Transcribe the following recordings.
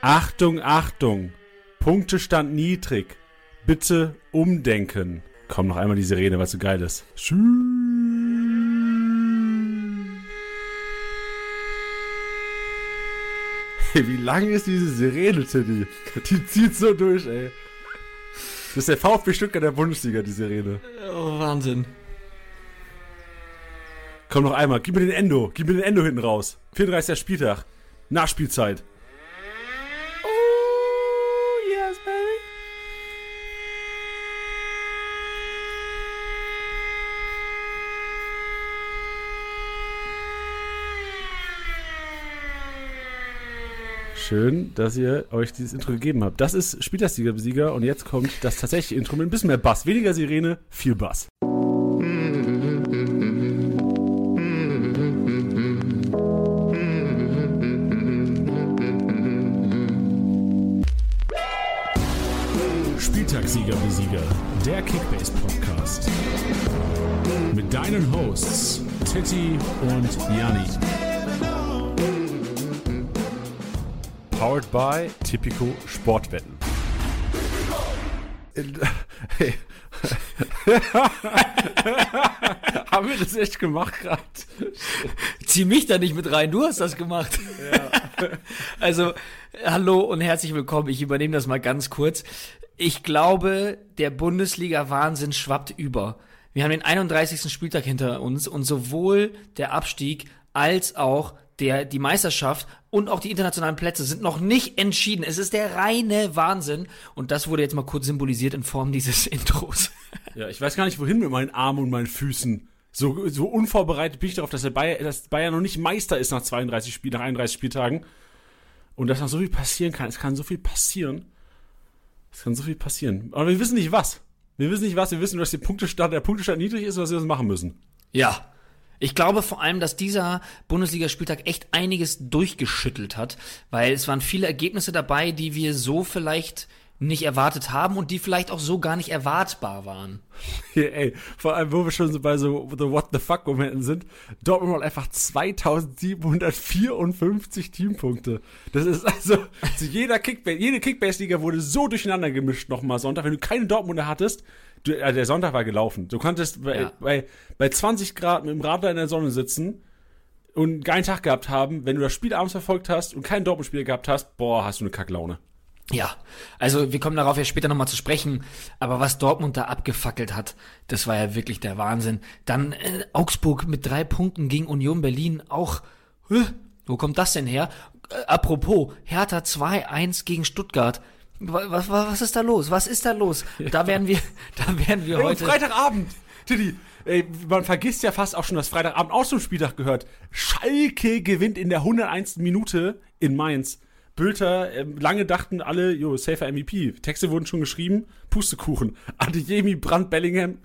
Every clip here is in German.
Achtung, Achtung. Punktestand niedrig. Bitte umdenken. Komm noch einmal die Sirene, weil es so geil ist. Tschüss. Hey, wie lang ist diese Sirene, Tiddy? Die zieht so durch, ey. Das ist der VfB Stuttgart der Bundesliga, die Sirene. Oh, Wahnsinn. Komm noch einmal, gib mir den Endo. Gib mir den Endo hinten raus. 34. Spieltag. Nachspielzeit. Oh, yes, baby. Schön, dass ihr euch dieses Intro gegeben habt. Das ist Spieltagssieger-Besieger und jetzt kommt das tatsächliche Intro mit ein bisschen mehr Bass. Weniger Sirene, viel Bass. Spieltagssieger-Besieger, der Kickbase-Podcast. Mit deinen Hosts Titti und Janni. Powered by Tipico Sportwetten. Hey. Haben wir das echt gemacht gerade? Zieh mich da nicht mit rein, du hast das gemacht. Ja. Also, hallo und herzlich willkommen. Ich übernehme das mal ganz kurz. Ich glaube, der Bundesliga-Wahnsinn schwappt über. Wir haben den 31. Spieltag hinter uns und sowohl der Abstieg als auch der, die Meisterschaft und auch die internationalen Plätze sind noch nicht entschieden. Es ist der reine Wahnsinn. Und das wurde jetzt mal kurz symbolisiert in Form dieses Intros. Ja, ich weiß gar nicht, wohin mit meinen Armen und meinen Füßen. So, so unvorbereitet bin ich darauf, dass, der Bayer, dass Bayern noch nicht Meister ist nach 32 Spielen, nach 31 Spieltagen. Und dass noch so viel passieren kann. Es kann so viel passieren. Es kann so viel passieren. Aber wir wissen nicht was. Wir wissen nicht was. Wir wissen dass der Punktestand, der Punktestand niedrig ist und dass wir das machen müssen. Ja. Ich glaube vor allem, dass dieser Bundesligaspieltag echt einiges durchgeschüttelt hat, weil es waren viele Ergebnisse dabei, die wir so vielleicht nicht erwartet haben und die vielleicht auch so gar nicht erwartbar waren. Ja, ey, vor allem, wo wir schon so bei so The What the Fuck Momenten sind, Dortmund hat einfach 2754 Teampunkte. Das ist also, also jeder Kickbase, jede Kickbase-Liga wurde so durcheinander gemischt nochmal Sonntag. Wenn du keine Dortmunder hattest, du, äh, der Sonntag war gelaufen. Du konntest bei, Ja. bei, bei 20 Grad mit dem Radler in der Sonne sitzen und einen geilen Tag gehabt haben. Wenn du das Spiel abends verfolgt hast und keinen Dortmund-Spieler gehabt hast, boah, hast du eine Kacklaune. Ja, also wir kommen darauf ja später nochmal zu sprechen, aber was Dortmund da abgefackelt hat, das war ja wirklich der Wahnsinn. Dann äh, Augsburg mit drei Punkten gegen Union Berlin auch. Hä? Wo kommt das denn her? Äh, apropos, Hertha 2-1 gegen Stuttgart. Was, was, was ist da los? Was ist da los? Da werden wir, da werden wir heute. Freitagabend, Tiddy. Ey, man vergisst ja fast auch schon, dass Freitagabend auch zum Spieltag gehört. Schalke gewinnt in der 101. Minute in Mainz. Bülter, ähm, lange dachten alle, jo, safer MVP. Texte wurden schon geschrieben, Pustekuchen. Adeyemi, Brandt, Bellingham,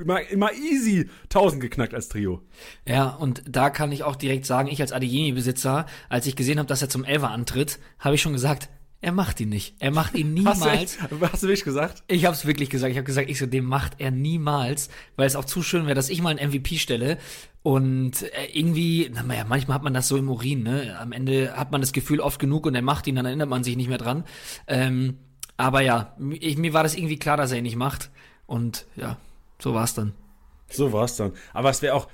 immer, immer easy 1000 geknackt als Trio. Ja, und da kann ich auch direkt sagen, ich als Adeyemi-Besitzer, als ich gesehen habe, dass er zum Elfer antritt, habe ich schon gesagt, er macht ihn nicht. Er macht ihn Hast du, niemals. echt, hast du wirklich gesagt? Ich habe es wirklich gesagt. Ich habe gesagt, ich so, den macht er niemals, weil es auch zu schön wäre, dass ich mal einen MVP stelle. Und äh, irgendwie, naja, manchmal hat man das so im Urin, ne? Am Ende hat man das Gefühl oft genug und er macht ihn, dann erinnert man sich nicht mehr dran. Ähm, aber ja, ich, mir war das irgendwie klar, dass er ihn nicht macht. Und ja, so war's dann. So war's dann. Aber es wäre auch,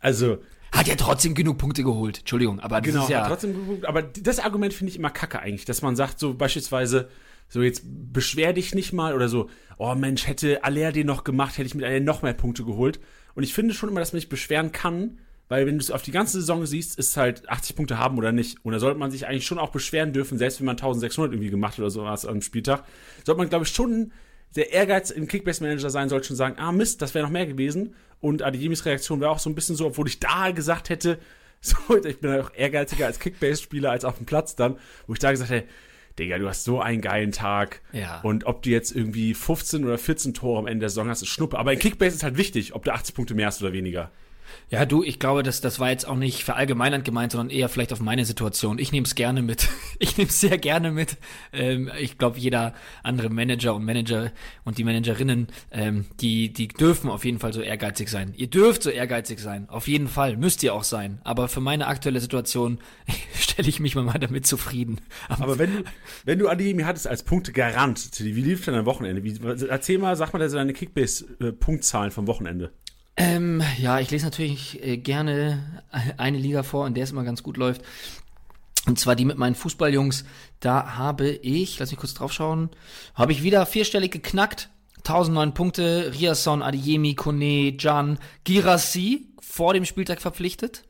also, Hat ja trotzdem genug Punkte geholt. Entschuldigung, aber das Genau, ist ja. hat trotzdem geguckt. Aber das Argument finde ich immer kacke eigentlich, dass man sagt, so beispielsweise, so jetzt beschwer dich nicht mal oder so, oh Mensch, hätte Aller den noch gemacht, hätte ich mit Aller noch mehr Punkte geholt. Und ich finde schon immer, dass man sich beschweren kann, weil wenn du es auf die ganze Saison siehst, ist es halt 80 Punkte haben oder nicht. Und da sollte man sich eigentlich schon auch beschweren dürfen, selbst wenn man 1600 irgendwie gemacht hat oder sowas am Spieltag, sollte man, glaube ich, schon der Ehrgeiz im Kickbase-Manager sein sollte schon sagen, ah Mist, das wäre noch mehr gewesen. Und Adeyemis Reaktion wäre auch so ein bisschen so, obwohl ich da gesagt hätte, so, ich bin ja auch ehrgeiziger als Kickbase-Spieler als auf dem Platz dann, wo ich da gesagt hätte, Digga, du hast so einen geilen Tag. Ja. Und ob du jetzt irgendwie 15 oder 14 Tore am Ende der Saison hast, ist Schnuppe. Aber in Kickbase ist halt wichtig, ob du 80 Punkte mehr hast oder weniger. Ja, du, ich glaube, das, das war jetzt auch nicht verallgemeinernd gemeint, sondern eher vielleicht auf meine Situation. Ich nehme es gerne mit. Ich nehme es sehr gerne mit. Ähm, ich glaube, jeder andere Manager und Manager und die Managerinnen, ähm, die, die dürfen auf jeden Fall so ehrgeizig sein. Ihr dürft so ehrgeizig sein. Auf jeden Fall. Müsst ihr auch sein. Aber für meine aktuelle Situation stelle ich mich mal damit zufrieden. Aber, Aber wenn du, wenn du Adeyemi hattest als Punktegarant, wie lief denn dein Wochenende? Wie, erzähl mal, sag mal deine Kickbase-Punktzahlen vom Wochenende. Ähm, ja, ich lese natürlich äh, gerne eine Liga vor, in der es immer ganz gut läuft. Und zwar die mit meinen Fußballjungs. Da habe ich, lass mich kurz draufschauen, habe ich wieder vierstellig geknackt. 1009 Punkte, Riasson, Adiemi, Kone, Jan, Girassi vor dem Spieltag verpflichtet.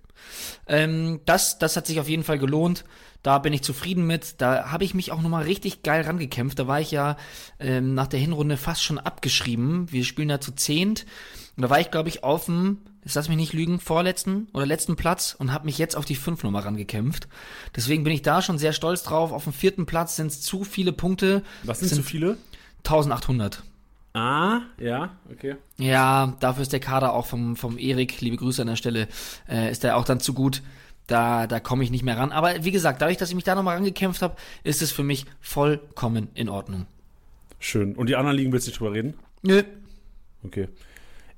Ähm, das, das hat sich auf jeden Fall gelohnt. Da bin ich zufrieden mit. Da habe ich mich auch nochmal richtig geil rangekämpft. Da war ich ja ähm, nach der Hinrunde fast schon abgeschrieben. Wir spielen da zu zehnt. Und da war ich, glaube ich, auf dem, jetzt lass mich nicht lügen, vorletzten oder letzten Platz und habe mich jetzt auf die fünf Nummer rangekämpft. Deswegen bin ich da schon sehr stolz drauf. Auf dem vierten Platz sind es zu viele Punkte. Was sind, sind zu viele? 1800. Ah, ja, okay. Ja, dafür ist der Kader auch vom, vom Erik, liebe Grüße an der Stelle, äh, ist der auch dann zu gut. Da, da komme ich nicht mehr ran. Aber wie gesagt, dadurch, dass ich mich da nochmal rangekämpft habe, ist es für mich vollkommen in Ordnung. Schön. Und die anderen Ligen willst du nicht drüber reden? Nö. Okay.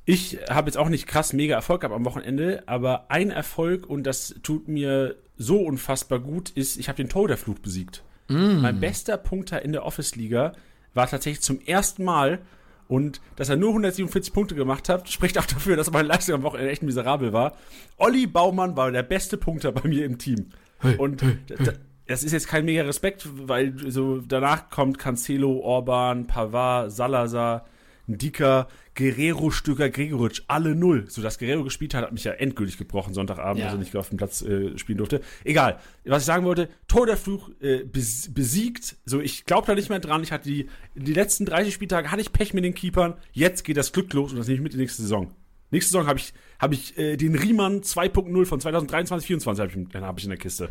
Ich habe jetzt auch nicht krass mega Erfolg gehabt am Wochenende, aber ein Erfolg, und das tut mir so unfassbar gut, ist, ich habe den Torhüterfluch besiegt. Mm. Mein bester Punkter in der Office-Liga war tatsächlich zum ersten Mal und dass er nur 147 Punkte gemacht hat, spricht auch dafür, dass meine Leistung am Wochenende echt miserabel war. Olli Baumann war der beste Punkter bei mir im Team. Hey, und hey, hey. das ist jetzt kein mega Respekt, weil so danach kommt Cancelo, Orban, Pavard, Salazar, Dicker, Guerrero, Stöger, Gregoritsch, alle null. So, dass Guerrero gespielt hat, hat mich ja endgültig gebrochen, Sonntagabend, ja. als er nicht auf dem Platz äh, spielen durfte. Egal. Was ich sagen wollte, Tor der Fluch äh, besiegt. So, ich glaube da nicht mehr dran. Ich hatte die, die letzten 30 Spieltage hatte ich Pech mit den Keepern. Jetzt geht das Glück los und das nehme ich mit in die nächste Saison. Nächste Saison habe ich, hab ich äh, den Riemann 2.0 von 2023, 2024 habe ich, hab ich in der Kiste.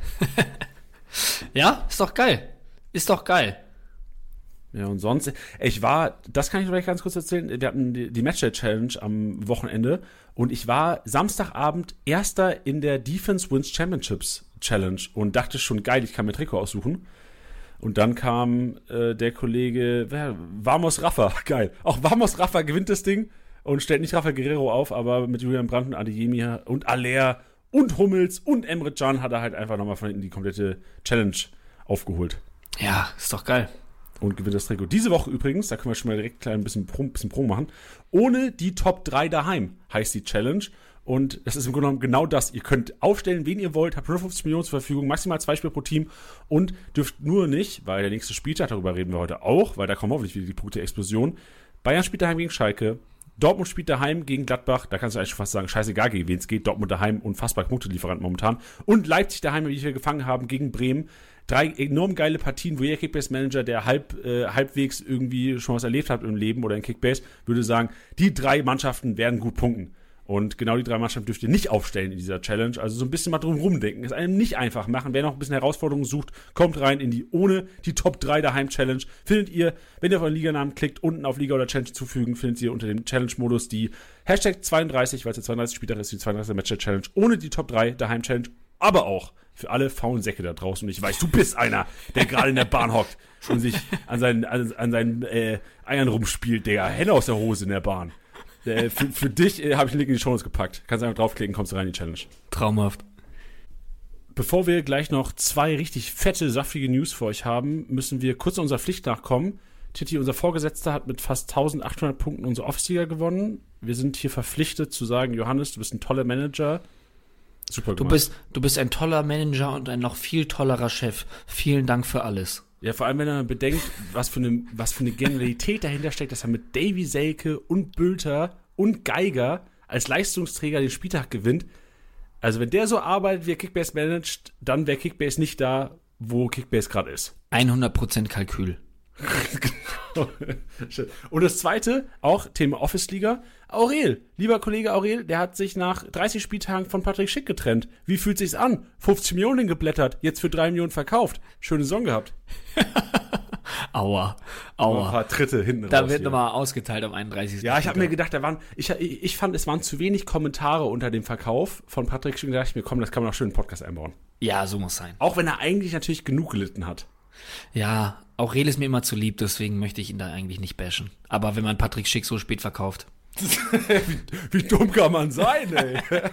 ja, ist doch geil. Ist doch geil. Ja, und sonst, ich war, das kann ich vielleicht ganz kurz erzählen, wir hatten die, die Matchday-Challenge am Wochenende und ich war Samstagabend Erster in der Defense Wins Championships Challenge und dachte schon, geil, ich kann mir Trikot aussuchen. Und dann kam äh, der Kollege, wer, Vamos Rafa, geil. Auch Vamos Rafa gewinnt das Ding und stellt nicht Rafa Guerrero auf, aber mit Julian Brandt und Adeyemi und Aller und Hummels und Emre Can hat er halt einfach nochmal von hinten die komplette Challenge aufgeholt. Ja, ist doch geil und gewinnt das Trikot. Diese Woche übrigens, da können wir schon mal direkt ein bisschen bisschen Pro machen, ohne die Top 3 daheim heißt die Challenge. Und das ist im Grunde genommen genau das. Ihr könnt aufstellen, wen ihr wollt, habt 50 Millionen zur Verfügung, maximal zwei Spiele pro Team und dürft nur nicht, weil der nächste Spieltag, darüber reden wir heute auch, weil da kommen hoffentlich wieder die Punkte-Explosion. Bayern spielt daheim gegen Schalke, Dortmund spielt daheim gegen Gladbach, da kannst du eigentlich fast sagen, scheißegal gegen wen es geht, Dortmund daheim, unfassbar Punktelieferant momentan. Und Leipzig daheim, wie wir gefangen haben, gegen Bremen drei enorm geile Partien, wo jeder Kickbase-Manager, der halb, äh, halbwegs irgendwie schon was erlebt hat im Leben oder in Kickbase, würde sagen, die drei Mannschaften werden gut punkten. Und genau die drei Mannschaften dürft ihr nicht aufstellen in dieser Challenge. Also so ein bisschen mal drum rumdenken. Es einem nicht einfach machen. Wer noch ein bisschen Herausforderungen sucht, kommt rein in die ohne die Top 3 daheim Challenge. Findet ihr, wenn ihr auf euren Liganamen klickt, unten auf Liga oder Challenge zufügen, findet ihr unter dem Challenge-Modus die Hashtag 32, weil es der 32 Spieltag ist, die 32 Match Challenge ohne die Top 3 daheim Challenge. Aber auch für alle faulen Säcke da draußen. Und ich weiß, du bist einer, der gerade in der Bahn hockt und sich an seinen, an, an seinen äh, Eiern rumspielt, der Henne aus der Hose in der Bahn. Äh, für, für, dich äh, habe ich einen Link in die Show gepackt. Kannst einfach draufklicken, kommst du rein in die Challenge. Traumhaft. Bevor wir gleich noch zwei richtig fette, saftige News für euch haben, müssen wir kurz unserer Pflicht nachkommen. Titi, unser Vorgesetzter, hat mit fast 1800 Punkten unsere Office-Liga gewonnen. Wir sind hier verpflichtet zu sagen, Johannes, du bist ein toller Manager. Super du bist, du bist ein toller Manager und ein noch viel tollerer Chef. Vielen Dank für alles. Ja, vor allem, wenn man bedenkt, was für eine, was für eine Genialität dahinter steckt, dass er mit Davy Selke und Bülter und Geiger als Leistungsträger den Spieltag gewinnt. Also, wenn der so arbeitet, wie er Kickbase managt, dann wäre Kickbase nicht da, wo Kickbase gerade ist. 100% Kalkül. Und das zweite, auch Thema Office-Liga. Aurel, lieber Kollege Aurel, der hat sich nach 30 Spieltagen von Patrick Schick getrennt. Wie fühlt sich's an? 50 Millionen geblättert, jetzt für 3 Millionen verkauft. Schöne Saison gehabt. Aua, Ein aua. paar Tritte hinten Da raus. wird nochmal ausgeteilt am 31. Ja, ich habe mir gedacht, da waren, ich, ich fand, es waren zu wenig Kommentare unter dem Verkauf von Patrick Schick. Da dachte ich mir, komm, das kann man auch schön in den Podcast einbauen. Ja, so muss sein. Auch wenn er eigentlich natürlich genug gelitten hat. Ja, auch Rel ist mir immer zu lieb, deswegen möchte ich ihn da eigentlich nicht bashen. Aber wenn man Patrick Schick so spät verkauft. Wie dumm kann man sein, ey?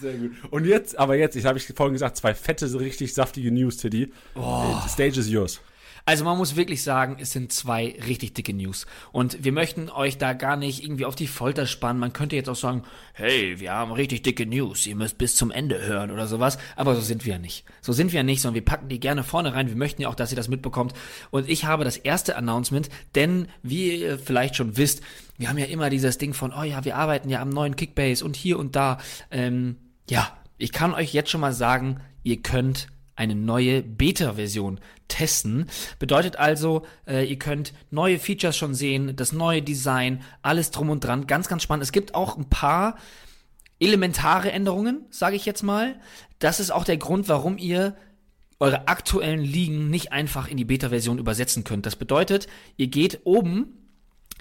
Sehr gut. Und jetzt, aber jetzt, ich habe ich vorhin gesagt, zwei fette, so richtig saftige News, Teddy. The Stage is yours. Also man muss wirklich sagen, es sind zwei richtig dicke News. Und wir möchten euch da gar nicht irgendwie auf die Folter spannen. Man könnte jetzt auch sagen, hey, wir haben richtig dicke News, ihr müsst bis zum Ende hören oder sowas. Aber so sind wir ja nicht. So sind wir ja nicht, sondern wir packen die gerne vorne rein. Wir möchten ja auch, dass ihr das mitbekommt. Und ich habe das erste Announcement, denn wie ihr vielleicht schon wisst, wir haben ja immer dieses Ding von, oh ja, wir arbeiten ja am neuen Kickbase und hier und da. Ähm, ja, ich kann euch jetzt schon mal sagen, ihr könnt eine neue Beta-Version testen. Bedeutet also, äh, ihr könnt neue Features schon sehen, das neue Design, alles drum und dran. Ganz, ganz spannend. Es gibt auch ein paar elementare Änderungen, sage ich jetzt mal. Das ist auch der Grund, warum ihr eure aktuellen Ligen nicht einfach in die Beta-Version übersetzen könnt. Das bedeutet, ihr geht oben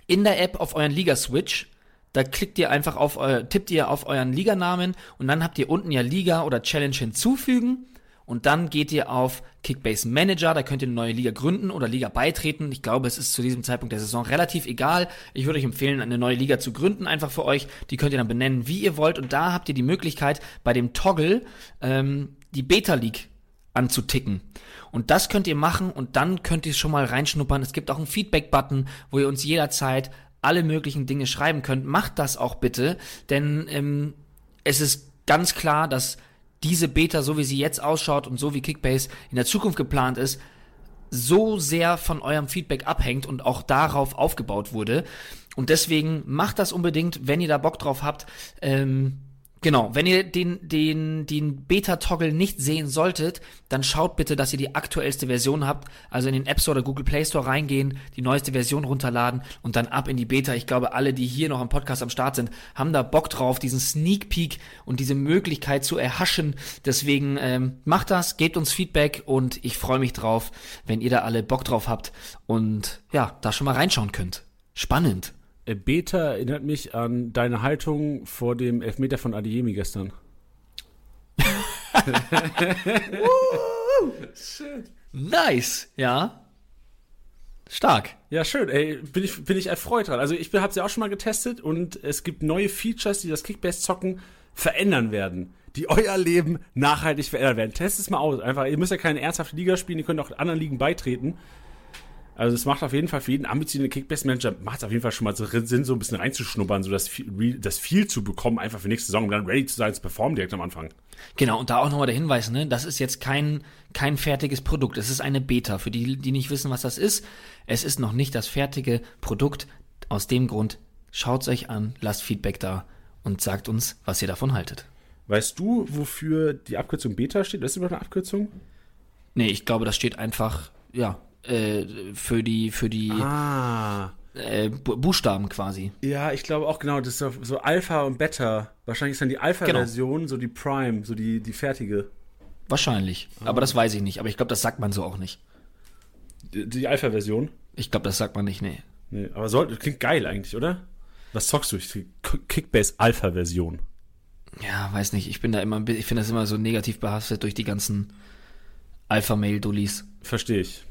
in der App auf euren Liga-Switch. Da klickt ihr einfach auf euer, tippt ihr auf euren Liganamen und dann habt ihr unten ja Liga oder Challenge hinzufügen. Und dann geht ihr auf Kickbase Manager, da könnt ihr eine neue Liga gründen oder Liga beitreten. Ich glaube, es ist zu diesem Zeitpunkt der Saison relativ egal. Ich würde euch empfehlen, eine neue Liga zu gründen, einfach für euch. Die könnt ihr dann benennen, wie ihr wollt. Und da habt ihr die Möglichkeit, bei dem Toggle ähm, die Beta League anzuticken. Und das könnt ihr machen und dann könnt ihr schon mal reinschnuppern. Es gibt auch einen Feedback-Button, wo ihr uns jederzeit alle möglichen Dinge schreiben könnt. Macht das auch bitte, denn ähm, es ist ganz klar, dass diese Beta, so wie sie jetzt ausschaut und so wie Kickbase in der Zukunft geplant ist, so sehr von eurem Feedback abhängt und auch darauf aufgebaut wurde. Und deswegen macht das unbedingt, wenn ihr da Bock drauf habt. Ähm, Genau, wenn ihr den, den, den Beta-Toggle nicht sehen solltet, dann schaut bitte, dass ihr die aktuellste Version habt. Also in den App Store oder Google Play Store reingehen, die neueste Version runterladen und dann ab in die Beta. Ich glaube, alle, die hier noch am Podcast am Start sind, haben da Bock drauf, diesen Sneak Peek und diese Möglichkeit zu erhaschen. Deswegen ähm, macht das, gebt uns Feedback und ich freue mich drauf, wenn ihr da alle Bock drauf habt und ja, da schon mal reinschauen könnt. Spannend. Äh, Beta erinnert mich an deine Haltung vor dem Elfmeter von Adiemi gestern. Nice, ja. Stark. Ja, schön. Ey, bin ich, bin ich erfreut dran. Also ich habe es ja auch schon mal getestet und es gibt neue Features, die das Kickbase-Zocken verändern werden. Die euer Leben nachhaltig verändern werden. Testet es mal aus. Einfach, ihr müsst ja keine ernsthafte Liga spielen, ihr könnt auch anderen Ligen beitreten. Also es macht auf jeden Fall für jeden ambitionierten Kickbase-Manager, macht es auf jeden Fall schon mal so Sinn, so ein bisschen reinzuschnuppern, so das viel, das viel zu bekommen, einfach für nächste Saison, um dann ready zu sein, zu performen direkt am Anfang. Genau, und da auch nochmal der Hinweis, ne, das ist jetzt kein, kein fertiges Produkt. Es ist eine Beta. Für die, die nicht wissen, was das ist, es ist noch nicht das fertige Produkt. Aus dem Grund, schaut's euch an, lasst Feedback da und sagt uns, was ihr davon haltet. Weißt du, wofür die Abkürzung Beta steht? Ist das überhaupt eine Abkürzung? Nee, ich glaube, das steht einfach, ja, äh, für die, für die Ah. äh, Bu- Buchstaben quasi. Ja, ich glaube auch genau, das ist so, so Alpha und Beta. Wahrscheinlich ist dann die Alpha-Version so die Prime, so die, die fertige. Wahrscheinlich. Aber das weiß ich nicht. Aber ich glaube, das sagt man so auch nicht. Die, die Alpha-Version. Ich glaube, das sagt man nicht, nee. Nee, aber soll, klingt geil eigentlich, oder? Was zockst du? Ich- Kickbase Alpha-Version. Ja, weiß nicht. Ich bin da immer, ich finde das immer so negativ behaftet durch die ganzen Alpha-Mail-Dullis. Verstehe ich.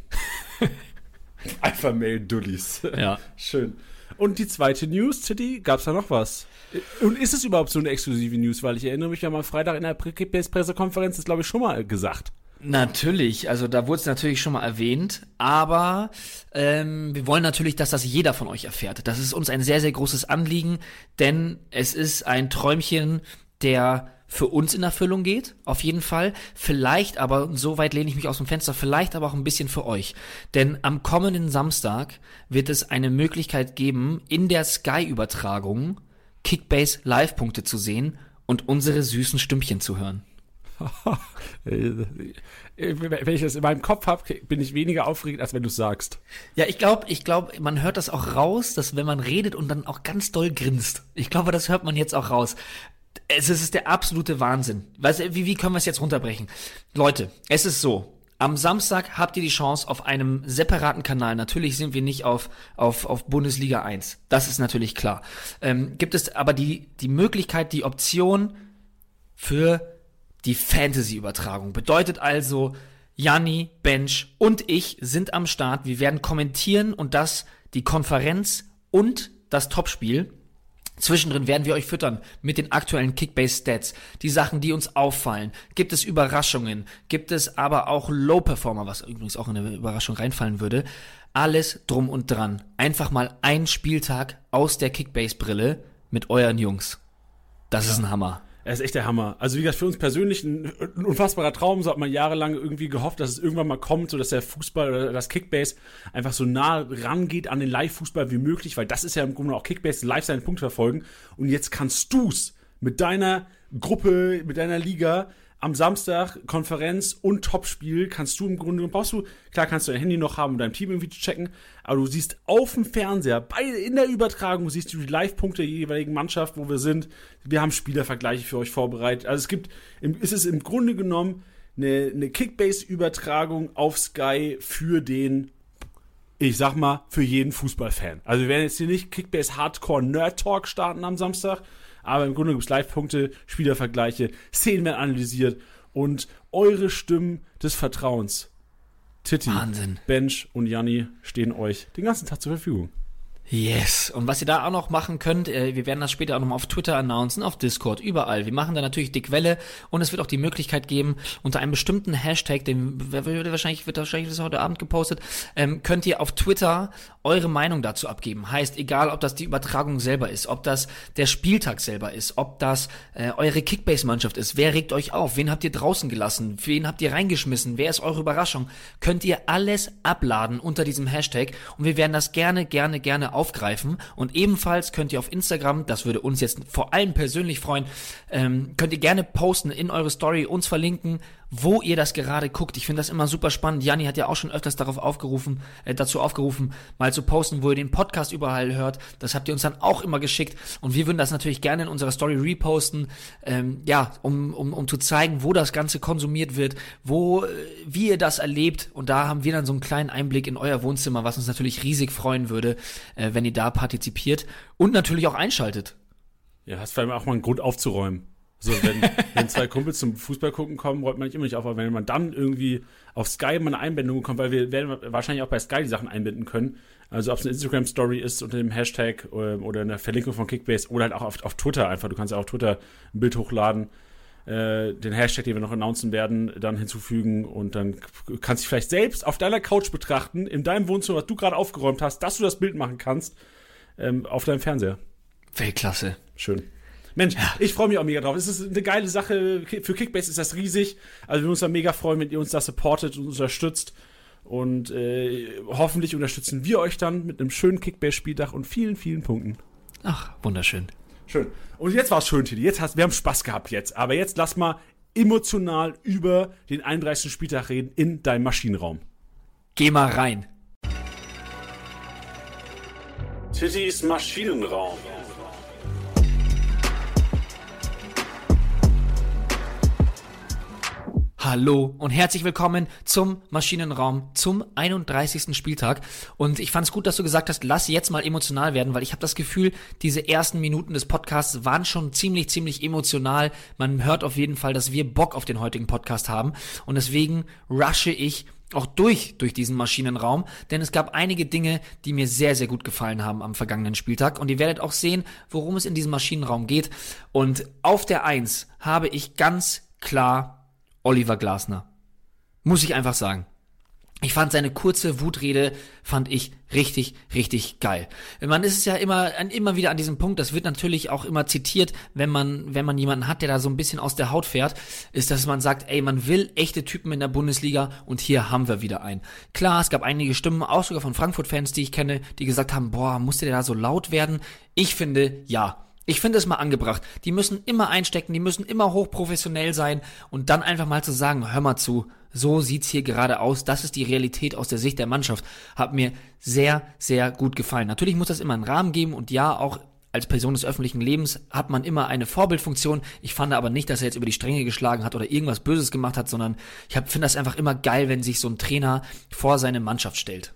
Alpha-Mail-Dullis. Ja. Schön. Und die zweite News, City, gab's da noch was? Und ist es überhaupt so eine exklusive News? Weil ich erinnere mich, wir haben am Freitag in der Kickbase-Pressekonferenz das, glaube ich, schon mal gesagt. Natürlich, also da wurde es natürlich schon mal erwähnt, aber ähm, wir wollen natürlich, dass das jeder von euch erfährt. Das ist uns ein sehr, sehr großes Anliegen, denn es ist ein Träumchen, der für uns in Erfüllung geht, auf jeden Fall. Vielleicht aber, so weit lehne ich mich aus dem Fenster, vielleicht aber auch ein bisschen für euch. Denn am kommenden Samstag wird es eine Möglichkeit geben, in der Sky-Übertragung Kickbase Live-Punkte zu sehen und unsere süßen Stümpchen zu hören. Wenn ich das in meinem Kopf habe, bin ich weniger aufgeregt, als wenn du es sagst. Ja, ich glaube, ich glaube, man hört das auch raus, dass wenn man redet und dann auch ganz doll grinst. Ich glaube, das hört man jetzt auch raus. Es ist der absolute Wahnsinn. Du, wie, wie können wir es jetzt runterbrechen? Leute, es ist so. Am Samstag habt ihr die Chance auf einem separaten Kanal. Natürlich sind wir nicht auf, auf, auf Bundesliga 1. Das ist natürlich klar. Ähm, gibt es aber die, die Möglichkeit, die Option für die Fantasy-Übertragung. Bedeutet also, Janni, Bench und ich sind am Start. Wir werden kommentieren und das die Konferenz und das Topspiel. Zwischendrin werden wir euch füttern mit den aktuellen Kickbase-Stats, die Sachen, die uns auffallen. Gibt es Überraschungen? Gibt es aber auch Low-Performer, was übrigens auch in eine Überraschung reinfallen würde? Alles drum und dran. Einfach mal ein Spieltag aus der Kickbase-Brille mit euren Jungs. Das ja. ist ein Hammer. Er ist echt der Hammer. Also wie gesagt, für uns persönlich ein, ein, unfassbarer Traum. So hat man jahrelang irgendwie gehofft, dass es irgendwann mal kommt, so dass der Fußball oder das Kickbase einfach so nah rangeht an den Live-Fußball wie möglich, weil das ist ja im Grunde auch Kickbase, live seinen Punkt verfolgen. Und jetzt kannst du's mit deiner Gruppe, mit deiner Liga am Samstag Konferenz und Topspiel kannst du im Grunde, brauchst du, klar kannst du dein Handy noch haben, um dein Team irgendwie zu checken, aber du siehst auf dem Fernseher, bei, in der Übertragung siehst du die Live-Punkte der jeweiligen Mannschaft, wo wir sind. Wir haben Spielervergleiche für euch vorbereitet. Also es gibt, ist es im Grunde genommen eine, eine Kickbase-Übertragung auf Sky für den ich sag mal, für jeden Fußballfan. Also wir werden jetzt hier nicht Kickbase Hardcore Nerd Talk starten am Samstag, aber im Grunde gibt es Live-Punkte, Spielervergleiche, Szenen werden analysiert und eure Stimmen des Vertrauens. Titti, Wahnsinn. Bench und Janni stehen euch den ganzen Tag zur Verfügung. Yes. Und was ihr da auch noch machen könnt, äh, wir werden das später auch nochmal auf Twitter announcen, auf Discord, überall. Wir machen da natürlich die Quelle und es wird auch die Möglichkeit geben, unter einem bestimmten Hashtag, den wird wahrscheinlich, wird wahrscheinlich das heute Abend gepostet, ähm, könnt ihr auf Twitter eure Meinung dazu abgeben. Heißt, egal ob das die Übertragung selber ist, ob das der Spieltag selber ist, ob das äh, eure Kickbase-Mannschaft ist, wer regt euch auf, wen habt ihr draußen gelassen, wen habt ihr reingeschmissen, wer ist eure Überraschung, könnt ihr alles abladen unter diesem Hashtag und wir werden das gerne, gerne, gerne aufgreifen. Und ebenfalls könnt ihr auf Instagram, das würde uns jetzt vor allem persönlich freuen, ähm, könnt ihr gerne posten in eure Story, uns verlinken, wo ihr das gerade guckt. Ich finde das immer super spannend. Janni hat ja auch schon öfters darauf aufgerufen, äh, dazu aufgerufen, mal zu posten, wo ihr den Podcast überall hört. Das habt ihr uns dann auch immer geschickt. Und wir würden das natürlich gerne in unserer Story reposten, ähm, ja, um, um, um zu zeigen, wo das Ganze konsumiert wird, wo, äh, wie ihr das erlebt. Und da haben wir dann so einen kleinen Einblick in euer Wohnzimmer, was uns natürlich riesig freuen würde, äh, wenn ihr da partizipiert und natürlich auch einschaltet. Ja, hast vor allem auch mal einen Grund aufzuräumen. So, wenn, wenn zwei Kumpels zum Fußball gucken kommen, räumt man nicht immer nicht auf, aber wenn man dann irgendwie auf Sky mal eine Einbindung bekommt, weil wir werden wahrscheinlich auch bei Sky die Sachen einbinden können. Also ob es eine Instagram-Story ist unter dem Hashtag oder, ähm, oder eine Verlinkung von Kickbase oder halt auch auf, auf Twitter einfach. Du kannst ja auf Twitter ein Bild hochladen, äh, den Hashtag, den wir noch announcen werden, dann hinzufügen und dann kannst du dich vielleicht selbst auf deiner Couch betrachten, in deinem Wohnzimmer, was du gerade aufgeräumt hast, dass du das Bild machen kannst, ähm, auf deinem Fernseher. Weltklasse. Schön. Mensch, ja. ich freue mich auch mega drauf. Es ist eine geile Sache. Für Kickbase ist das riesig. Also wir uns da mega freuen, wenn ihr uns da supportet und unterstützt. Und äh, hoffentlich unterstützen wir euch dann mit einem schönen Kickbase-Spieltag und vielen, vielen Punkten. Ach, wunderschön. Schön. Und jetzt war es schön, Titi. Jetzt hast, wir haben Spaß gehabt jetzt. Aber jetzt lass mal emotional über den 31. Spieltag reden in deinem Maschinenraum. Geh mal rein. Titis Maschinenraum. Hallo und herzlich willkommen zum Maschinenraum zum 31. Spieltag. Und ich fand es gut, dass du gesagt hast, lass jetzt mal emotional werden, weil ich habe das Gefühl, diese ersten Minuten des Podcasts waren schon ziemlich, ziemlich emotional. Man hört auf jeden Fall, dass wir Bock auf den heutigen Podcast haben. Und deswegen rushe ich auch durch, durch diesen Maschinenraum, denn es gab einige Dinge, die mir sehr, sehr gut gefallen haben am vergangenen Spieltag und ihr werdet auch sehen, worum es in diesem Maschinenraum geht. Und auf der Eins habe ich ganz klar Oliver Glasner. Muss ich einfach sagen. Ich fand seine kurze Wutrede, fand ich richtig, richtig geil. Man ist es ja immer, immer wieder an diesem Punkt, das wird natürlich auch immer zitiert, wenn man, wenn man jemanden hat, der da so ein bisschen aus der Haut fährt, ist, dass man sagt, ey, man will echte Typen in der Bundesliga und hier haben wir wieder einen. Klar, es gab einige Stimmen, auch sogar von Frankfurt-Fans, die ich kenne, die gesagt haben, boah, musste der da so laut werden? Ich finde, ja. Ich finde es mal angebracht. Die müssen immer einstecken, die müssen immer hochprofessionell sein und dann einfach mal zu sagen, hör mal zu, so sieht's hier gerade aus, das ist die Realität aus der Sicht der Mannschaft, hat mir sehr, sehr gut gefallen. Natürlich muss das immer einen Rahmen geben und ja, auch als Person des öffentlichen Lebens hat man immer eine Vorbildfunktion. Ich fand aber nicht, dass er jetzt über die Stränge geschlagen hat oder irgendwas Böses gemacht hat, sondern ich finde das einfach immer geil, wenn sich so ein Trainer vor seine Mannschaft stellt.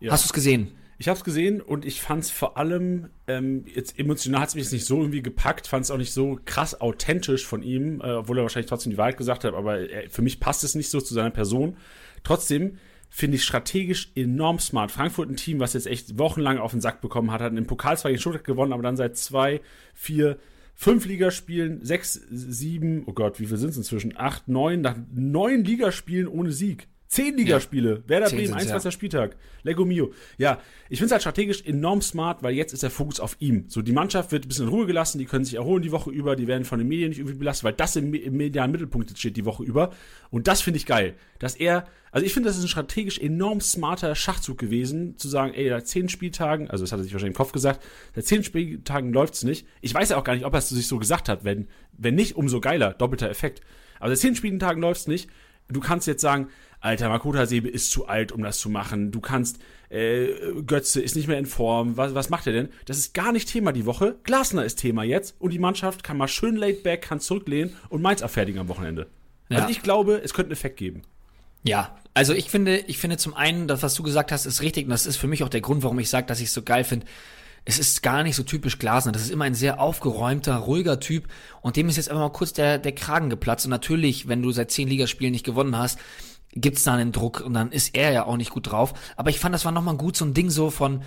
Ja. Hast du es gesehen? Ich habe es gesehen und ich fand es vor allem, ähm, jetzt emotional hat es mich nicht so irgendwie gepackt, fand es auch nicht so krass authentisch von ihm, äh, obwohl er wahrscheinlich trotzdem die Wahrheit gesagt hat, aber er, für mich passt es nicht so zu seiner Person. Trotzdem finde ich strategisch enorm smart. Frankfurt ein Team, was jetzt echt wochenlang auf den Sack bekommen hat, hat einen Pokal zwar gegen Stuttgart gewonnen, aber dann seit zwei, vier, fünf Ligaspielen, sechs, sieben, oh Gott, wie viel sind es inzwischen? Acht, neun, nach neun Ligaspielen ohne Sieg. Zehn Ligaspiele. Ja. Werder Bremen, 21. Ja. Spieltag. Lego Mio. Ja, ich finde es halt strategisch enorm smart, weil jetzt ist der Fokus auf ihm. So, die Mannschaft wird ein bisschen in Ruhe gelassen, die können sich erholen die Woche über, die werden von den Medien nicht irgendwie belastet, weil das im, im medialen Mittelpunkt steht die Woche über. Und das finde ich geil. Dass er, also ich finde, das ist ein strategisch enorm smarter Schachzug gewesen, zu sagen, ey, seit zehn Spieltagen, also das hat er sich wahrscheinlich im Kopf gesagt, seit zehn Spieltagen läuft's nicht. Ich weiß ja auch gar nicht, ob er es sich so gesagt hat, wenn, wenn nicht, umso geiler, doppelter Effekt. Aber seit zehn Spieltagen läuft's nicht. Du kannst jetzt sagen, Alter, Makoto Sebe ist zu alt, um das zu machen. Du kannst, äh, Götze ist nicht mehr in Form. Was, was macht er denn? Das ist gar nicht Thema die Woche. Glasner ist Thema jetzt und die Mannschaft kann mal schön laid back, kann zurücklehnen und Mainz abfertigen am Wochenende. Ja. Also ich glaube, es könnte einen Effekt geben. Ja, also ich finde, ich finde zum einen, das, was du gesagt hast, ist richtig und das ist für mich auch der Grund, warum ich sage, dass ich es so geil finde es ist gar nicht so typisch Glasner. Das ist immer ein sehr aufgeräumter, ruhiger Typ. Und dem ist jetzt einfach mal kurz der, der Kragen geplatzt. Und natürlich, wenn du seit zehn Ligaspielen nicht gewonnen hast, gibt's da einen Druck und dann ist er ja auch nicht gut drauf. Aber ich fand, das war nochmal gut so ein Ding so von,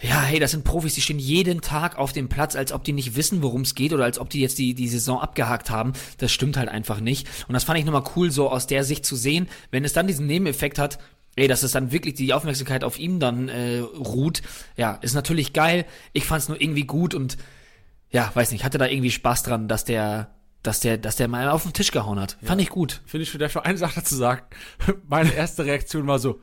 ja, hey, das sind Profis, die stehen jeden Tag auf dem Platz, als ob die nicht wissen, worum es geht oder als ob die jetzt die, die Saison abgehakt haben. Das stimmt halt einfach nicht. Und das fand ich nochmal cool, so aus der Sicht zu sehen, wenn es dann diesen Nebeneffekt hat, ey, dass es dann wirklich die Aufmerksamkeit auf ihm dann äh, ruht, ja, ist natürlich geil. Ich fand's nur irgendwie gut und ja, weiß nicht, hatte da irgendwie Spaß dran, dass der dass der, dass der mal auf den Tisch gehauen hat. Ja. Fand ich gut. Finde ich vielleicht eine Sache dazu sagen. Meine erste Reaktion war so,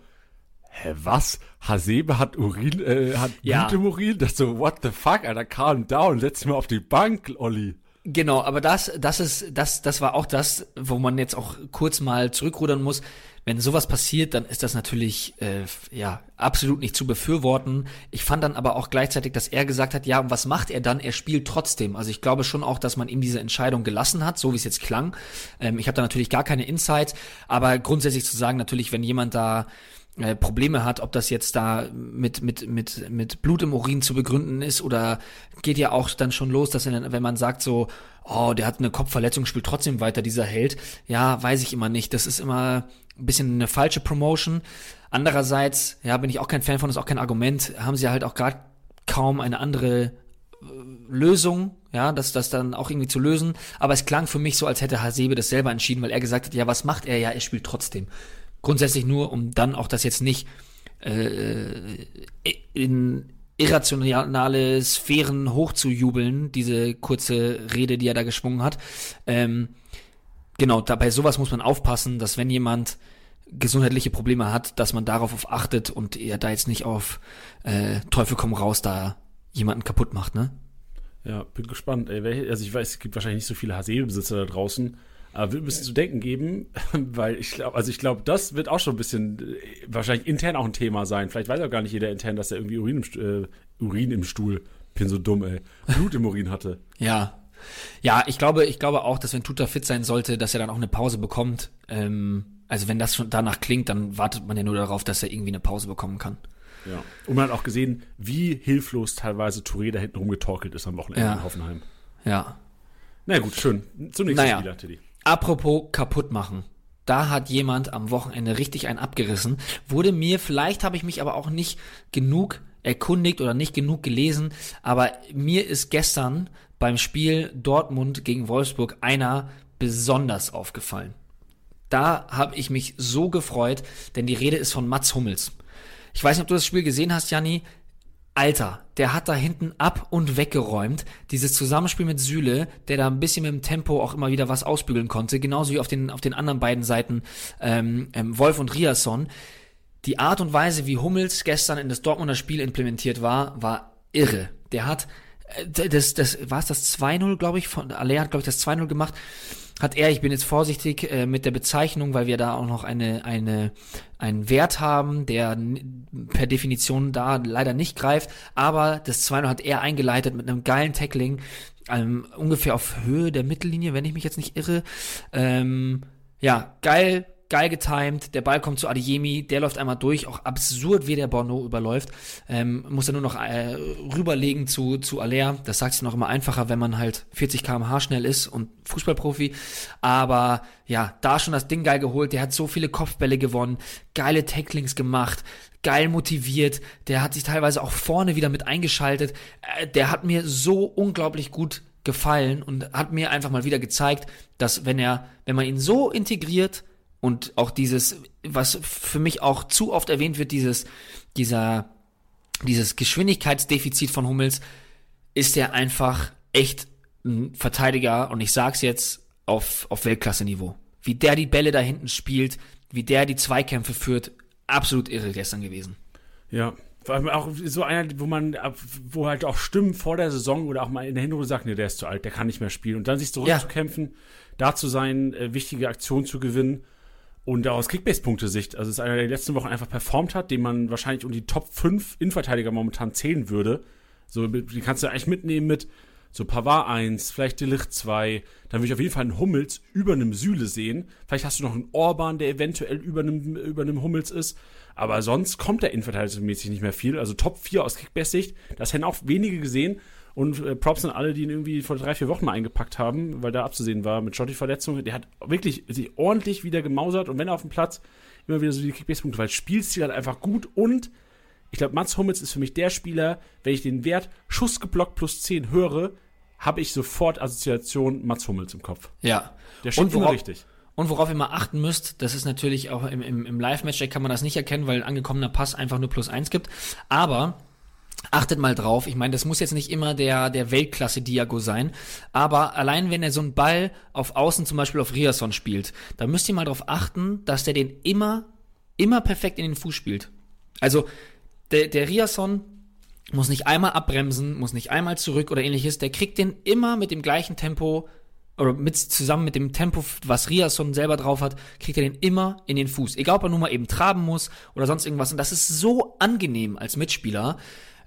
hä, was? Hasebe hat Urin, äh, hat ja. Blut im Urin? Das so, what the fuck, Alter, calm down, setz dich mal auf die Bank, Olli. Genau, aber das, das ist, das, das war auch das, wo man jetzt auch kurz mal zurückrudern muss wenn sowas passiert, dann ist das natürlich äh, ja absolut nicht zu befürworten. Ich fand dann aber auch gleichzeitig, dass er gesagt hat, ja, und was macht er dann? Er spielt trotzdem. Also ich glaube schon auch, dass man ihm diese Entscheidung gelassen hat, so wie es jetzt klang. Ähm, ich habe da natürlich gar keine Insights, aber grundsätzlich zu sagen, natürlich, wenn jemand da äh, Probleme hat, ob das jetzt da mit, mit, mit, mit Blut im Urin zu begründen ist oder geht ja auch dann schon los, dass wenn man sagt so, oh, der hat eine Kopfverletzung, spielt trotzdem weiter, dieser Held. Ja, weiß ich immer nicht. Das ist immer, ein bisschen eine falsche Promotion. Andererseits, ja, bin ich auch kein Fan von, ist auch kein Argument, haben sie halt auch gerade kaum eine andere äh, Lösung, ja, das, das dann auch irgendwie zu lösen. Aber es klang für mich so, als hätte Hasebe das selber entschieden, weil er gesagt hat, ja, was macht er? Ja, er spielt trotzdem. Grundsätzlich nur, um dann auch das jetzt nicht äh, in irrationale Sphären hochzujubeln, diese kurze Rede, die er da geschwungen hat. Ähm, genau, da, bei sowas muss man aufpassen, dass wenn jemand gesundheitliche Probleme hat, dass man darauf achtet und er da jetzt nicht auf äh, Teufel komm raus da jemanden kaputt macht, ne? Ja, bin gespannt. Ey, also ich weiß, es gibt wahrscheinlich nicht so viele HC-Besitzer da draußen, aber wird ein bisschen zu denken geben, weil ich glaube, also ich glaube, das wird auch schon ein bisschen äh, wahrscheinlich intern auch ein Thema sein. Vielleicht weiß auch gar nicht jeder intern, dass er irgendwie Urin im, äh, Urin im Stuhl, bin so dumm, ey, Blut im Urin hatte. Ja, ja, ich glaube, ich glaube auch, dass wenn Tuta fit sein sollte, dass er dann auch eine Pause bekommt. Ähm, also wenn das schon danach klingt, dann wartet man ja nur darauf, dass er irgendwie eine Pause bekommen kann. Ja. Und man hat auch gesehen, wie hilflos teilweise Touré da hinten rumgetorkelt ist am Wochenende ja. in Hoffenheim. Ja. Na gut, schön. Zum nächsten naja. Spieler, Teddy. Apropos kaputt machen. Da hat jemand am Wochenende richtig einen abgerissen. Wurde mir, vielleicht habe ich mich aber auch nicht genug erkundigt oder nicht genug gelesen, aber mir ist gestern beim Spiel Dortmund gegen Wolfsburg einer besonders aufgefallen. Da habe ich mich so gefreut, denn die Rede ist von Mats Hummels. Ich weiß nicht, ob du das Spiel gesehen hast, Janni. Alter, der hat da hinten ab und weggeräumt. Dieses Zusammenspiel mit Süle, der da ein bisschen mit dem Tempo auch immer wieder was ausbügeln konnte, genauso wie auf den, auf den anderen beiden Seiten ähm, ähm, Wolf und Riasson. Die Art und Weise, wie Hummels gestern in das Dortmunder Spiel implementiert war, war irre. Der hat das, das, war es das 2-0, glaube ich, von, Alea hat, glaube ich, das 2-0 gemacht, hat er, ich bin jetzt vorsichtig äh, mit der Bezeichnung, weil wir da auch noch eine, eine, einen Wert haben, der per Definition da leider nicht greift, aber das 2-0 hat er eingeleitet mit einem geilen Tackling, ähm, ungefähr auf Höhe der Mittellinie, wenn ich mich jetzt nicht irre. Ähm, ja, geil, geil getimed, der Ball kommt zu Adeyemi, der läuft einmal durch, auch absurd, wie der Bono überläuft, ähm, muss er nur noch äh, rüberlegen zu, zu Aller, das sagt sich noch immer einfacher, wenn man halt 40 km/h schnell ist und Fußballprofi, aber ja, da schon das Ding geil geholt, der hat so viele Kopfbälle gewonnen, geile Tacklings gemacht, geil motiviert, der hat sich teilweise auch vorne wieder mit eingeschaltet, äh, der hat mir so unglaublich gut gefallen und hat mir einfach mal wieder gezeigt, dass wenn er, wenn man ihn so integriert, und auch dieses, was für mich auch zu oft erwähnt wird, dieses, dieser, dieses Geschwindigkeitsdefizit von Hummels, ist er einfach echt ein Verteidiger und ich sag's jetzt auf, auf Weltklasse-Niveau. Wie der die Bälle da hinten spielt, wie der die Zweikämpfe führt, absolut irre gestern gewesen. Ja, vor allem auch so einer, wo man, wo halt auch Stimmen vor der Saison oder auch mal in der Hinrunde sagt, nee, der ist zu alt, der kann nicht mehr spielen. Und dann sich zurückzukämpfen, ja. da zu sein, äh, wichtige Aktionen zu gewinnen und aus Kickbase-Punkte-Sicht, also ist einer, der die letzten Wochen einfach performt hat, den man wahrscheinlich um die Top 5 Innenverteidiger momentan zählen würde. So, die kannst du eigentlich mitnehmen mit so Pavard 1, vielleicht Delicht 2. Dann würde ich auf jeden Fall einen Hummels über einem Süle sehen. Vielleicht hast du noch einen Orban, der eventuell über einem, über einem Hummels ist. Aber sonst kommt der Innenverteidigungsmäßig nicht mehr viel. Also Top 4 aus Kickbase-Sicht. Das hätten auch wenige gesehen. Und äh, Props an alle, die ihn irgendwie vor drei, vier Wochen mal eingepackt haben, weil da abzusehen war mit Schotti-Verletzungen. Der hat wirklich sich ordentlich wieder gemausert und wenn er auf dem Platz immer wieder so die Kickbase-Punkte, weil Spielstil hat einfach gut und ich glaube, Mats Hummels ist für mich der Spieler, wenn ich den Wert Schuss geblockt plus 10 höre, habe ich sofort Assoziation Mats Hummels im Kopf. Ja. Der steht immer richtig. Und worauf ihr mal achten müsst, das ist natürlich auch im, im, im Live-Match, kann man das nicht erkennen, weil ein angekommener Pass einfach nur plus 1 gibt. Aber Achtet mal drauf, ich meine, das muss jetzt nicht immer der, der Weltklasse-Diago sein, aber allein wenn er so einen Ball auf Außen zum Beispiel auf Riasson spielt, da müsst ihr mal darauf achten, dass der den immer, immer perfekt in den Fuß spielt. Also, der, der Riasson muss nicht einmal abbremsen, muss nicht einmal zurück oder ähnliches, der kriegt den immer mit dem gleichen Tempo oder mit, zusammen mit dem Tempo, was Riasson selber drauf hat, kriegt er den immer in den Fuß. Egal, ob er nur mal eben traben muss oder sonst irgendwas. Und das ist so angenehm als Mitspieler.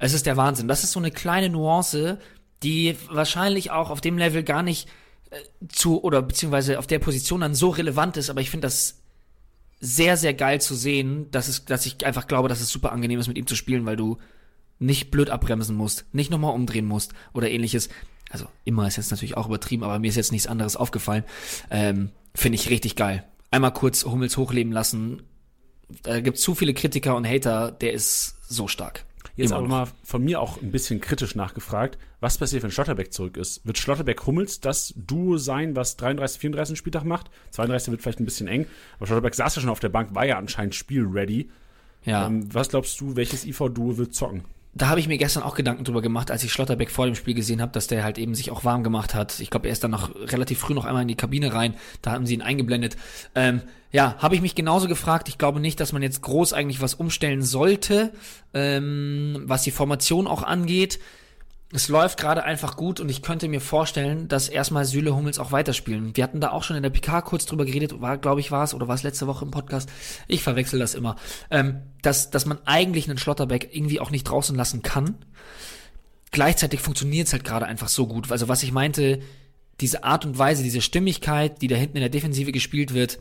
Es ist der Wahnsinn. Das ist so eine kleine Nuance, die wahrscheinlich auch auf dem Level gar nicht äh, zu oder beziehungsweise auf der Position dann so relevant ist, aber ich finde das sehr, sehr geil zu sehen, dass, es, dass ich einfach glaube, dass es super angenehm ist, mit ihm zu spielen, weil du nicht blöd abbremsen musst, nicht nochmal umdrehen musst oder ähnliches. Also immer ist jetzt natürlich auch übertrieben, aber mir ist jetzt nichts anderes aufgefallen. Ähm, finde ich richtig geil. Einmal kurz Hummels hochleben lassen. Da gibt zu viele Kritiker und Hater, der ist so stark. Jetzt aber mal von mir auch ein bisschen kritisch nachgefragt, was passiert, wenn Schlotterbeck zurück ist? Wird Schlotterbeck-Hummels das Duo sein, was 33, 34 Spieltag macht? 32 wird vielleicht ein bisschen eng, aber Schlotterbeck saß ja schon auf der Bank, war ja anscheinend spielready. Ja. Ähm, was glaubst du, welches IV-Duo wird zocken? Da habe ich mir gestern auch Gedanken drüber gemacht, als ich Schlotterbeck vor dem Spiel gesehen habe, dass der halt eben sich auch warm gemacht hat. Ich glaube, er ist dann noch relativ früh noch einmal in die Kabine rein. Da haben sie ihn eingeblendet. Ähm, ja, habe ich mich genauso gefragt. Ich glaube nicht, dass man jetzt groß eigentlich was umstellen sollte, ähm, was die Formation auch angeht es läuft gerade einfach gut und ich könnte mir vorstellen, dass erstmal Süle Hummels auch weiterspielen. Wir hatten da auch schon in der PK kurz drüber geredet, war, glaube ich, war es, oder war es letzte Woche im Podcast? Ich verwechsel das immer. Ähm, dass, dass man eigentlich einen Schlotterbeck irgendwie auch nicht draußen lassen kann. Gleichzeitig funktioniert es halt gerade einfach so gut. Also was ich meinte, diese Art und Weise, diese Stimmigkeit, die da hinten in der Defensive gespielt wird,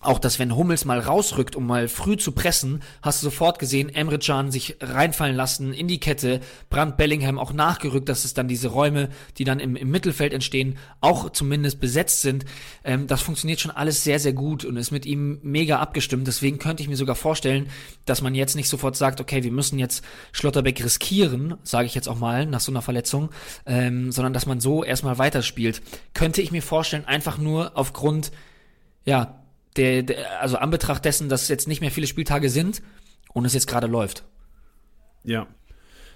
auch, dass wenn Hummels mal rausrückt, um mal früh zu pressen, hast du sofort gesehen, Emre Can sich reinfallen lassen in die Kette, Brand Bellingham auch nachgerückt, dass es dann diese Räume, die dann im, im Mittelfeld entstehen, auch zumindest besetzt sind. Ähm, das funktioniert schon alles sehr, sehr gut und ist mit ihm mega abgestimmt. Deswegen könnte ich mir sogar vorstellen, dass man jetzt nicht sofort sagt, okay, wir müssen jetzt Schlotterbeck riskieren, sage ich jetzt auch mal, nach so einer Verletzung, ähm, sondern dass man so erstmal weiterspielt. Könnte ich mir vorstellen, einfach nur aufgrund, ja, der, der, also Anbetracht dessen, dass jetzt nicht mehr viele Spieltage sind und es jetzt gerade läuft. Ja.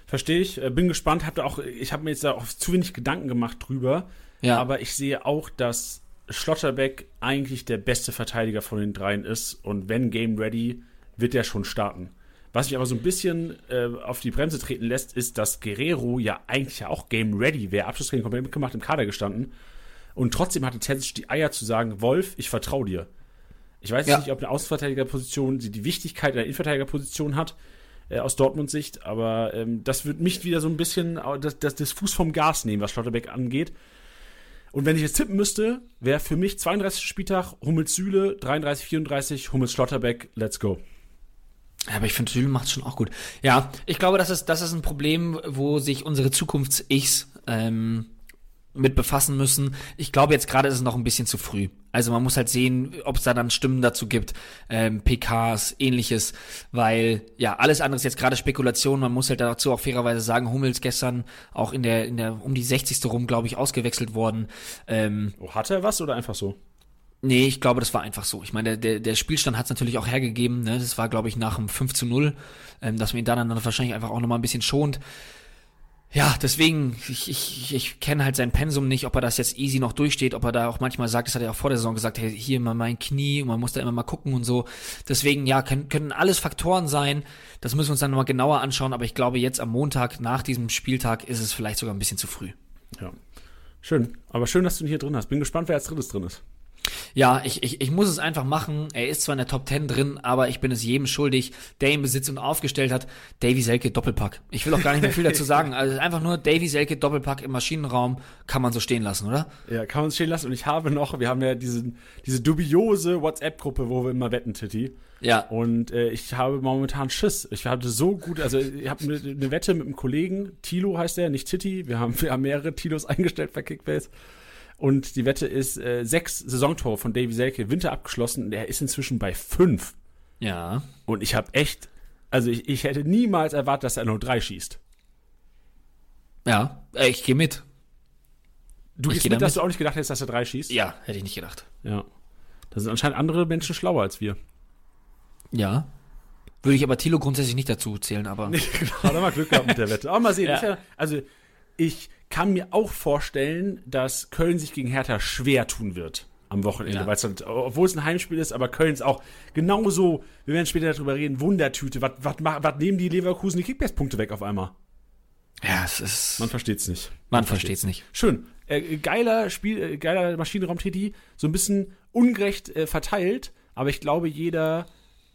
Verstehe ich. Äh, bin gespannt. Hab auch, ich habe mir jetzt da auch zu wenig Gedanken gemacht drüber. Ja. Aber ich sehe auch, dass Schlotterbeck eigentlich der beste Verteidiger von den dreien ist. Und wenn Game Ready, wird er schon starten. Was mich aber so ein bisschen äh, auf die Bremse treten lässt, ist, dass Guerrero ja eigentlich ja auch game ready wäre. Abschlusstraining komplett mitgemacht, im Kader gestanden. Und trotzdem hatte Terzic die Eier zu sagen, Wolf, ich vertraue dir. Ich weiß Ja. nicht, ob eine Außenverteidigerposition die, die Wichtigkeit einer Innenverteidigerposition hat, äh, aus Dortmunds Sicht, aber ähm, das wird mich wieder so ein bisschen das, das, das Fuß vom Gas nehmen, was Schlotterbeck angeht. Und wenn ich jetzt tippen müsste, wäre für mich 32. Spieltag Hummels Süle, 33, 34, Hummels Schlotterbeck, let's go. Ja, aber ich finde, Süle macht schon auch gut. Ja, ich glaube, das ist, das ist ein Problem, wo sich unsere Zukunfts-Ichs ähm, mit befassen müssen. Ich glaube, jetzt gerade ist es noch ein bisschen zu früh. Also man muss halt sehen, ob es da dann Stimmen dazu gibt, ähm, PKs, ähnliches, weil ja, alles andere ist jetzt gerade Spekulation. Man muss halt dazu auch fairerweise sagen, Hummels gestern auch in der, in der um die 60. rum, glaube ich, ausgewechselt worden. Ähm, Oh, hat er was oder einfach so? Nee, ich glaube, das war einfach so. Ich meine, der, der, Spielstand hat es natürlich auch hergegeben. Ne? Das war, glaube ich, nach dem 5 zu 0, ähm, dass man ihn dann, dann wahrscheinlich einfach auch nochmal ein bisschen schont. Ja, deswegen, ich, ich, ich kenne halt sein Pensum nicht, ob er das jetzt easy noch durchsteht, ob er da auch manchmal sagt, das hat er auch vor der Saison gesagt, hey, hier mal mein Knie und man muss da immer mal gucken und so. Deswegen, ja, können, können alles Faktoren sein. Das müssen wir uns dann nochmal genauer anschauen, aber ich glaube, jetzt am Montag nach diesem Spieltag ist es vielleicht sogar ein bisschen zu früh. Ja. Schön. Aber schön, dass du ihn hier drin hast. Bin gespannt, wer als drittes drin ist. Ja, ich, ich, ich muss es einfach machen. Er ist zwar in der Top 10 drin, aber ich bin es jedem schuldig, der ihn besitzt und aufgestellt hat. Davy Selke Doppelpack. Ich will auch gar nicht mehr viel dazu sagen. Also einfach nur Davy Selke Doppelpack im Maschinenraum kann man so stehen lassen, oder? Ja, kann man es stehen lassen. Und ich habe noch, wir haben ja diesen, diese dubiose WhatsApp-Gruppe, wo wir immer wetten, Titi. Ja. Und äh, ich habe momentan Schiss. Ich hatte so gut, also ich habe eine ne Wette mit einem Kollegen, Tilo heißt der, nicht Titi. Wir haben, wir haben mehrere Tilos eingestellt bei Kickbase. Und die Wette ist äh, sechs Saisontore von Davy Selke, Winter abgeschlossen. Und er ist inzwischen bei fünf. Ja. Und ich habe echt, also ich, ich hätte niemals erwartet, dass er nur drei schießt. Ja, äh, ich gehe mit. Du Ich gehst geh mit, da dass du auch nicht gedacht hättest, dass er drei schießt? Ja, hätte ich nicht gedacht. Ja. Da sind anscheinend andere Menschen schlauer als wir. Ja. Würde ich aber Thilo grundsätzlich nicht dazu zählen, aber. Nee, genau. Er mal Glück gehabt mit der Wette. Aber mal sehen. Ja. Ja, also, ich kann mir auch vorstellen, dass Köln sich gegen Hertha schwer tun wird am Wochenende, Ja. weil es obwohl es ein Heimspiel ist, aber Köln ist auch genauso, wir werden später darüber reden, Wundertüte. Was, was, ma- was nehmen die Leverkusen die Kickbase-Punkte weg auf einmal? Ja, es ist. Man versteht's nicht. Man versteht's nicht. Schön. Äh, geiler Spiel, äh, geiler Maschinenraum-TD, so ein bisschen ungerecht äh, verteilt, aber ich glaube, jeder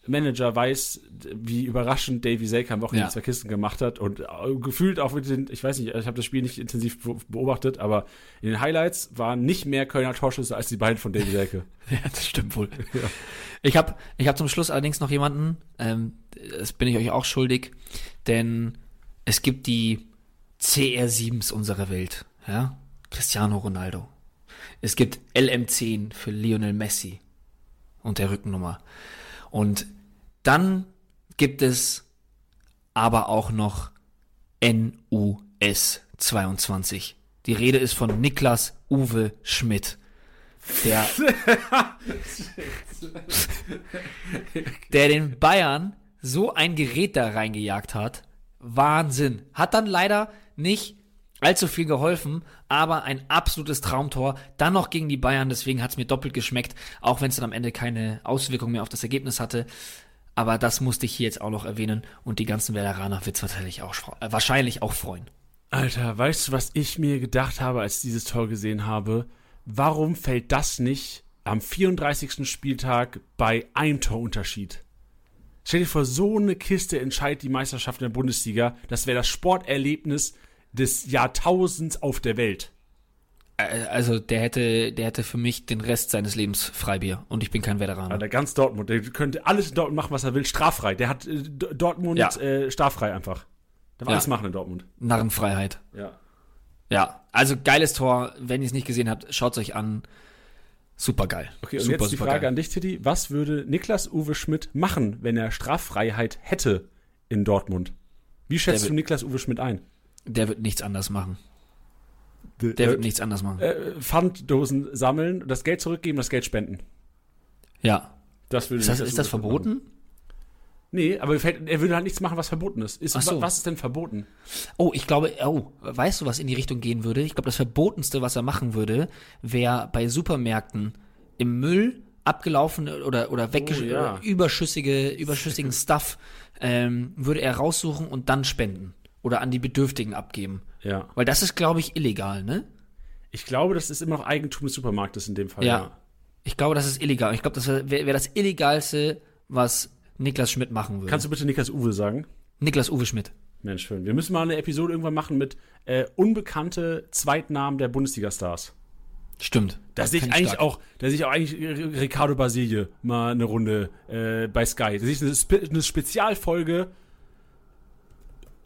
Manager weiß, wie überraschend Davy Selke am Wochenende Ja. zwei Kisten gemacht hat und äh, gefühlt auch mit den, ich weiß nicht, ich habe das Spiel nicht intensiv be- beobachtet, aber in den Highlights waren nicht mehr Kölner Torschüsse als die beiden von Davy Selke. Ja, das stimmt wohl. Ich habe ich hab zum Schluss allerdings noch jemanden, ähm, das bin ich euch auch schuldig, denn es gibt die CR7s unserer Welt, ja, Cristiano Ronaldo. Es gibt LM10 für Lionel Messi und der Rückennummer. Und dann gibt es aber auch noch NUS 22. Die Rede ist von Niklas Uwe Schmidt. Der der den Bayern so ein Gerät da reingejagt hat. Wahnsinn. Hat dann leider nicht allzu viel geholfen, aber ein absolutes Traumtor. Dann noch gegen die Bayern, deswegen hat es mir doppelt geschmeckt, auch wenn es dann am Ende keine Auswirkung mehr auf das Ergebnis hatte. Aber das musste ich hier jetzt auch noch erwähnen und die ganzen Werderaner wird es wahrscheinlich auch, äh, wahrscheinlich auch freuen. Alter, weißt du, was ich mir gedacht habe, als ich dieses Tor gesehen habe? Warum fällt das nicht am 34. Spieltag bei einem Torunterschied? Stell dir vor, so eine Kiste entscheidet die Meisterschaft in der Bundesliga. Das wäre das Sporterlebnis des Jahrtausends auf der Welt. Also der hätte, der hätte für mich den Rest seines Lebens Freibier und ich bin kein Werderaner. Alter, ganz Dortmund. Der könnte alles in Dortmund machen, was er will. Straffrei. Der hat äh, Dortmund Ja. äh, straffrei einfach. Der Ja. alles machen in Dortmund. Narrenfreiheit. Ja. Ja, also geiles Tor. Wenn ihr es nicht gesehen habt, schaut es euch an. Super geil. Okay, und super, jetzt die Frage an dich, Titi. Was würde Niklas Uwe Schmidt machen, wenn er Straffreiheit hätte in Dortmund? Wie schätzt Der du Niklas Uwe Schmidt ein? Der wird nichts anders machen. Der Der wird nichts anders machen. äh, Pfanddosen sammeln, das Geld zurückgeben, das Geld spenden. Ja. Das würde Ist das, ist das machen. verboten? Nee, aber er würde halt nichts machen, was verboten ist. ist so. wa- Was ist denn verboten? Oh, ich glaube, oh, weißt du, was in die Richtung gehen würde? Ich glaube, das Verbotenste, was er machen würde, wäre bei Supermärkten im Müll abgelaufene oder, oder weg, Oh, ja. überschüssige, überschüssigen Stuff ähm, würde er raussuchen und dann spenden. Oder an die Bedürftigen abgeben. Ja. Weil das ist, glaube ich, illegal, ne? Ich glaube, das ist immer noch Eigentum des Supermarktes in dem Fall. Ja. Ich glaube, das ist illegal. Ich glaube, das wäre wär das Illegalste, was Niklas Schmidt machen würde. Kannst du bitte Niklas Uwe sagen? Niklas Uwe Schmidt. Mensch, schön. Wir müssen mal eine Episode irgendwann machen mit äh, unbekannte Zweitnamen der Bundesliga-Stars. Stimmt. Da sehe ich eigentlich stark. auch, da sehe ich auch eigentlich Ricardo Basilie mal eine Runde äh, bei Sky. Da sehe ich eine, Spe eine Spezialfolge.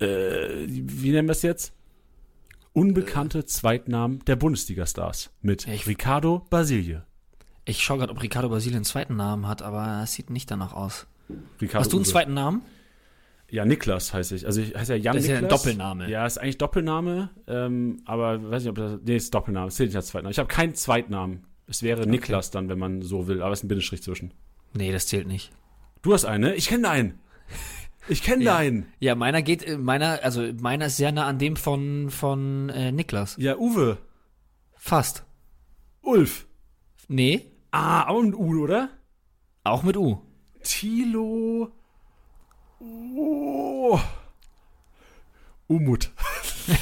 Äh, wie nennen wir es jetzt? Unbekannte Zweitnamen der Bundesliga-Stars mit ich- Ricardo Basilie. Ich schaue gerade, ob Ricardo Basile einen zweiten Namen hat, aber es sieht nicht danach aus. Ricardo Hast du einen Uwe. zweiten Namen? Ja, Niklas heiße ich. Also ich heiße ja Jan Das ist ja ein Niklas. Doppelname. Ja, ist eigentlich Doppelname, ähm, aber weiß nicht, ob das. Nee, ist Doppelname. Es zählt nicht als Zweitname. Ich habe keinen Zweitnamen. Es wäre Niklas dann, wenn man so will, aber es ist ein Bindestrich zwischen. Nee, das zählt nicht. Du hast einen, ne? Ich kenne einen. Ich kenne Ja. deinen. Ja, meiner geht, äh, meiner, also meiner ist sehr nah an dem von, von äh, Niklas. Ja, Uwe. Fast. Ulf. Nee, Ah, auch ein U, oder? auch mit U. Tilo. Oh. Umut.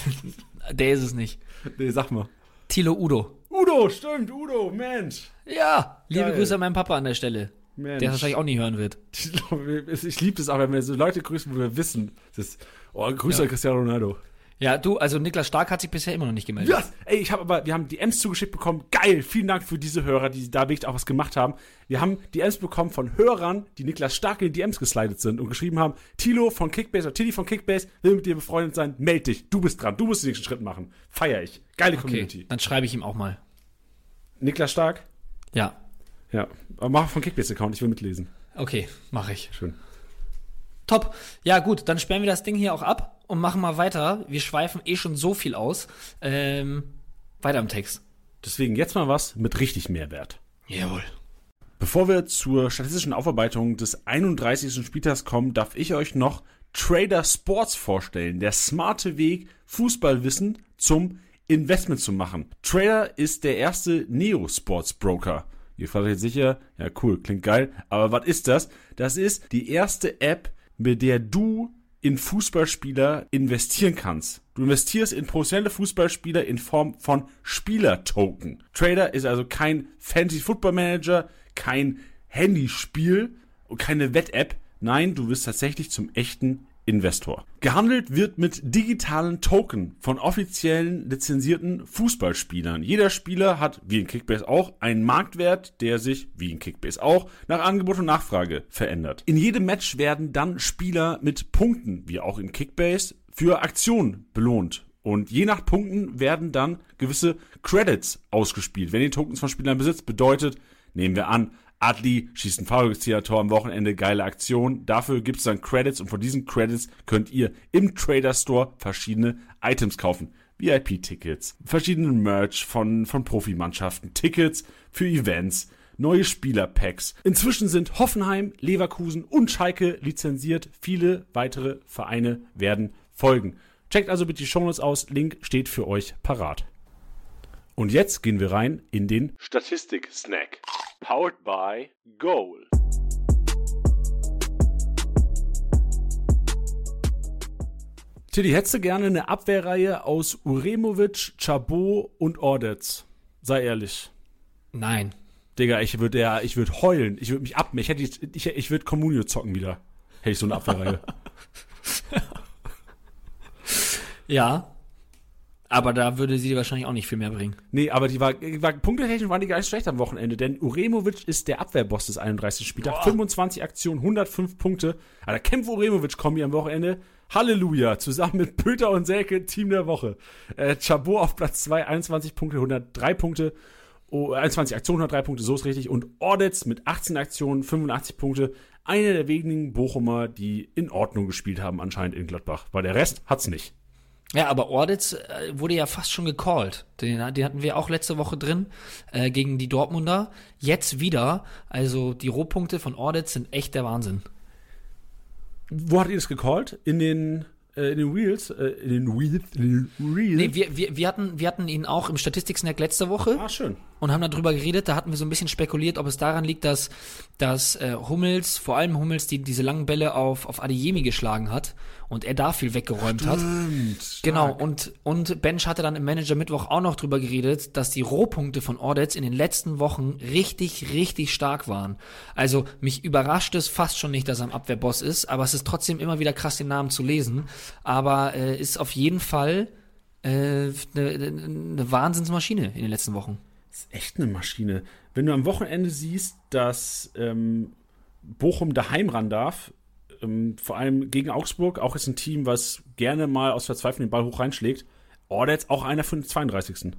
Der ist es nicht. Nee, sag mal. Tilo Udo. Udo, stimmt, Udo, Mensch. Ja, liebe Geil. Grüße an meinen Papa an der Stelle. Mensch. Der es wahrscheinlich auch nie hören wird. Ich, ich liebe es auch, wenn wir so Leute grüßen, wo wir wissen. Das ist, oh, Grüße Ja. an Cristiano Ronaldo. Ja, du, also Niklas Stark hat sich bisher immer noch nicht gemeldet. Ja, ey, ich habe aber, wir haben die Ems zugeschickt bekommen. Geil, vielen Dank für diese Hörer, die da wirklich auch was gemacht haben. Wir haben die Ems bekommen von Hörern, die Niklas Stark in die DMs geslidet sind und geschrieben haben, Tilo von Kickbase oder Tilly von Kickbase will mit dir befreundet sein, meld dich, du bist dran, du musst den nächsten Schritt machen. Feier ich. Geile Okay, Community. dann schreibe ich ihm auch mal. Niklas Stark? Ja, Ja, aber mach von Kickbase-Account, ich will mitlesen. okay, mache ich. Schön. Top. Ja, gut, dann sperren wir das Ding hier auch ab und machen mal weiter. Wir schweifen eh schon so viel aus. Ähm, weiter im Text. Deswegen jetzt mal was mit richtig Mehrwert. Jawohl. Bevor wir zur statistischen Aufarbeitung des 31. Spieltags kommen, darf ich euch noch Trader Sports vorstellen. Der smarte Weg, Fußballwissen zum Investment zu machen. Trader ist der erste Neo-Sports-Broker. Ihr fragt euch jetzt sicher, ja cool, klingt geil, aber was ist das? Das ist die erste App, mit der du in Fußballspieler investieren kannst. Du investierst in professionelle Fußballspieler in Form von Spielertoken. Trader ist also kein Fantasy Football Manager, kein Handyspiel und keine Wett-App. Nein, du wirst tatsächlich zum echten Investor. Gehandelt wird mit digitalen Token von offiziellen lizenzierten Fußballspielern. Jeder Spieler hat, wie in Kickbase auch, einen Marktwert, der sich, wie in Kickbase auch, nach Angebot und Nachfrage verändert. In jedem Match werden dann Spieler mit Punkten, wie auch in Kickbase, für Aktionen belohnt. Und je nach Punkten werden dann gewisse Credits ausgespielt. Wenn ihr Tokens von Spielern besitzt, bedeutet, nehmen wir an, Adli schießt ein Foulrückzieher-Tor am Wochenende, geile Aktion. Dafür gibt es dann Credits und von diesen Credits könnt ihr im Trader Store verschiedene Items kaufen. VIP-Tickets, verschiedene Merch von, von Profimannschaften, Tickets für Events, neue Spielerpacks. Inzwischen sind Hoffenheim, Leverkusen und Schalke lizenziert. Viele weitere Vereine werden folgen. Checkt also bitte die Shownotes aus, Link steht für euch parat. Und jetzt gehen wir rein in den Statistik-Snack. Powered by Goal. Tilly, hättest du gerne eine Abwehrreihe aus Uremovic, Chabot und Ordetz? Sei ehrlich. Nein. Digga, ich würde ja, ich würde heulen. Ich würde mich ab, ich hätte, ich, ich würde Communio zocken wieder. Hätte ich so eine Abwehrreihe. Ja. Aber da würde sie wahrscheinlich auch nicht viel mehr bringen. Nee, aber die war, die war punktetechnisch waren die gar nicht schlecht am Wochenende, denn Uremovic ist der Abwehrboss des 31. Spieltags. 25 Aktionen, 105 Punkte. Alter, kämpft Uremovic-Kombi am Wochenende. Halleluja, zusammen mit Pöter und Selke, Team der Woche. Äh, Chabot auf Platz 2, 21 Punkte, 103 Punkte. Oh, 21 Aktionen, 103 Punkte, so ist richtig. Und Ordetz mit 18 Aktionen, 85 Punkte. Einer der wenigen Bochumer, die in Ordnung gespielt haben, anscheinend in Gladbach. Weil der Rest hat's nicht. Ja, aber Orditz äh, wurde ja fast schon gecallt. Den, den hatten wir auch letzte Woche drin äh, gegen die Dortmunder. Jetzt wieder. Also die Rohpunkte von Orditz sind echt der Wahnsinn. Wo hat ihr das gecallt? In den, äh, in den Wheels? Äh, in den Wheels? In den Reels? Nee, wir, wir, wir, hatten, wir hatten ihn auch im Statistik-Snack letzte Woche. ah, schön. Und haben darüber geredet. Da hatten wir so ein bisschen spekuliert, ob es daran liegt, dass, dass äh, Hummels, vor allem Hummels, die diese langen Bälle auf, auf Adeyemi geschlagen hat und er da viel weggeräumt hat. Genau, und, und Bench hatte dann im Manager Mittwoch auch noch drüber geredet, dass die Rohpunkte von Ordetz in den letzten Wochen richtig, richtig stark waren. Also mich überrascht es fast schon nicht, dass er am Abwehrboss ist, aber es ist trotzdem immer wieder krass, den Namen zu lesen. Aber äh, ist auf jeden Fall eine äh, ne, ne Wahnsinnsmaschine in den letzten Wochen. Das ist echt eine Maschine. Wenn du am Wochenende siehst, dass ähm, Bochum daheim ran darf, ähm, vor allem gegen Augsburg, auch ist ein Team, was gerne mal aus Verzweiflung den Ball hoch reinschlägt, oh, der ist auch einer von den 32.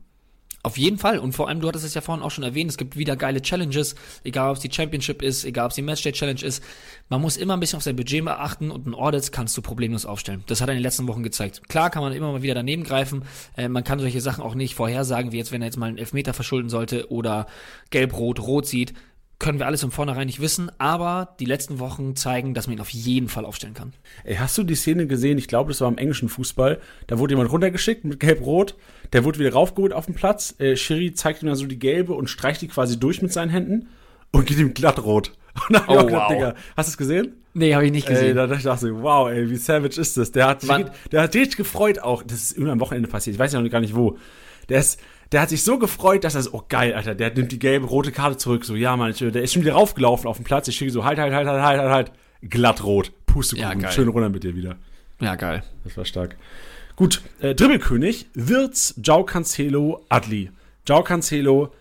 Auf jeden Fall. Und vor allem, du hattest es ja vorhin auch schon erwähnt, es gibt wieder geile Challenges, egal ob es die Championship ist, egal ob es die Matchday Challenge ist. Man muss immer ein bisschen auf sein Budget beachten und ein Audits kannst du problemlos aufstellen. Das hat er in den letzten Wochen gezeigt. Klar kann man immer mal wieder daneben greifen. Äh, man kann solche Sachen auch nicht vorhersagen, wie jetzt, wenn er jetzt mal einen Elfmeter verschulden sollte oder gelb-rot, rot sieht können wir alles im Vornherein nicht wissen, aber die letzten Wochen zeigen, dass man ihn auf jeden Fall aufstellen kann. Ey, hast du die Szene gesehen? Ich glaube, das war im englischen Fußball. Da wurde jemand runtergeschickt mit Gelb-Rot. Der wurde wieder raufgeholt auf den Platz. Äh, Schiri zeigt ihm dann so die gelbe und streicht die quasi durch mit seinen Händen und geht ihm glatt rot. Und dann oh, gedacht, wow. Digga, hast du es gesehen? Nee, habe ich nicht gesehen. Ey, da dachte ich, wow, ey, wie savage ist das? Der hat, sich, der hat richtig gefreut auch. Das ist irgendwann am Wochenende passiert. Ich weiß ja noch gar nicht wo. Der ist, der hat sich so gefreut, dass er so, oh geil, Alter, der nimmt die gelbe, rote Karte zurück. So, ja, Mann, der ist schon wieder raufgelaufen auf dem Platz. Ich schicke so, halt, halt, halt, halt, halt, halt, halt. Glatt rot. Pustekuchen. Ja, Schön runter mit dir wieder. Ja, geil. Das war stark. Gut, äh, Dribbelkönig, Wirtz, Jao Cancelo, Adli. Jao Cancelo,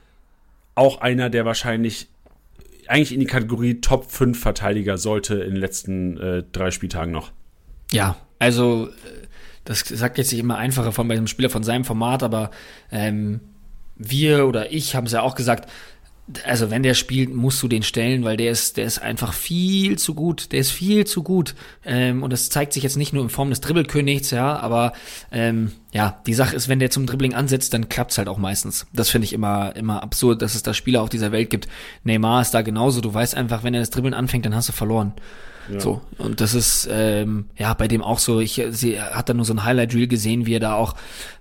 auch einer, der wahrscheinlich eigentlich in die Kategorie Top 5 Verteidiger sollte in den letzten äh, drei Spieltagen noch. Ja, also das sagt jetzt nicht immer einfacher von bei einem Spieler von seinem Format, aber ähm, wir oder ich haben es ja auch gesagt, also wenn der spielt, musst du den stellen, weil der ist, der ist einfach viel zu gut. Der ist viel zu gut. Ähm, und das zeigt sich jetzt nicht nur in Form des Dribbelkönigs, ja, aber ähm, ja, die Sache ist, wenn der zum Dribbling ansetzt, dann klappt's halt auch meistens. Das finde ich immer, immer absurd, dass es da Spieler auf dieser Welt gibt. Neymar ist da genauso. Du weißt einfach, wenn er das Dribbeln anfängt, dann hast du verloren. Ja. So, und das ist ähm, ja bei dem auch so, ich sie hat da nur so ein Highlight-Reel gesehen, wie er da auch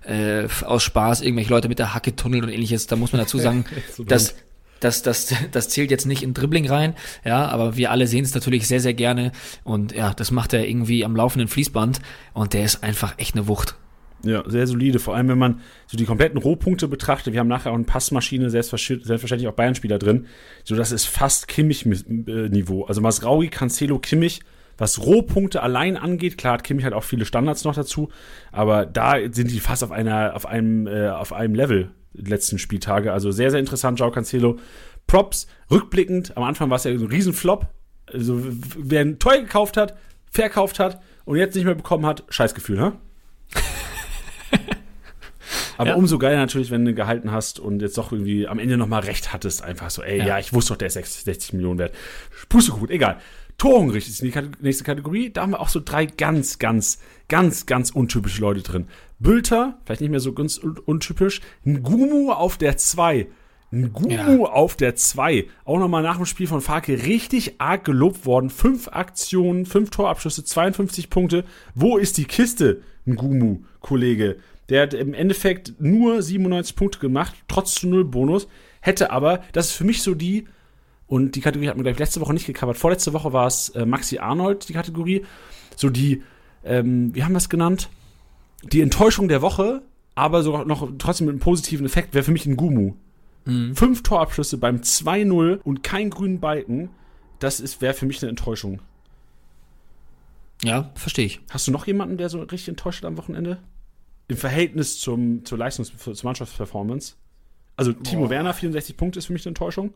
äh, aus Spaß irgendwelche Leute mit der Hacke tunnelt und ähnliches. Da muss man dazu sagen, so dass das, das, das zählt jetzt nicht in Dribbling rein, ja, aber wir alle sehen es natürlich sehr, sehr gerne und ja, das macht er irgendwie am laufenden Fließband und der ist einfach echt eine Wucht. Ja, sehr solide. Vor allem, wenn man so die kompletten Rohpunkte betrachtet. Wir haben nachher auch eine Passmaschine, selbstverständlich auch Bayern-Spieler drin. So, das ist fast Kimmich-Niveau. Also Masraui, Cancelo, Kimmich, was Rohpunkte allein angeht. Klar hat Kimmich halt auch viele Standards noch dazu. Aber da sind die fast auf einer, auf einem, äh, auf einem Level die letzten Spieltage. Also sehr, sehr interessant, Joao Cancelo. Props, rückblickend, am Anfang war es ja so ein Riesenflop. Also, wer ein teuer gekauft hat, verkauft hat und jetzt nicht mehr bekommen hat, Scheißgefühl, ne? Aber ja. umso geiler natürlich, wenn du gehalten hast und jetzt doch irgendwie am Ende nochmal recht hattest. Einfach so, ey, ja, ja ich wusste doch, der ist 60 Millionen wert. Pustekuchen, egal. Torhungrig ist die nächste Kategorie. Da haben wir auch so drei ganz, ganz, ganz, ganz untypische Leute drin. Bülter, vielleicht nicht mehr so ganz untypisch. Ngumu auf der 2. Ngumu ja. auf der 2. Auch nochmal nach dem Spiel von Farke richtig arg gelobt worden. Fünf Aktionen, fünf Torabschlüsse, 52 Punkte. Wo ist die Kiste, Ngumu, Kollege? Der hat im Endeffekt nur 97 Punkte gemacht, trotz zu null Bonus. Hätte aber, das ist für mich so die, und die Kategorie hat man, glaube ich, letzte Woche nicht gecovert. Vorletzte Woche war es äh, Maxi Arnold, die Kategorie. So die, ähm, wie haben wir es genannt? Die Enttäuschung der Woche, aber sogar noch trotzdem mit einem positiven Effekt, wäre für mich ein Gumu. Mhm. Fünf Torabschlüsse beim 2-0 und kein grünen Balken, das wäre für mich eine Enttäuschung. Ja, verstehe ich. Hast du noch jemanden, der so richtig enttäuscht am Wochenende? Im Verhältnis zum, zur Leistungs-, zur Mannschaftsperformance. Also Timo Boah. Werner, 64 Punkte ist für mich eine Enttäuschung.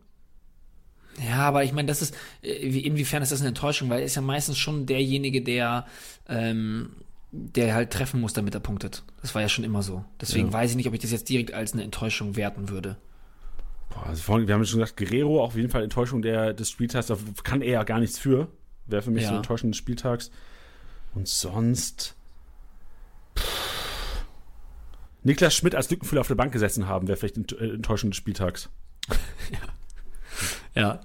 Ja, aber ich meine, das ist, äh, inwiefern ist das eine Enttäuschung, weil er ist ja meistens schon derjenige, der, ähm, der halt treffen muss, damit er punktet. Das war ja schon immer so. Deswegen ja. weiß ich nicht, ob ich das jetzt direkt als eine Enttäuschung werten würde. Boah, also vorhin, wir haben schon gesagt, Guerrero auf jeden Fall Enttäuschung der, des Spieltags, da kann er ja gar nichts für. Wäre für mich ja. so Enttäuschung des Spieltags. Und sonst. Pff Niklas Schmidt als Lückenfüller auf der Bank gesessen haben, wäre vielleicht äh, Enttäuschung des Spieltags. ja. ja.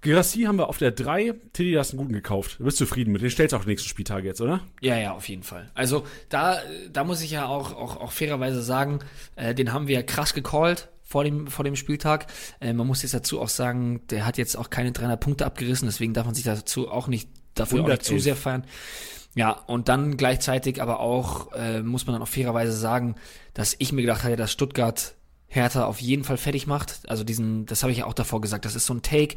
Gerassi haben wir auf der 3. Tilly, hast einen guten gekauft. Du bist zufrieden mit. Den stellst du auch die nächsten Spieltage jetzt, oder? Ja, ja, auf jeden Fall. Also da, da muss ich ja auch, auch, auch fairerweise sagen, äh, den haben wir krass gecallt vor dem, vor dem Spieltag. Äh, man muss jetzt dazu auch sagen, der hat jetzt auch keine 300 Punkte abgerissen, deswegen darf man sich dazu auch nicht, dafür auch nicht zu sehr feiern. Ja, und dann gleichzeitig aber auch, äh, muss man dann auch fairerweise sagen, dass ich mir gedacht hatte, dass Stuttgart Hertha auf jeden Fall fertig macht. Also diesen, das habe ich ja auch davor gesagt, das ist so ein Take.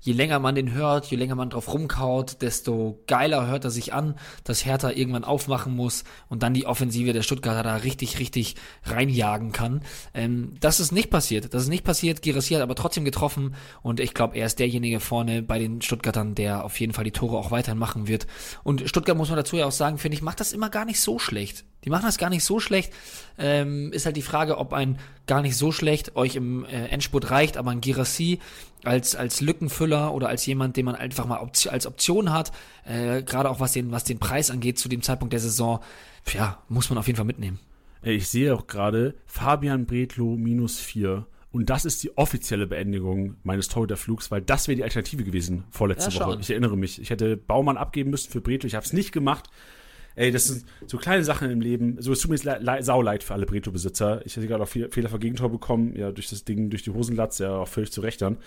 Je länger man den hört, je länger man drauf rumkaut, desto geiler hört er sich an, dass Hertha irgendwann aufmachen muss und dann die Offensive der Stuttgarter da richtig, richtig reinjagen kann. Ähm, das ist nicht passiert. Das ist nicht passiert. Girassi hat aber trotzdem getroffen und ich glaube, er ist derjenige vorne bei den Stuttgartern, der auf jeden Fall die Tore auch weiterhin machen wird. Und Stuttgart muss man dazu ja auch sagen, finde ich, macht das immer gar nicht so schlecht. Die machen das gar nicht so schlecht. Ähm, ist halt die Frage, ob ein gar nicht so schlecht euch im äh, Endspurt reicht, aber ein Girassi als, als Lückenfüller oder als jemand, den man einfach mal Option, als Option hat, äh, gerade auch was den, was den Preis angeht zu dem Zeitpunkt der Saison, ja, muss man auf jeden Fall mitnehmen. Ich sehe auch gerade Fabian Bredlow minus vier. Und das ist die offizielle Beendigung meines Torhüterflugs, weil das wäre die Alternative gewesen vorletzte ja, Woche. Ich erinnere mich. Ich hätte Baumann abgeben müssen für Bredlow. Ich habe es nicht gemacht. Ey, das sind so kleine Sachen im Leben. So, es tut mir le le sauleid für alle Breto-Besitzer. Ich hätte gerade auch viel, Fehler für Gegentor bekommen, ja, durch das Ding, durch die Hosenlatz, ja, auch völlig zu Recht dann.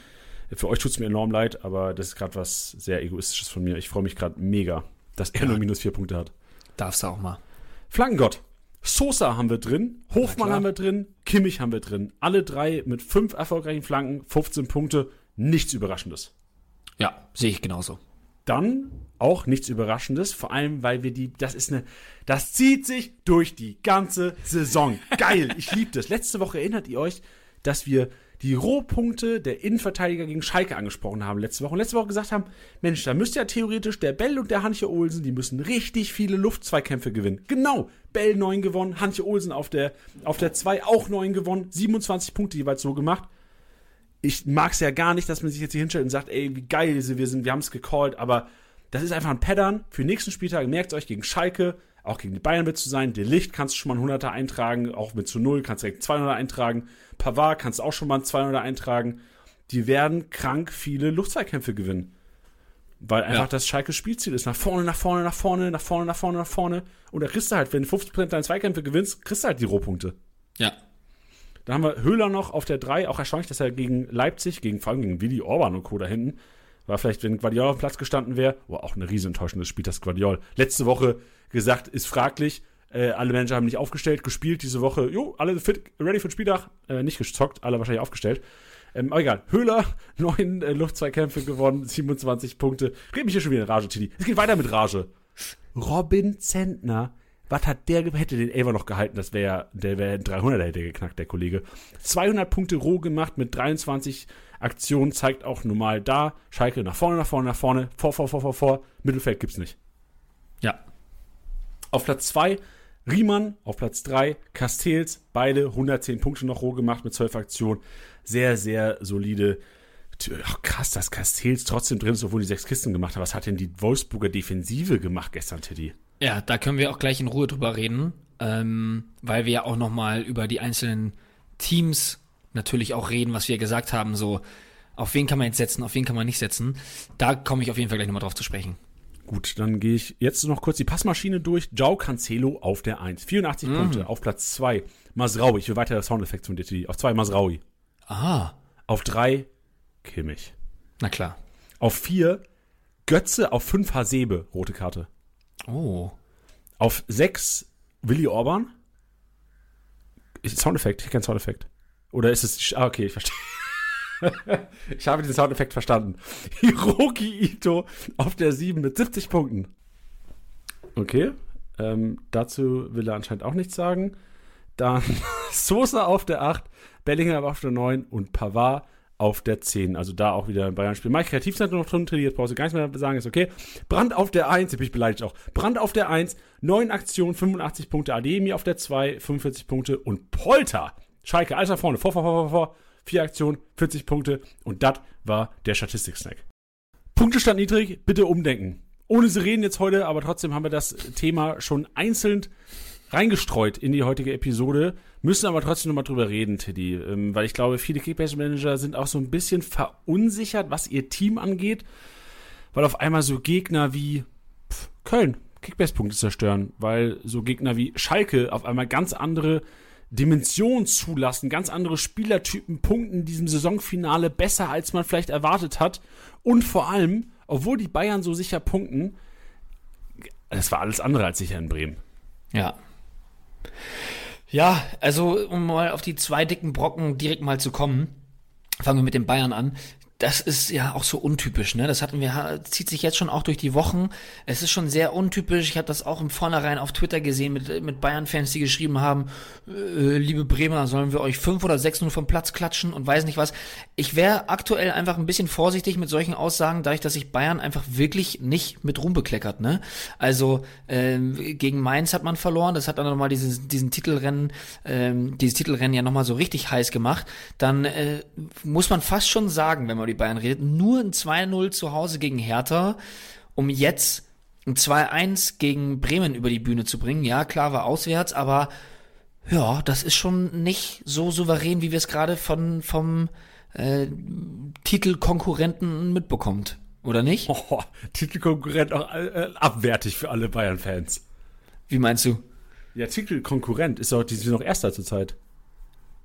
Für euch tut es mir enorm leid, aber das ist gerade was sehr Egoistisches von mir. Ich freue mich gerade mega, dass er ja. nur minus vier Punkte hat. Darfst du auch mal. Flankengott. Sosa haben wir drin, Hofmann haben wir drin, Kimmich haben wir drin. Alle drei mit fünf erfolgreichen Flanken, 15 Punkte. Nichts Überraschendes. Ja, sehe ich genauso. Dann auch nichts Überraschendes, vor allem, weil wir die, das ist eine, das zieht sich durch die ganze Saison. Geil, ich liebe das. Letzte Woche erinnert ihr euch, dass wir die Rohpunkte der Innenverteidiger gegen Schalke angesprochen haben letzte Woche. Und letzte Woche gesagt haben, Mensch, da müsste ja theoretisch der Bell und der Hanche Olsen, die müssen richtig viele Luftzweikämpfe gewinnen. Genau, Bell 9 gewonnen, Hanche Olsen auf der, auf der 2 auch 9 gewonnen, 27 Punkte jeweils so gemacht ich mag es ja gar nicht, dass man sich jetzt hier hinstellt und sagt, ey, wie geil wir sind, wir haben es gecallt, aber das ist einfach ein Pattern für den nächsten Spieltag. Merkt euch gegen Schalke, auch gegen die Bayern wird zu sein. Der Licht kannst du schon mal ein 100er eintragen, auch mit zu Null kannst du direkt 200 eintragen. Pavard kannst du auch schon mal ein 200er eintragen. Die werden krank viele Luftzweikämpfe gewinnen. Weil einfach ja. das Schalke Spielziel ist. Nach vorne, nach vorne, nach vorne, nach vorne, nach vorne, nach vorne. Und da kriegst du halt, wenn du 50% deiner Zweikämpfe gewinnst, kriegst du halt die Rohpunkte. Ja. Dann haben wir Höhler noch auf der 3. Auch erstaunlich, dass er gegen Leipzig, gegen, vor allem gegen Willi Orban und Co. da hinten, war vielleicht, wenn Guardiol auf dem Platz gestanden wäre, oh, auch eine riesen enttäuschendes Spiel, das Guardiol. Letzte Woche gesagt, ist fraglich. Äh, alle Manager haben nicht aufgestellt, gespielt diese Woche. Jo, alle fit, ready für den Spieltag. Äh, nicht gezockt, alle wahrscheinlich aufgestellt. Ähm, aber egal. Höhler, neun äh, Luftzweikämpfe gewonnen, 27 Punkte. Red mich hier schon wieder in Rage, Titi. Es geht weiter mit Rage. Robin Zentner was hat der, hätte den Elver noch gehalten, das wäre, der wäre 300er hätte geknackt, der Kollege. 200 Punkte roh gemacht mit 23 Aktionen, zeigt auch normal da. Schalke nach vorne, nach vorne, nach vorne, vor, vor, vor, vor, vor. Mittelfeld gibt's nicht. Ja. Auf Platz 2 Riemann, auf Platz 3 Castells, beide 110 Punkte noch roh gemacht mit 12 Aktionen. Sehr, sehr solide. Ach, krass, dass Castells trotzdem drin ist, obwohl die sechs Kisten gemacht hat. Was hat denn die Wolfsburger Defensive gemacht gestern, Teddy? Ja, da können wir auch gleich in Ruhe drüber reden, ähm, weil wir ja auch nochmal über die einzelnen Teams natürlich auch reden, was wir gesagt haben, so auf wen kann man jetzt setzen, auf wen kann man nicht setzen. Da komme ich auf jeden Fall gleich nochmal drauf zu sprechen. Gut, dann gehe ich jetzt noch kurz die Passmaschine durch. Jao Cancelo auf der 1. 84 mm. Punkte. Auf Platz 2 Masraui. Ich will weiter das Soundeffekt von DTD. Auf 2 Masraui. Aha. Auf 3 Kimmich. Na klar. Auf 4 Götze. Auf 5 Hasebe. Rote Karte. Oh. Auf 6 Willy Orban. Soundeffekt? Ich kenne Soundeffekt. Oder ist es. Ah, okay, ich verstehe. ich habe den Soundeffekt verstanden. Hiroki Ito auf der 7 mit 70 Punkten. Okay. Ähm, dazu will er anscheinend auch nichts sagen. Dann Sosa auf der 8, Bellingham auf der 9 und Pavard auf der 10. Also da auch wieder ein Bayern-Spiel. Mike Kreativcenter noch drin trainiert, brauchst du gar nichts mehr sagen, ist okay. Brand auf der 1, bin ich beleidigt auch. Brand auf der 1, 9 Aktionen, 85 Punkte. Ademi auf der 2, 45 Punkte. Und Polter, Schalke, alles nach vorne, vor, vor, vor, vor, vor. 4 Aktionen, 40 Punkte. Und das war der Statistik-Snack. Punktestand niedrig, bitte umdenken. Ohne sie reden jetzt heute, aber trotzdem haben wir das Thema schon einzeln reingestreut in die heutige Episode. Müssen aber trotzdem nochmal drüber reden, Teddy. Ähm, weil ich glaube, viele Kickbase-Manager sind auch so ein bisschen verunsichert, was ihr Team angeht. Weil auf einmal so Gegner wie pff, Köln Kickbase-Punkte zerstören. Weil so Gegner wie Schalke auf einmal ganz andere Dimension zulassen, ganz andere Spielertypen punkten in diesem Saisonfinale besser, als man vielleicht erwartet hat. Und vor allem, obwohl die Bayern so sicher punkten, das war alles andere als sicher in Bremen. Ja. Ja, also um mal auf die zwei dicken Brocken direkt mal zu kommen, fangen wir mit den Bayern an das ist ja auch so untypisch, ne? Das hatten wir, zieht sich jetzt schon auch durch die Wochen. Es ist schon sehr untypisch. Ich habe das auch im Vornherein auf Twitter gesehen mit, mit Bayern-Fans, die geschrieben haben, äh, liebe Bremer, sollen wir euch fünf oder sechs nur vom Platz klatschen und weiß nicht was. Ich wäre aktuell einfach ein bisschen vorsichtig mit solchen Aussagen, dadurch, dass sich Bayern einfach wirklich nicht mit Ruhm bekleckert, ne? Also äh, gegen Mainz hat man verloren, das hat dann nochmal diesen, diesen Titelrennen, äh, dieses Titelrennen ja nochmal so richtig heiß gemacht. Dann äh, muss man fast schon sagen, wenn man die Bayern redet, nur ein 2-0 zu Hause gegen Hertha, um jetzt ein 2-1 gegen Bremen über die Bühne zu bringen. Ja, klar war auswärts, aber ja, das ist schon nicht so souverän, wie wir es gerade von vom äh, Titelkonkurrenten mitbekommt, oder nicht? Oh, Titelkonkurrent auch äh, abwertig für alle Bayern-Fans. Wie meinst du? Ja, Titelkonkurrent ist doch, die sind noch Erster zurzeit.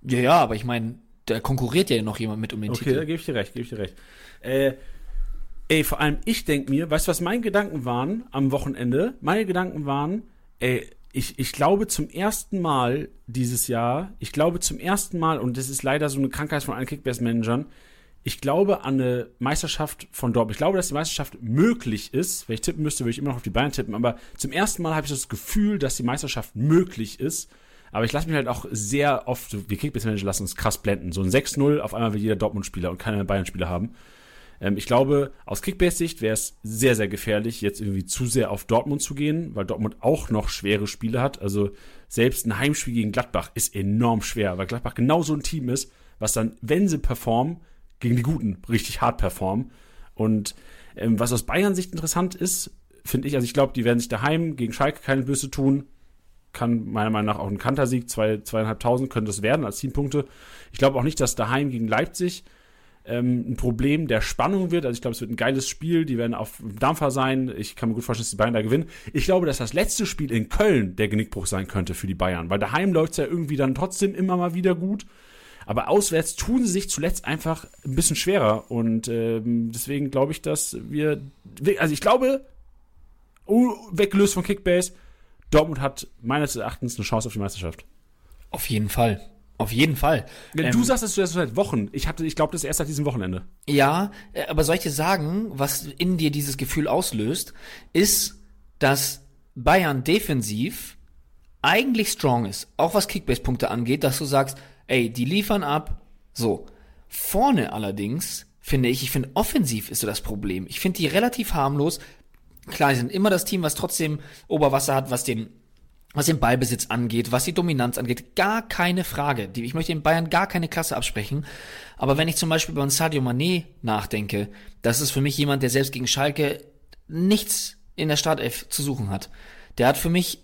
Ja, ja, aber ich meine, da konkurriert ja noch jemand mit um den okay, Titel. Okay, da gebe ich dir recht, gebe ich dir recht. Äh, ey, vor allem ich denke mir, weißt du, was meine Gedanken waren am Wochenende? Meine Gedanken waren, ey, ich, ich glaube zum ersten Mal dieses Jahr, ich glaube zum ersten Mal, und das ist leider so eine Krankheit von allen Kickbase-Managern, ich glaube an eine Meisterschaft von Dortmund. Ich glaube, dass die Meisterschaft möglich ist. Wenn ich tippen müsste, würde ich immer noch auf die Bayern tippen. Aber zum ersten Mal habe ich das Gefühl, dass die Meisterschaft möglich ist. Aber ich lasse mich halt auch sehr oft, wir Kickbase-Manager lassen uns krass blenden. So ein 6-0, auf einmal will jeder Dortmund-Spieler und keiner Bayern-Spieler haben. Ähm, ich glaube, aus Kickbase-Sicht wäre es sehr, sehr gefährlich, jetzt irgendwie zu sehr auf Dortmund zu gehen, weil Dortmund auch noch schwere Spiele hat. Also selbst ein Heimspiel gegen Gladbach ist enorm schwer, weil Gladbach genau so ein Team ist, was dann, wenn sie performen, gegen die Guten richtig hart performen. Und ähm, was aus Bayern-Sicht interessant ist, finde ich, also ich glaube, die werden sich daheim gegen Schalke keine Böse tun kann meiner Meinung nach auch ein Kantersieg, zwei, zweieinhalbtausend könnte es werden als Teampunkte. Ich glaube auch nicht, dass daheim gegen Leipzig ähm, ein Problem der Spannung wird. Also ich glaube, es wird ein geiles Spiel. Die werden auf Dampfer sein. Ich kann mir gut vorstellen, dass die Bayern da gewinnen. Ich glaube, dass das letzte Spiel in Köln der Genickbruch sein könnte für die Bayern, weil daheim läuft es ja irgendwie dann trotzdem immer mal wieder gut. Aber auswärts tun sie sich zuletzt einfach ein bisschen schwerer. Und ähm, deswegen glaube ich, dass wir. Also ich glaube, weggelöst von Kickbase, Dortmund hat meines Erachtens eine Chance auf die Meisterschaft. Auf jeden Fall. Auf jeden Fall. Ähm, du sagst es erst seit Wochen. Ich hatte, ich glaube, das erst seit diesem Wochenende. Ja, äh, aber soll ich dir sagen, was in dir dieses Gefühl auslöst, ist, dass Bayern defensiv eigentlich strong ist, auch was Kickbase-Punkte angeht, dass du sagst, ey, die liefern ab. So. Vorne allerdings finde ich, ich finde offensiv ist so das Problem. Ich finde die relativ harmlos, Klar, sie sind immer das Team, was trotzdem Oberwasser hat, was den was den Ballbesitz angeht, was die Dominanz angeht, gar keine Frage. Ich möchte den Bayern gar keine Klasse absprechen. Aber wenn ich zum Beispiel über Sadio Mané nachdenke, das ist für mich jemand, der selbst gegen Schalke nichts in der Startelf zu suchen hat. Der hat für mich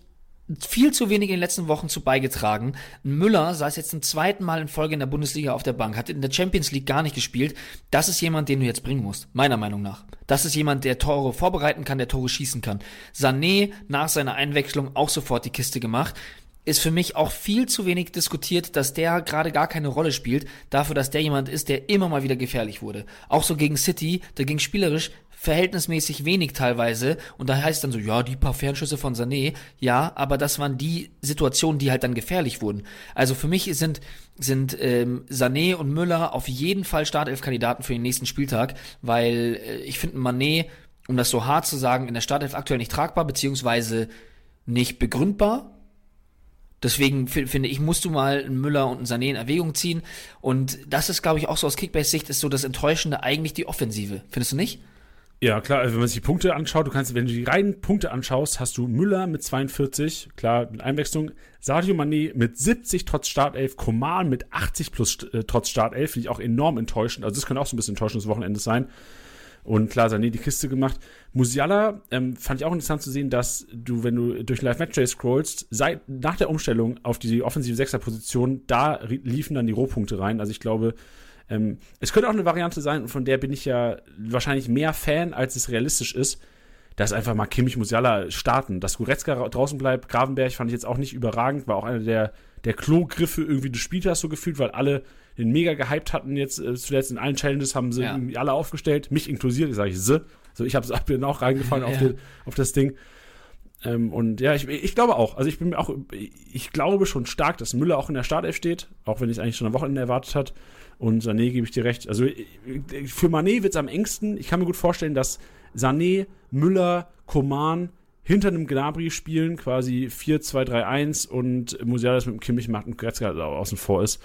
viel zu wenig in den letzten Wochen zu beigetragen. Müller saß jetzt zum zweiten Mal in Folge in der Bundesliga auf der Bank, hat in der Champions League gar nicht gespielt. Das ist jemand, den du jetzt bringen musst, meiner Meinung nach. Das ist jemand, der Tore vorbereiten kann, der Tore schießen kann. Sané nach seiner Einwechslung auch sofort die Kiste gemacht ist für mich auch viel zu wenig diskutiert, dass der gerade gar keine Rolle spielt, dafür, dass der jemand ist, der immer mal wieder gefährlich wurde. Auch so gegen City, da ging spielerisch verhältnismäßig wenig teilweise und da heißt dann so, ja, die paar Fernschüsse von Sané, ja, aber das waren die Situationen, die halt dann gefährlich wurden. Also für mich sind sind ähm, Sané und Müller auf jeden Fall Startelf-Kandidaten für den nächsten Spieltag, weil äh, ich finde Mané, um das so hart zu sagen, in der Startelf aktuell nicht tragbar, beziehungsweise nicht begründbar, Deswegen finde ich, musst du mal einen Müller und einen Sané in Erwägung ziehen. Und das ist, glaube ich, auch so aus Kickbase-Sicht ist so das Enttäuschende eigentlich die Offensive. Findest du nicht? Ja, klar, also wenn man sich die Punkte anschaut, du kannst, wenn du die reinen Punkte anschaust, hast du Müller mit 42, klar, mit Einwechslung, Sadio Mané mit 70 trotz Startelf, Koman mit 80 plus äh, trotz Startelf, finde ich auch enorm enttäuschend. Also das könnte auch so ein bisschen enttäuschendes Wochenende sein. Und klar, Sané die Kiste gemacht. Musiala ähm, fand ich auch interessant zu sehen, dass du, wenn du durch Live Match Day scrollst, seit, nach der Umstellung auf die offensive Sechserposition, da liefen dann die Rohpunkte rein. Also ich glaube, ähm, es könnte auch eine Variante sein, von der bin ich ja wahrscheinlich mehr Fan, als es realistisch ist. dass einfach mal Kimmich Musiala starten. Dass Goretzka draußen bleibt, Gravenberg fand ich jetzt auch nicht überragend, war auch einer der, der Klogriffe irgendwie des Spieltags so gefühlt, weil alle den mega gehypt hatten jetzt äh, zuletzt in allen Challenges haben sie Ja. alle aufgestellt, mich inklusive, sage ich sie. So, ich habe bin auch reingefallen auf, Ja. den, auf das Ding. Ähm, und ja, ich, ich glaube auch, also ich bin mir auch, ich glaube schon stark, dass Müller auch in der Startelf steht, auch wenn ich es eigentlich schon am Wochenende erwartet hat. Und Sané gebe ich dir recht. Also ich- für Mané wird es am engsten. Ich kann mir gut vorstellen, dass Sané, Müller, Koman hinter einem Gnabry spielen, quasi 4-2-3-1 und Musiala das mit dem Kimmich macht und Goretzka außen vor ist.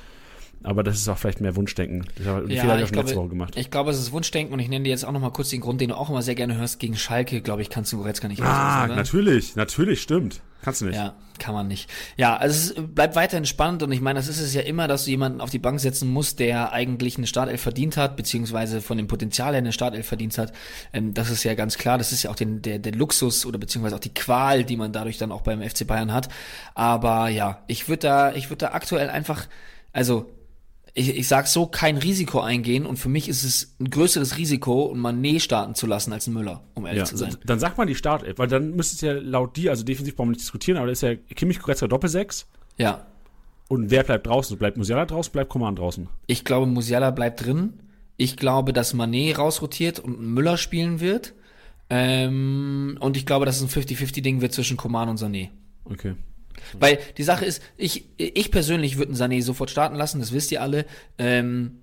Aber das ist auch vielleicht mehr Wunschdenken. Das hat den Ja, ich ich auch schon letzte glaube- Woche gemacht. Ich glaube, es ist Wunschdenken und ich nenne dir jetzt auch nochmal kurz den Grund, den du auch immer sehr gerne hörst. Gegen Schalke, glaube ich, kannst du Goretzka nicht Ah, natürlich, natürlich, stimmt. Kannst du nicht. Ja, kann man nicht. Ja, also es bleibt weiterhin spannend und ich meine, das ist es ja immer, dass du jemanden auf die Bank setzen musst, der eigentlich eine Startelf verdient hat, beziehungsweise von dem Potenzial her eine Startelf verdient hat. Ähm, das ist ja ganz klar, das ist ja auch den, der, der Luxus oder beziehungsweise auch die Qual, die man dadurch dann auch beim FC Bayern hat. Aber ja, ich würde da, ich würde da aktuell einfach, also ich, ich sag so, kein Risiko eingehen und für mich ist es ein größeres Risiko, einen Mané starten zu lassen als einen Müller, um ehrlich Ja, zu sein. dann sag mal die Startelf, weil dann müsste es ja laut dir, also defensiv brauchen wir nicht diskutieren, aber da ist ja Kimmich Goretzka Doppelsechs Ja. und wer bleibt draußen? Bleibt Musiala draußen, bleibt Coman draußen? Ich glaube, Musiala bleibt drin. Ich glaube, dass Manet rausrotiert und Müller spielen wird. Ähm, und ich glaube, dass es ein 50-50-Ding wird zwischen Coman und Sané. Okay. Weil die Sache ist, ich, ich persönlich würde einen Sané sofort starten lassen, das wisst ihr alle. Ähm,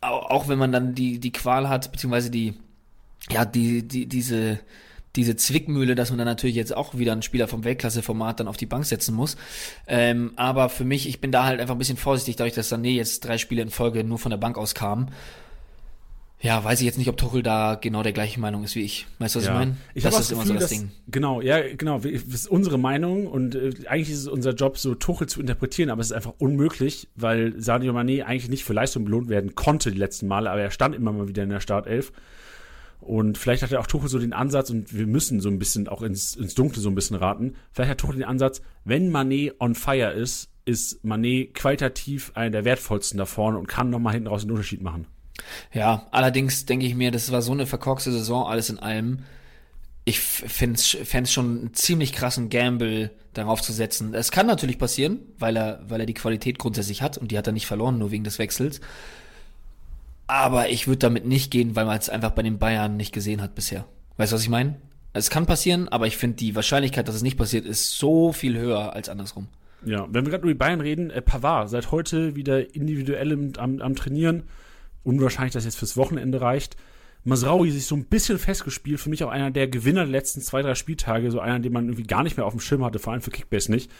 au- auch wenn man dann die, die Qual hat, beziehungsweise die, ja, die, die, diese, diese Zwickmühle, dass man dann natürlich jetzt auch wieder einen Spieler vom Weltklasse-Format dann auf die Bank setzen muss. Ähm, aber für mich, ich bin da halt einfach ein bisschen vorsichtig, dadurch, dass Sané jetzt drei Spiele in Folge nur von der Bank aus kam. Ja, weiß ich jetzt nicht, ob Tuchel da genau der gleichen Meinung ist wie ich. Weißt du, was ich meine? Ich das ist das immer Gefühl, so das dass, Ding. genau, ja, genau, das ist unsere Meinung und äh, eigentlich ist es unser Job, so Tuchel zu interpretieren, aber es ist einfach unmöglich, weil Sadio Mané eigentlich nicht für Leistung belohnt werden konnte die letzten Male, aber er stand immer mal wieder in der Startelf. Und vielleicht hat er auch Tuchel so den Ansatz, und wir müssen so ein bisschen auch ins, ins Dunkle so ein bisschen raten, vielleicht hat Tuchel den Ansatz, wenn Mané on fire ist, ist Mané qualitativ einer der wertvollsten da vorne und kann nochmal hinten raus einen Unterschied machen. Ja, allerdings denke ich mir, das war so eine verkorkste Saison, alles in allem. Ich fände es schon einen ziemlich krassen Gamble, darauf zu setzen. Es kann natürlich passieren, weil er, weil er die Qualität grundsätzlich hat und die hat er nicht verloren, nur wegen des Wechsels. Aber ich würde damit nicht gehen, weil man es einfach bei den Bayern nicht gesehen hat bisher. Weißt du, was ich meine? Es kann passieren, aber ich finde, die Wahrscheinlichkeit, dass es nicht passiert, ist so viel höher als andersrum. Ja, wenn wir gerade über die Bayern reden, äh, Pavard seit heute wieder individuell am, am Trainieren. Unwahrscheinlich, dass jetzt fürs Wochenende reicht. Masraui sich so ein bisschen festgespielt. Für mich auch einer der Gewinner der letzten zwei, drei Spieltage. So einer, den man irgendwie gar nicht mehr auf dem Schirm hatte, vor allem für Kickbase nicht.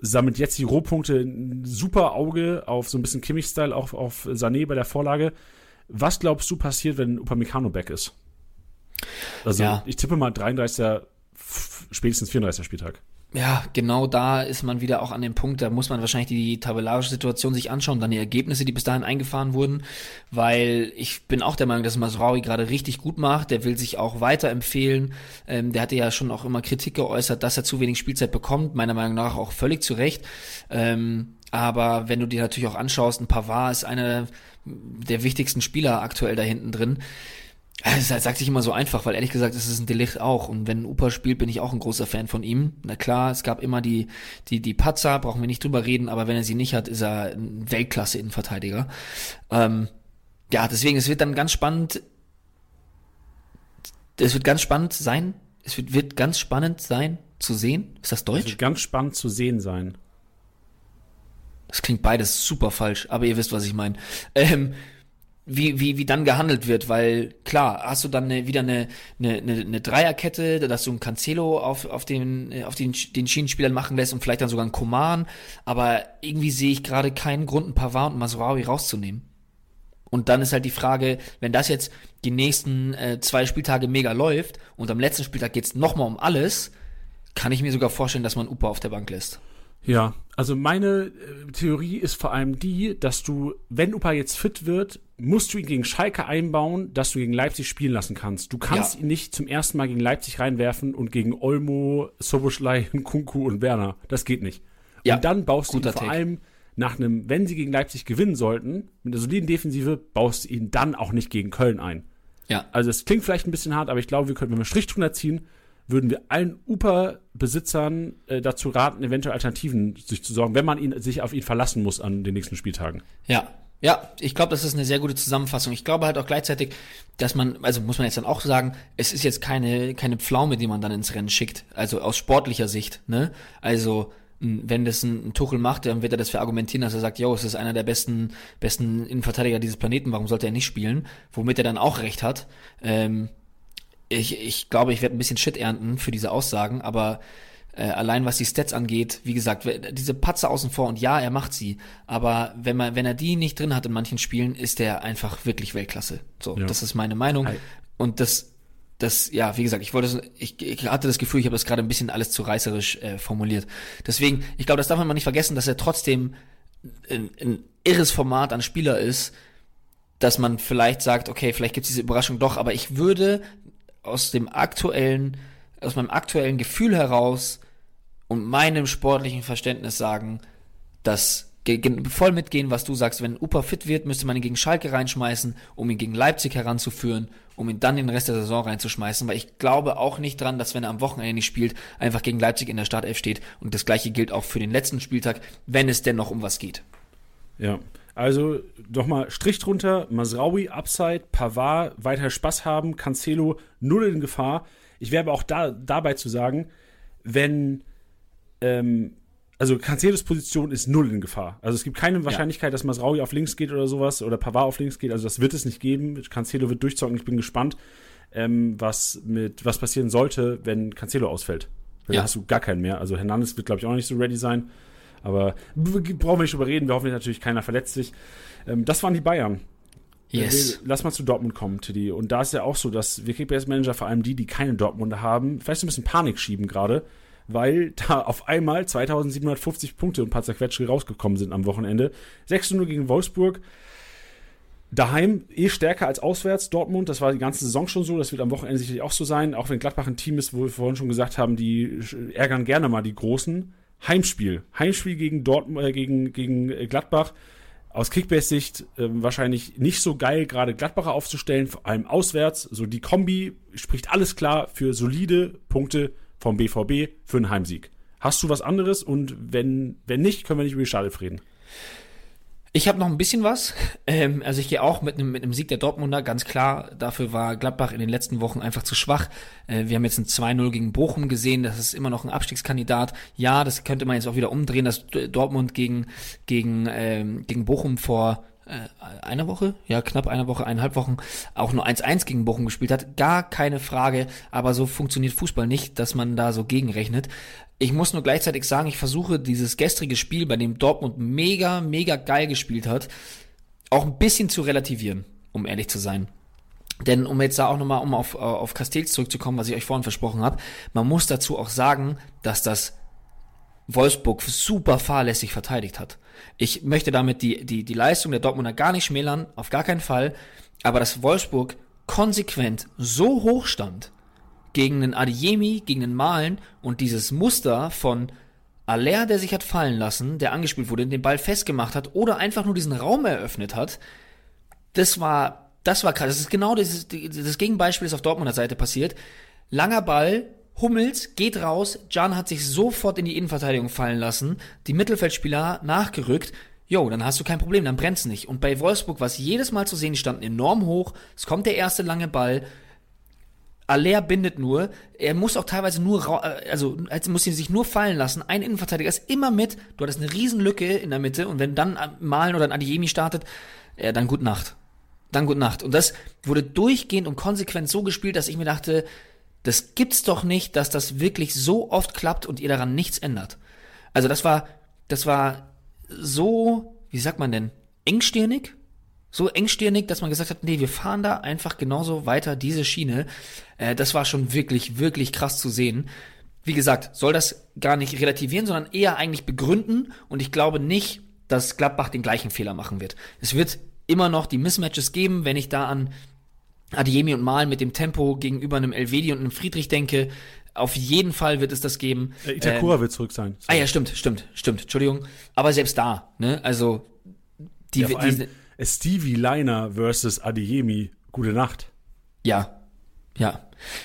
Sammelt jetzt die Rohpunkte. Super Auge auf so ein bisschen Kimmich-Style, auch auf Sané bei der Vorlage. Was glaubst du passiert, wenn Upamecano back ist? Also, Ja. ich tippe mal 33. f- spätestens 34. Spieltag. Ja, genau da ist man wieder auch an dem Punkt, da muss man wahrscheinlich die tabellarische Situation sich anschauen, dann die Ergebnisse, die bis dahin eingefahren wurden, weil ich bin auch der Meinung, dass Masraui gerade richtig gut macht, der will sich auch weiterempfehlen, ähm, der hatte ja schon auch immer Kritik geäußert, dass er zu wenig Spielzeit bekommt, meiner Meinung nach auch völlig zu Recht, ähm, aber wenn du dir natürlich auch anschaust, ein Pavard ist einer der wichtigsten Spieler aktuell da hinten drin, es sagt sich immer so einfach, weil ehrlich gesagt, es ist ein Delicht auch. Und wenn Upa spielt, bin ich auch ein großer Fan von ihm. Na klar, es gab immer die, die, die Patzer, brauchen wir nicht drüber reden, aber wenn er sie nicht hat, ist er ein Weltklasse-Innenverteidiger. Ähm, ja, deswegen, es wird dann ganz spannend. Es wird ganz spannend sein. Es wird, wird ganz spannend sein zu sehen. Ist das Es Deutsch? wird ganz spannend zu sehen sein. Das klingt beides super falsch, aber ihr wisst, was ich meine. Ähm, wie, wie, wie dann gehandelt wird, weil klar, hast du dann eine, wieder eine, eine, eine, Dreierkette, dass du einen Cancelo auf, auf, den, äh, auf den, den Schienenspielern machen lässt und vielleicht dann sogar einen Koman, aber irgendwie sehe ich gerade keinen Grund, einen Pavard und Masraoui rauszunehmen. Und dann ist halt die Frage, wenn das jetzt die nächsten äh, zwei Spieltage mega läuft und am letzten Spieltag geht's nochmal um alles, kann ich mir sogar vorstellen, dass man Upa auf der Bank lässt. Ja, also meine äh, Theorie ist vor allem die, dass du, wenn Upa jetzt fit wird, musst du ihn gegen Schalke einbauen, dass du gegen Leipzig spielen lassen kannst. Du kannst Ja. ihn nicht zum ersten Mal gegen Leipzig reinwerfen und gegen Olmo, Soboschlei, Kunku und Werner. Das geht nicht. Ja, und dann baust du ihn guter vor Take. allem nach einem, wenn sie gegen Leipzig gewinnen sollten, mit einer soliden Defensive, baust du ihn dann auch nicht gegen Köln ein. Ja. Also es klingt vielleicht ein bisschen hart, aber ich glaube, wir können, wenn wir Strich drunter ziehen, würden wir allen Uper-Besitzern äh, dazu raten, eventuell Alternativen sich zu sorgen, wenn man ihn, sich auf ihn verlassen muss an den nächsten Spieltagen. Ja, ja, ich glaube, das ist eine sehr gute Zusammenfassung. Ich glaube halt auch gleichzeitig, dass man, also muss man jetzt dann auch sagen, es ist jetzt keine, keine Pflaume, die man dann ins Rennen schickt. Also aus sportlicher Sicht, ne? Also, wenn das ein, Tuchel macht, dann wird er das verargumentieren, dass er sagt, yo, es ist einer der besten, besten Innenverteidiger dieses Planeten, warum sollte er nicht spielen? Womit er dann auch recht hat. Ähm, ich, ich glaube, ich werde ein bisschen Shit ernten für diese Aussagen, aber äh, allein was die Stats angeht, wie gesagt, diese Patzer außen vor und ja, er macht sie, aber wenn man, wenn er die nicht drin hat in manchen Spielen, ist er einfach wirklich Weltklasse. So, ja. das ist meine Meinung. Und das, das, ja, wie gesagt, ich wollte, ich, ich hatte das Gefühl, ich habe das gerade ein bisschen alles zu reißerisch äh, formuliert. Deswegen, ich glaube, das darf man mal nicht vergessen, dass er trotzdem ein, ein irres Format an Spieler ist, dass man vielleicht sagt, okay, vielleicht gibt es diese Überraschung doch, aber ich würde aus dem aktuellen, aus meinem aktuellen Gefühl heraus und meinem sportlichen Verständnis sagen, dass voll mitgehen, was du sagst. Wenn Upa fit wird, müsste man ihn gegen Schalke reinschmeißen, um ihn gegen Leipzig heranzuführen, um ihn dann den Rest der Saison reinzuschmeißen, weil ich glaube auch nicht dran, dass wenn er am Wochenende nicht spielt, einfach gegen Leipzig in der Startelf steht. Und das gleiche gilt auch für den letzten Spieltag, wenn es denn noch um was geht. Ja, also nochmal Strich drunter, Masraui, Upside, Pavard, weiter Spaß haben, Cancelo, null in Gefahr. Ich wäre aber auch da, dabei zu sagen, wenn, ähm, also Cancelos Position ist null in Gefahr. Also es gibt keine Wahrscheinlichkeit, ja. dass Masraui auf links geht oder sowas oder Pavard auf links geht. Also das wird es nicht geben. Cancelo wird durchzocken. Ich bin gespannt, ähm, was mit was passieren sollte, wenn Cancelo ausfällt. Weil ja. Dann hast du gar keinen mehr. Also Hernandez wird, glaube ich, auch nicht so ready sein. Aber brauchen wir nicht drüber reden. Wir hoffen natürlich, keiner verletzt sich. Ähm, das waren die Bayern. Yes. Lass mal zu Dortmund kommen, Tiddy. Und da ist ja auch so, dass wir Kickbase-Manager, vor allem die, die keine Dortmunder haben, vielleicht ein bisschen Panik schieben gerade, weil da auf einmal 2750 Punkte und ein paar Zerquetsche rausgekommen sind am Wochenende. 6-0 gegen Wolfsburg. Daheim eh stärker als auswärts Dortmund. Das war die ganze Saison schon so. Das wird am Wochenende sicherlich auch so sein. Auch wenn Gladbach ein Team ist, wo wir vorhin schon gesagt haben, die ärgern gerne mal die Großen. Heimspiel. Heimspiel gegen Dortmund, äh, gegen, gegen Gladbach. Aus Kickbase-Sicht äh, wahrscheinlich nicht so geil, gerade Gladbacher aufzustellen, vor allem auswärts. So die Kombi spricht alles klar für solide Punkte vom BVB für einen Heimsieg. Hast du was anderes? Und wenn, wenn nicht, können wir nicht über die Schale reden. Ich habe noch ein bisschen was. Ähm, also ich gehe auch mit einem mit einem Sieg der Dortmunder, ganz klar. Dafür war Gladbach in den letzten Wochen einfach zu schwach. Äh, wir haben jetzt ein 2-0 gegen Bochum gesehen. Das ist immer noch ein Abstiegskandidat. Ja, das könnte man jetzt auch wieder umdrehen, dass Dortmund gegen, gegen, ähm, gegen Bochum vor äh, einer Woche, ja knapp eine Woche, eineinhalb Wochen, auch nur 1-1 gegen Bochum gespielt hat. Gar keine Frage, aber so funktioniert Fußball nicht, dass man da so gegenrechnet. Ich muss nur gleichzeitig sagen, ich versuche dieses gestrige Spiel, bei dem Dortmund mega, mega geil gespielt hat, auch ein bisschen zu relativieren, um ehrlich zu sein. Denn um jetzt da auch nochmal, um auf, auf Castells zurückzukommen, was ich euch vorhin versprochen habe, man muss dazu auch sagen, dass das Wolfsburg super fahrlässig verteidigt hat. Ich möchte damit die, die, die Leistung der Dortmunder gar nicht schmälern, auf gar keinen Fall, aber dass Wolfsburg konsequent so hoch stand gegen einen Adiemi, gegen einen Malen und dieses Muster von Aller, der sich hat fallen lassen, der angespielt wurde, den Ball festgemacht hat oder einfach nur diesen Raum eröffnet hat, das war, das war krass. Das ist genau das, das Gegenbeispiel ist auf Dortmunder Seite passiert. Langer Ball, Hummels geht raus, Jan hat sich sofort in die Innenverteidigung fallen lassen, die Mittelfeldspieler nachgerückt, jo, dann hast du kein Problem, dann brennt's nicht. Und bei Wolfsburg war es jedes Mal zu sehen, die standen enorm hoch, es kommt der erste lange Ball, Aller bindet nur, er muss auch teilweise nur, äh, also, muss ihn sich nur fallen lassen, ein Innenverteidiger ist immer mit, du hattest eine Riesenlücke in der Mitte und wenn dann Malen oder ein Adiemi startet, ja, dann gut Nacht. Dann gut Nacht. Und das wurde durchgehend und konsequent so gespielt, dass ich mir dachte, das gibt's doch nicht, dass das wirklich so oft klappt und ihr daran nichts ändert. Also das war, das war so, wie sagt man denn, engstirnig? So engstirnig, dass man gesagt hat, nee, wir fahren da einfach genauso weiter diese Schiene. Äh, das war schon wirklich, wirklich krass zu sehen. Wie gesagt, soll das gar nicht relativieren, sondern eher eigentlich begründen. Und ich glaube nicht, dass Gladbach den gleichen Fehler machen wird. Es wird immer noch die Mismatches geben, wenn ich da an Adiemi und Mal mit dem Tempo gegenüber einem Elvedi und einem Friedrich denke. Auf jeden Fall wird es das geben. Äh, Itakura ähm, wird zurück sein. Sorry. Ah ja, stimmt, stimmt, stimmt. Entschuldigung. Aber selbst da, ne? Also die, ja, die Stevie Liner versus Adiemi. Gute Nacht. Ja, Ja,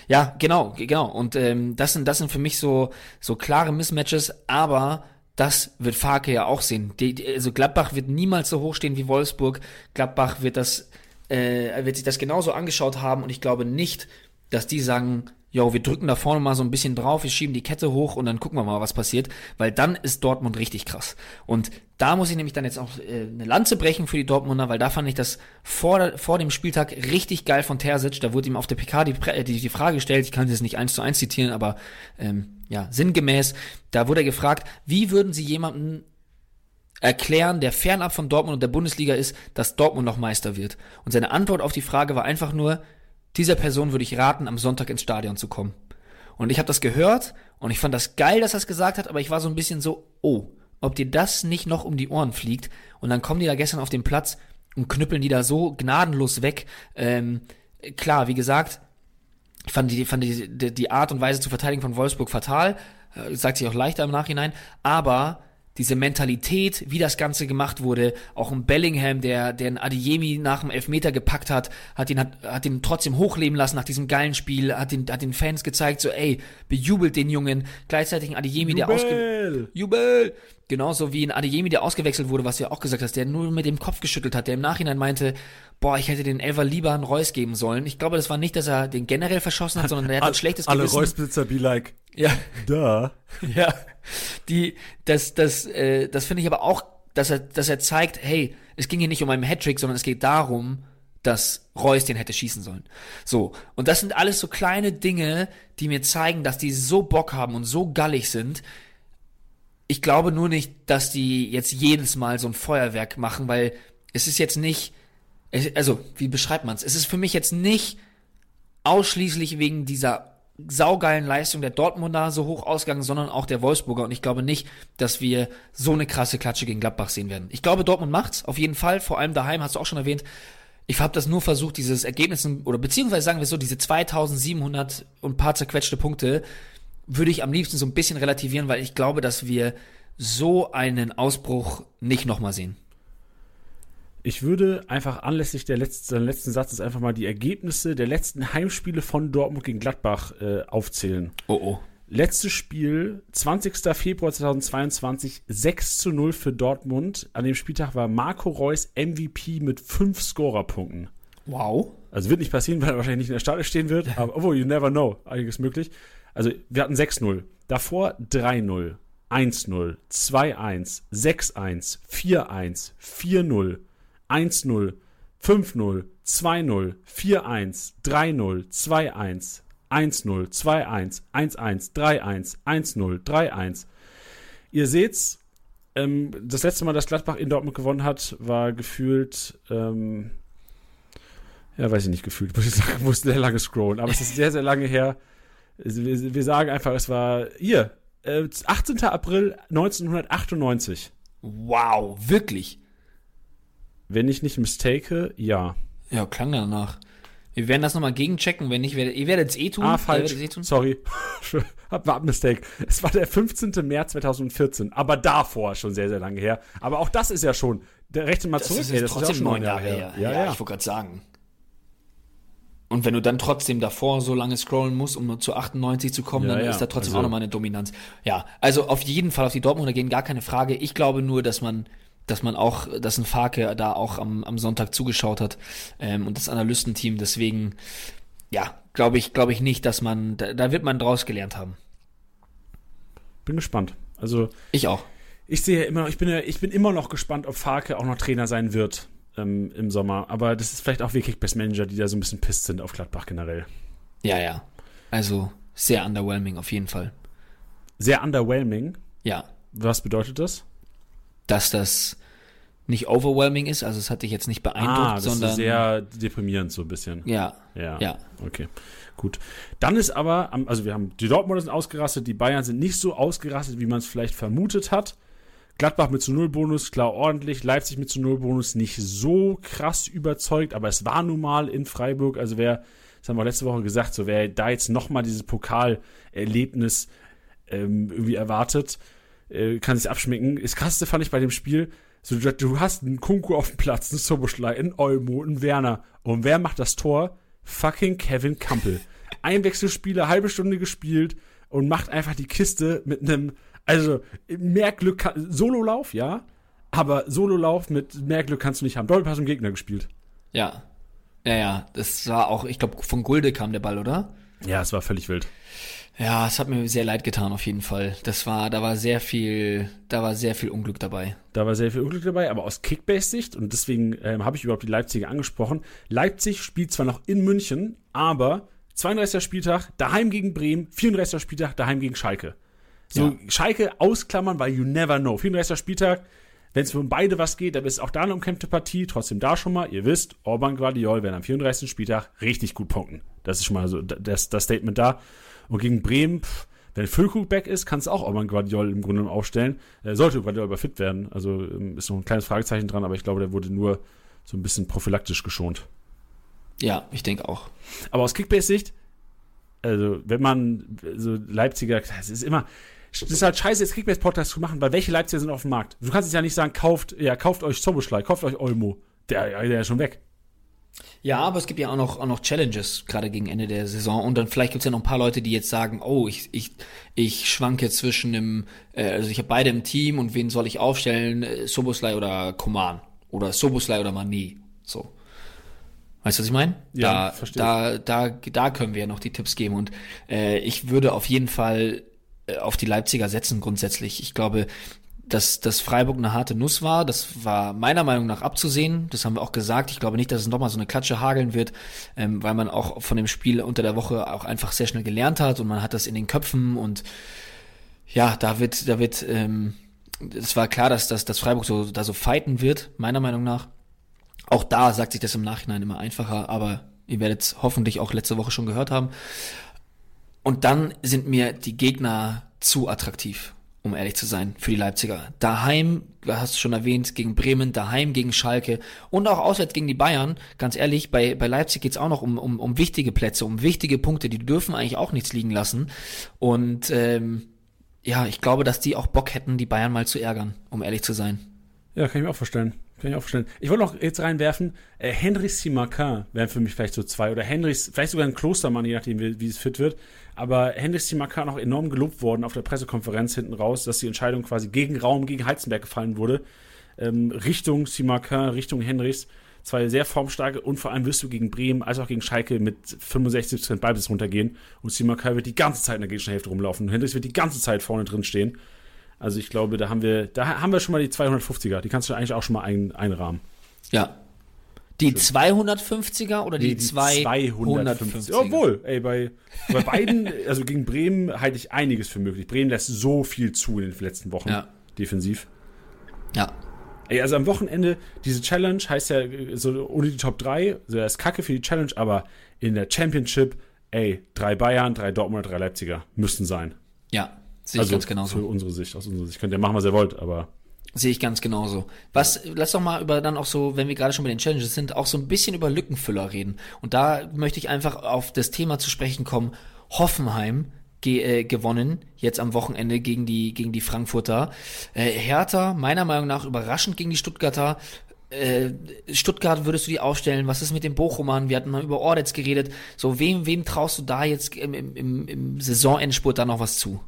ja, genau, genau. Und ähm, das sind das sind für mich so so klare Mismatches, aber das wird Farke ja auch sehen. Die, die, also Gladbach wird niemals so hoch stehen wie Wolfsburg. Gladbach wird das äh, wird sich das genauso angeschaut haben und ich glaube nicht, dass die sagen, jo, wir drücken da vorne mal so ein bisschen drauf, wir schieben die Kette hoch und dann gucken wir mal, was passiert, weil dann ist Dortmund richtig krass. Und da muss ich nämlich dann jetzt auch äh, eine Lanze brechen für die Dortmunder, weil da fand ich das vor, vor dem Spieltag richtig geil von Terzic. Da wurde ihm auf der PK die, die, die Frage gestellt, ich kann das nicht eins zu eins zitieren, aber ähm, ja, sinngemäß, da wurde er gefragt, wie würden Sie jemanden erklären, der fernab von Dortmund und der Bundesliga ist, dass Dortmund noch Meister wird. Und seine Antwort auf die Frage war einfach nur, dieser Person würde ich raten, am Sonntag ins Stadion zu kommen. Und ich habe das gehört und ich fand das geil, dass er es gesagt hat, aber ich war so ein bisschen so, oh, ob dir das nicht noch um die Ohren fliegt. Und dann kommen die da gestern auf den Platz und knüppeln die da so gnadenlos weg. Ähm, klar, wie gesagt, ich fand die, fand die, die, die Art und Weise zu verteidigen von Wolfsburg fatal. Äh, sagt sich auch leichter im Nachhinein. Aber diese Mentalität, wie das Ganze gemacht wurde, auch ein Bellingham, der, der einen Adiemi nach dem Elfmeter gepackt hat, hat ihn, hat, hat ihn trotzdem hochleben lassen nach diesem geilen Spiel, hat den, hat den Fans gezeigt, so, ey, bejubelt den Jungen, gleichzeitig ein Adiemi, der ausge, Jubel! Genauso wie ein Adeyemi, der ausgewechselt wurde, was du ja auch gesagt hast, der nur mit dem Kopf geschüttelt hat, der im Nachhinein meinte, boah, ich hätte den Elfer lieber einen Reus geben sollen. Ich glaube, das war nicht, dass er den generell verschossen hat, sondern er hat ein schlechtes Alle Gewissen. Alle Reus-Besitzer be like, ja. da. Ja. Die, das, das, äh, das finde ich aber auch, dass er, dass er zeigt, hey, es ging hier nicht um einen Hattrick, sondern es geht darum, dass Reus den hätte schießen sollen. So. Und das sind alles so kleine Dinge, die mir zeigen, dass die so Bock haben und so gallig sind, ich glaube nur nicht, dass die jetzt jedes Mal so ein Feuerwerk machen, weil es ist jetzt nicht, also wie beschreibt man es? Es ist für mich jetzt nicht ausschließlich wegen dieser saugeilen Leistung der Dortmunder so hoch ausgegangen, sondern auch der Wolfsburger. Und ich glaube nicht, dass wir so eine krasse Klatsche gegen Gladbach sehen werden. Ich glaube, Dortmund macht's auf jeden Fall. Vor allem daheim hast du auch schon erwähnt. Ich habe das nur versucht, dieses Ergebnis oder beziehungsweise sagen wir so diese 2700 und paar zerquetschte Punkte würde ich am liebsten so ein bisschen relativieren, weil ich glaube, dass wir so einen Ausbruch nicht nochmal sehen. Ich würde einfach anlässlich der letzten, letzten Satzes einfach mal die Ergebnisse der letzten Heimspiele von Dortmund gegen Gladbach äh, aufzählen. Oh oh. Letztes Spiel, 20. Februar 2022, 6 zu 0 für Dortmund. An dem Spieltag war Marco Reus MVP mit 5 Scorerpunkten. Wow. Also wird nicht passieren, weil er wahrscheinlich nicht in der Starte stehen wird. Aber, obwohl, you never know. Einiges möglich. Also wir hatten 6-0. Davor 3-0, 1-0, 2-1, 6-1, 4-1, 4-0, 1-0, 5-0, 2-0, 4-1, 3-0, 2-1, 1-0, 2-1, 1-1, 3-1, 1-0, 3-1. Ihr seht's, ähm, das letzte Mal, dass Gladbach in Dortmund gewonnen hat, war gefühlt, ähm, ja, weiß ich nicht, gefühlt, muss ich sagen, muss sehr lange scrollen, aber es ist sehr, sehr lange her. Wir, wir sagen einfach, es war hier, äh, 18. April 1998. Wow, wirklich? Wenn ich nicht mistake, ja. Ja, klang danach. Wir werden das nochmal gegenchecken, wenn nicht, ihr werdet es eh tun. Ah, falsch. Eh tun. Sorry. war Mistake. Es war der 15. März 2014, aber davor schon sehr, sehr lange her. Aber auch das ist ja schon, der rechnet mal das zurück. Ist ey, das ist ja schon neun Jahre her. her. Ja, ja, ja. ich wollte gerade sagen. Und wenn du dann trotzdem davor so lange scrollen musst, um zu 98 zu kommen, ja, dann ja. ist da trotzdem also. auch nochmal eine Dominanz. Ja, also auf jeden Fall auf die Dortmunder gehen, gar keine Frage. Ich glaube nur, dass man, dass man auch, dass ein Farke da auch am, am Sonntag zugeschaut hat ähm, und das Analystenteam. Deswegen, ja, glaube ich, glaube ich nicht, dass man, da, da wird man draus gelernt haben. Bin gespannt. Also ich auch. Ich sehe immer, ich bin, ich bin immer noch gespannt, ob Farke auch noch Trainer sein wird ähm, im Sommer. Aber das ist vielleicht auch wirklich Best Manager, die da so ein bisschen pisst sind auf Gladbach generell. Ja, ja. Also sehr underwhelming auf jeden Fall. Sehr underwhelming? Ja. Was bedeutet das? Dass das nicht overwhelming ist, also es hat dich jetzt nicht beeindruckt, ah, das sondern ist sehr deprimierend so ein bisschen. Ja. Ja. Ja. Okay. Gut. Dann ist aber, also wir haben die Dortmunder sind ausgerastet, die Bayern sind nicht so ausgerastet, wie man es vielleicht vermutet hat. Gladbach mit zu Null Bonus, klar ordentlich. Leipzig mit zu Null Bonus nicht so krass überzeugt, aber es war nun mal in Freiburg. Also wer, das haben wir letzte Woche gesagt, so wer da jetzt nochmal dieses Pokalerlebnis ähm, irgendwie erwartet, äh, kann sich abschmecken. Das krasseste fand ich bei dem Spiel, so, du, du hast einen Kunku auf dem Platz, einen Soboschlei, einen Olmo, einen Werner. Und wer macht das Tor? Fucking Kevin Campbell. Einwechselspieler, halbe Stunde gespielt und macht einfach die Kiste mit einem, also mehr Glück, kann, Sololauf, ja, aber Sololauf mit mehr Glück kannst du nicht haben. Doppelpass im Gegner gespielt. Ja. Ja, ja, das war auch, ich glaube, von Gulde kam der Ball, oder? Ja, es war völlig wild. Ja, es hat mir sehr leid getan auf jeden Fall. Das war, da war sehr viel, da war sehr viel Unglück dabei. Da war sehr viel Unglück dabei, aber aus Kickbase-Sicht, und deswegen ähm, habe ich überhaupt die Leipziger angesprochen, Leipzig spielt zwar noch in München, aber 32. Spieltag daheim gegen Bremen, 34. Spieltag daheim gegen Schalke. So, Ja. Schalke ausklammern, weil you never know. 34. Spieltag, wenn es um beide was geht, dann ist auch da eine umkämpfte Partie. Trotzdem da schon mal, ihr wisst, Orban Guardiol werden am 34. Spieltag richtig gut punkten. Das ist schon mal so das, das Statement da. Und gegen Bremen, pff, wenn Füllkrug back ist, kannst du auch Orban Guardiol im Grunde aufstellen. Äh, sollte Guardiol aber fit werden. Also ähm, ist noch ein kleines Fragezeichen dran, aber ich glaube, der wurde nur so ein bisschen prophylaktisch geschont. Ja, ich denke auch. Aber aus Kickbase-Sicht, also wenn man so Leipziger, das ist immer, das ist halt scheiße, jetzt Kickbase-Podcast zu machen, weil welche Leipziger sind auf dem Markt? Du kannst jetzt ja nicht sagen, kauft, ja, kauft euch Soboschlei, kauft euch Olmo. Der, der ist schon weg. Ja, aber es gibt ja auch noch, auch noch Challenges, gerade gegen Ende der Saison. Und dann vielleicht gibt's ja noch ein paar Leute, die jetzt sagen, oh, ich, ich, ich schwanke zwischen dem, äh, also ich habe beide im Team und wen soll ich aufstellen? Äh, Soboslai oder Koman? Oder Soboslai oder Mani? So. Weißt du, was ich meine? Ja, da, verstehe da, da, da können wir ja noch die Tipps geben. Und äh, ich würde auf jeden Fall auf die Leipziger setzen grundsätzlich. Ich glaube, dass, dass Freiburg eine harte Nuss war, das war meiner Meinung nach abzusehen. Das haben wir auch gesagt. Ich glaube nicht, dass es nochmal so eine Klatsche hageln wird, ähm, weil man auch von dem Spiel unter der Woche auch einfach sehr schnell gelernt hat und man hat das in den Köpfen und ja, da wird, da wird, ähm, es war klar, dass, dass, dass Freiburg so, da so fighten wird, meiner Meinung nach. Auch da sagt sich das im Nachhinein immer einfacher, aber ihr werdet es hoffentlich auch letzte Woche schon gehört haben. Und dann sind mir die Gegner zu attraktiv, um ehrlich zu sein, für die Leipziger. Daheim, du hast du schon erwähnt, gegen Bremen, daheim gegen Schalke und auch auswärts gegen die Bayern. Ganz ehrlich, bei, bei Leipzig geht's auch noch um, um, um wichtige Plätze, um wichtige Punkte, die dürfen eigentlich auch nichts liegen lassen. Und ähm, ja, ich glaube, dass die auch Bock hätten, die Bayern mal zu ärgern, um ehrlich zu sein. Ja, kann ich mir auch vorstellen. Kann ich auch vorstellen. Ich wollte noch jetzt reinwerfen, äh, Henry Simakin wären für mich vielleicht so zwei oder Henrys, vielleicht sogar ein Klostermann, je nachdem, wie, wie es fit wird. Aber Henry Simakin auch enorm gelobt worden auf der Pressekonferenz hinten raus, dass die Entscheidung quasi gegen Raum, gegen Heizenberg gefallen wurde. Ähm, Richtung Simakin, Richtung Henrys. Zwei sehr formstarke und vor allem wirst du gegen Bremen als auch gegen Schalke mit 65% Ballbesitz runtergehen und Simakin wird die ganze Zeit in der gegnerischen Hälfte rumlaufen und Henrys wird die ganze Zeit vorne drin stehen. Also ich glaube, da haben wir, da haben wir schon mal die 250er. Die kannst du eigentlich auch schon mal ein, einrahmen. Ja. Die 250er oder die, Nee, 250er? Obwohl, ey, bei, bei beiden, also gegen Bremen halte ich einiges für möglich. Bremen lässt so viel zu in den letzten Wochen Ja. defensiv. Ja. Ey, also am Wochenende, diese Challenge heißt ja so ohne die Top 3, also das ist kacke für die Challenge, aber in der Championship, ey, drei Bayern, drei Dortmunder, drei Leipziger müssten sein. Ja. Sehe ich also ganz genauso. für unsere Sicht, aus unserer Sicht. Könnt ihr machen, was ihr wollt, aber Sehe ich ganz genauso. Was, lass doch mal über dann auch so, wenn wir gerade schon bei den Challenges sind, auch so ein bisschen über Lückenfüller reden. Und da möchte ich einfach auf das Thema zu sprechen kommen. Hoffenheim ge äh, gewonnen, jetzt am Wochenende gegen die, gegen die Frankfurter. Äh, Hertha, meiner Meinung nach überraschend gegen die Stuttgarter. Äh, Stuttgart würdest du die aufstellen? Was ist mit den Bochumern? Wir hatten mal über Ordetz geredet. So, wem, wem traust du da jetzt im, im, im, im Saisonendspurt da noch was zu?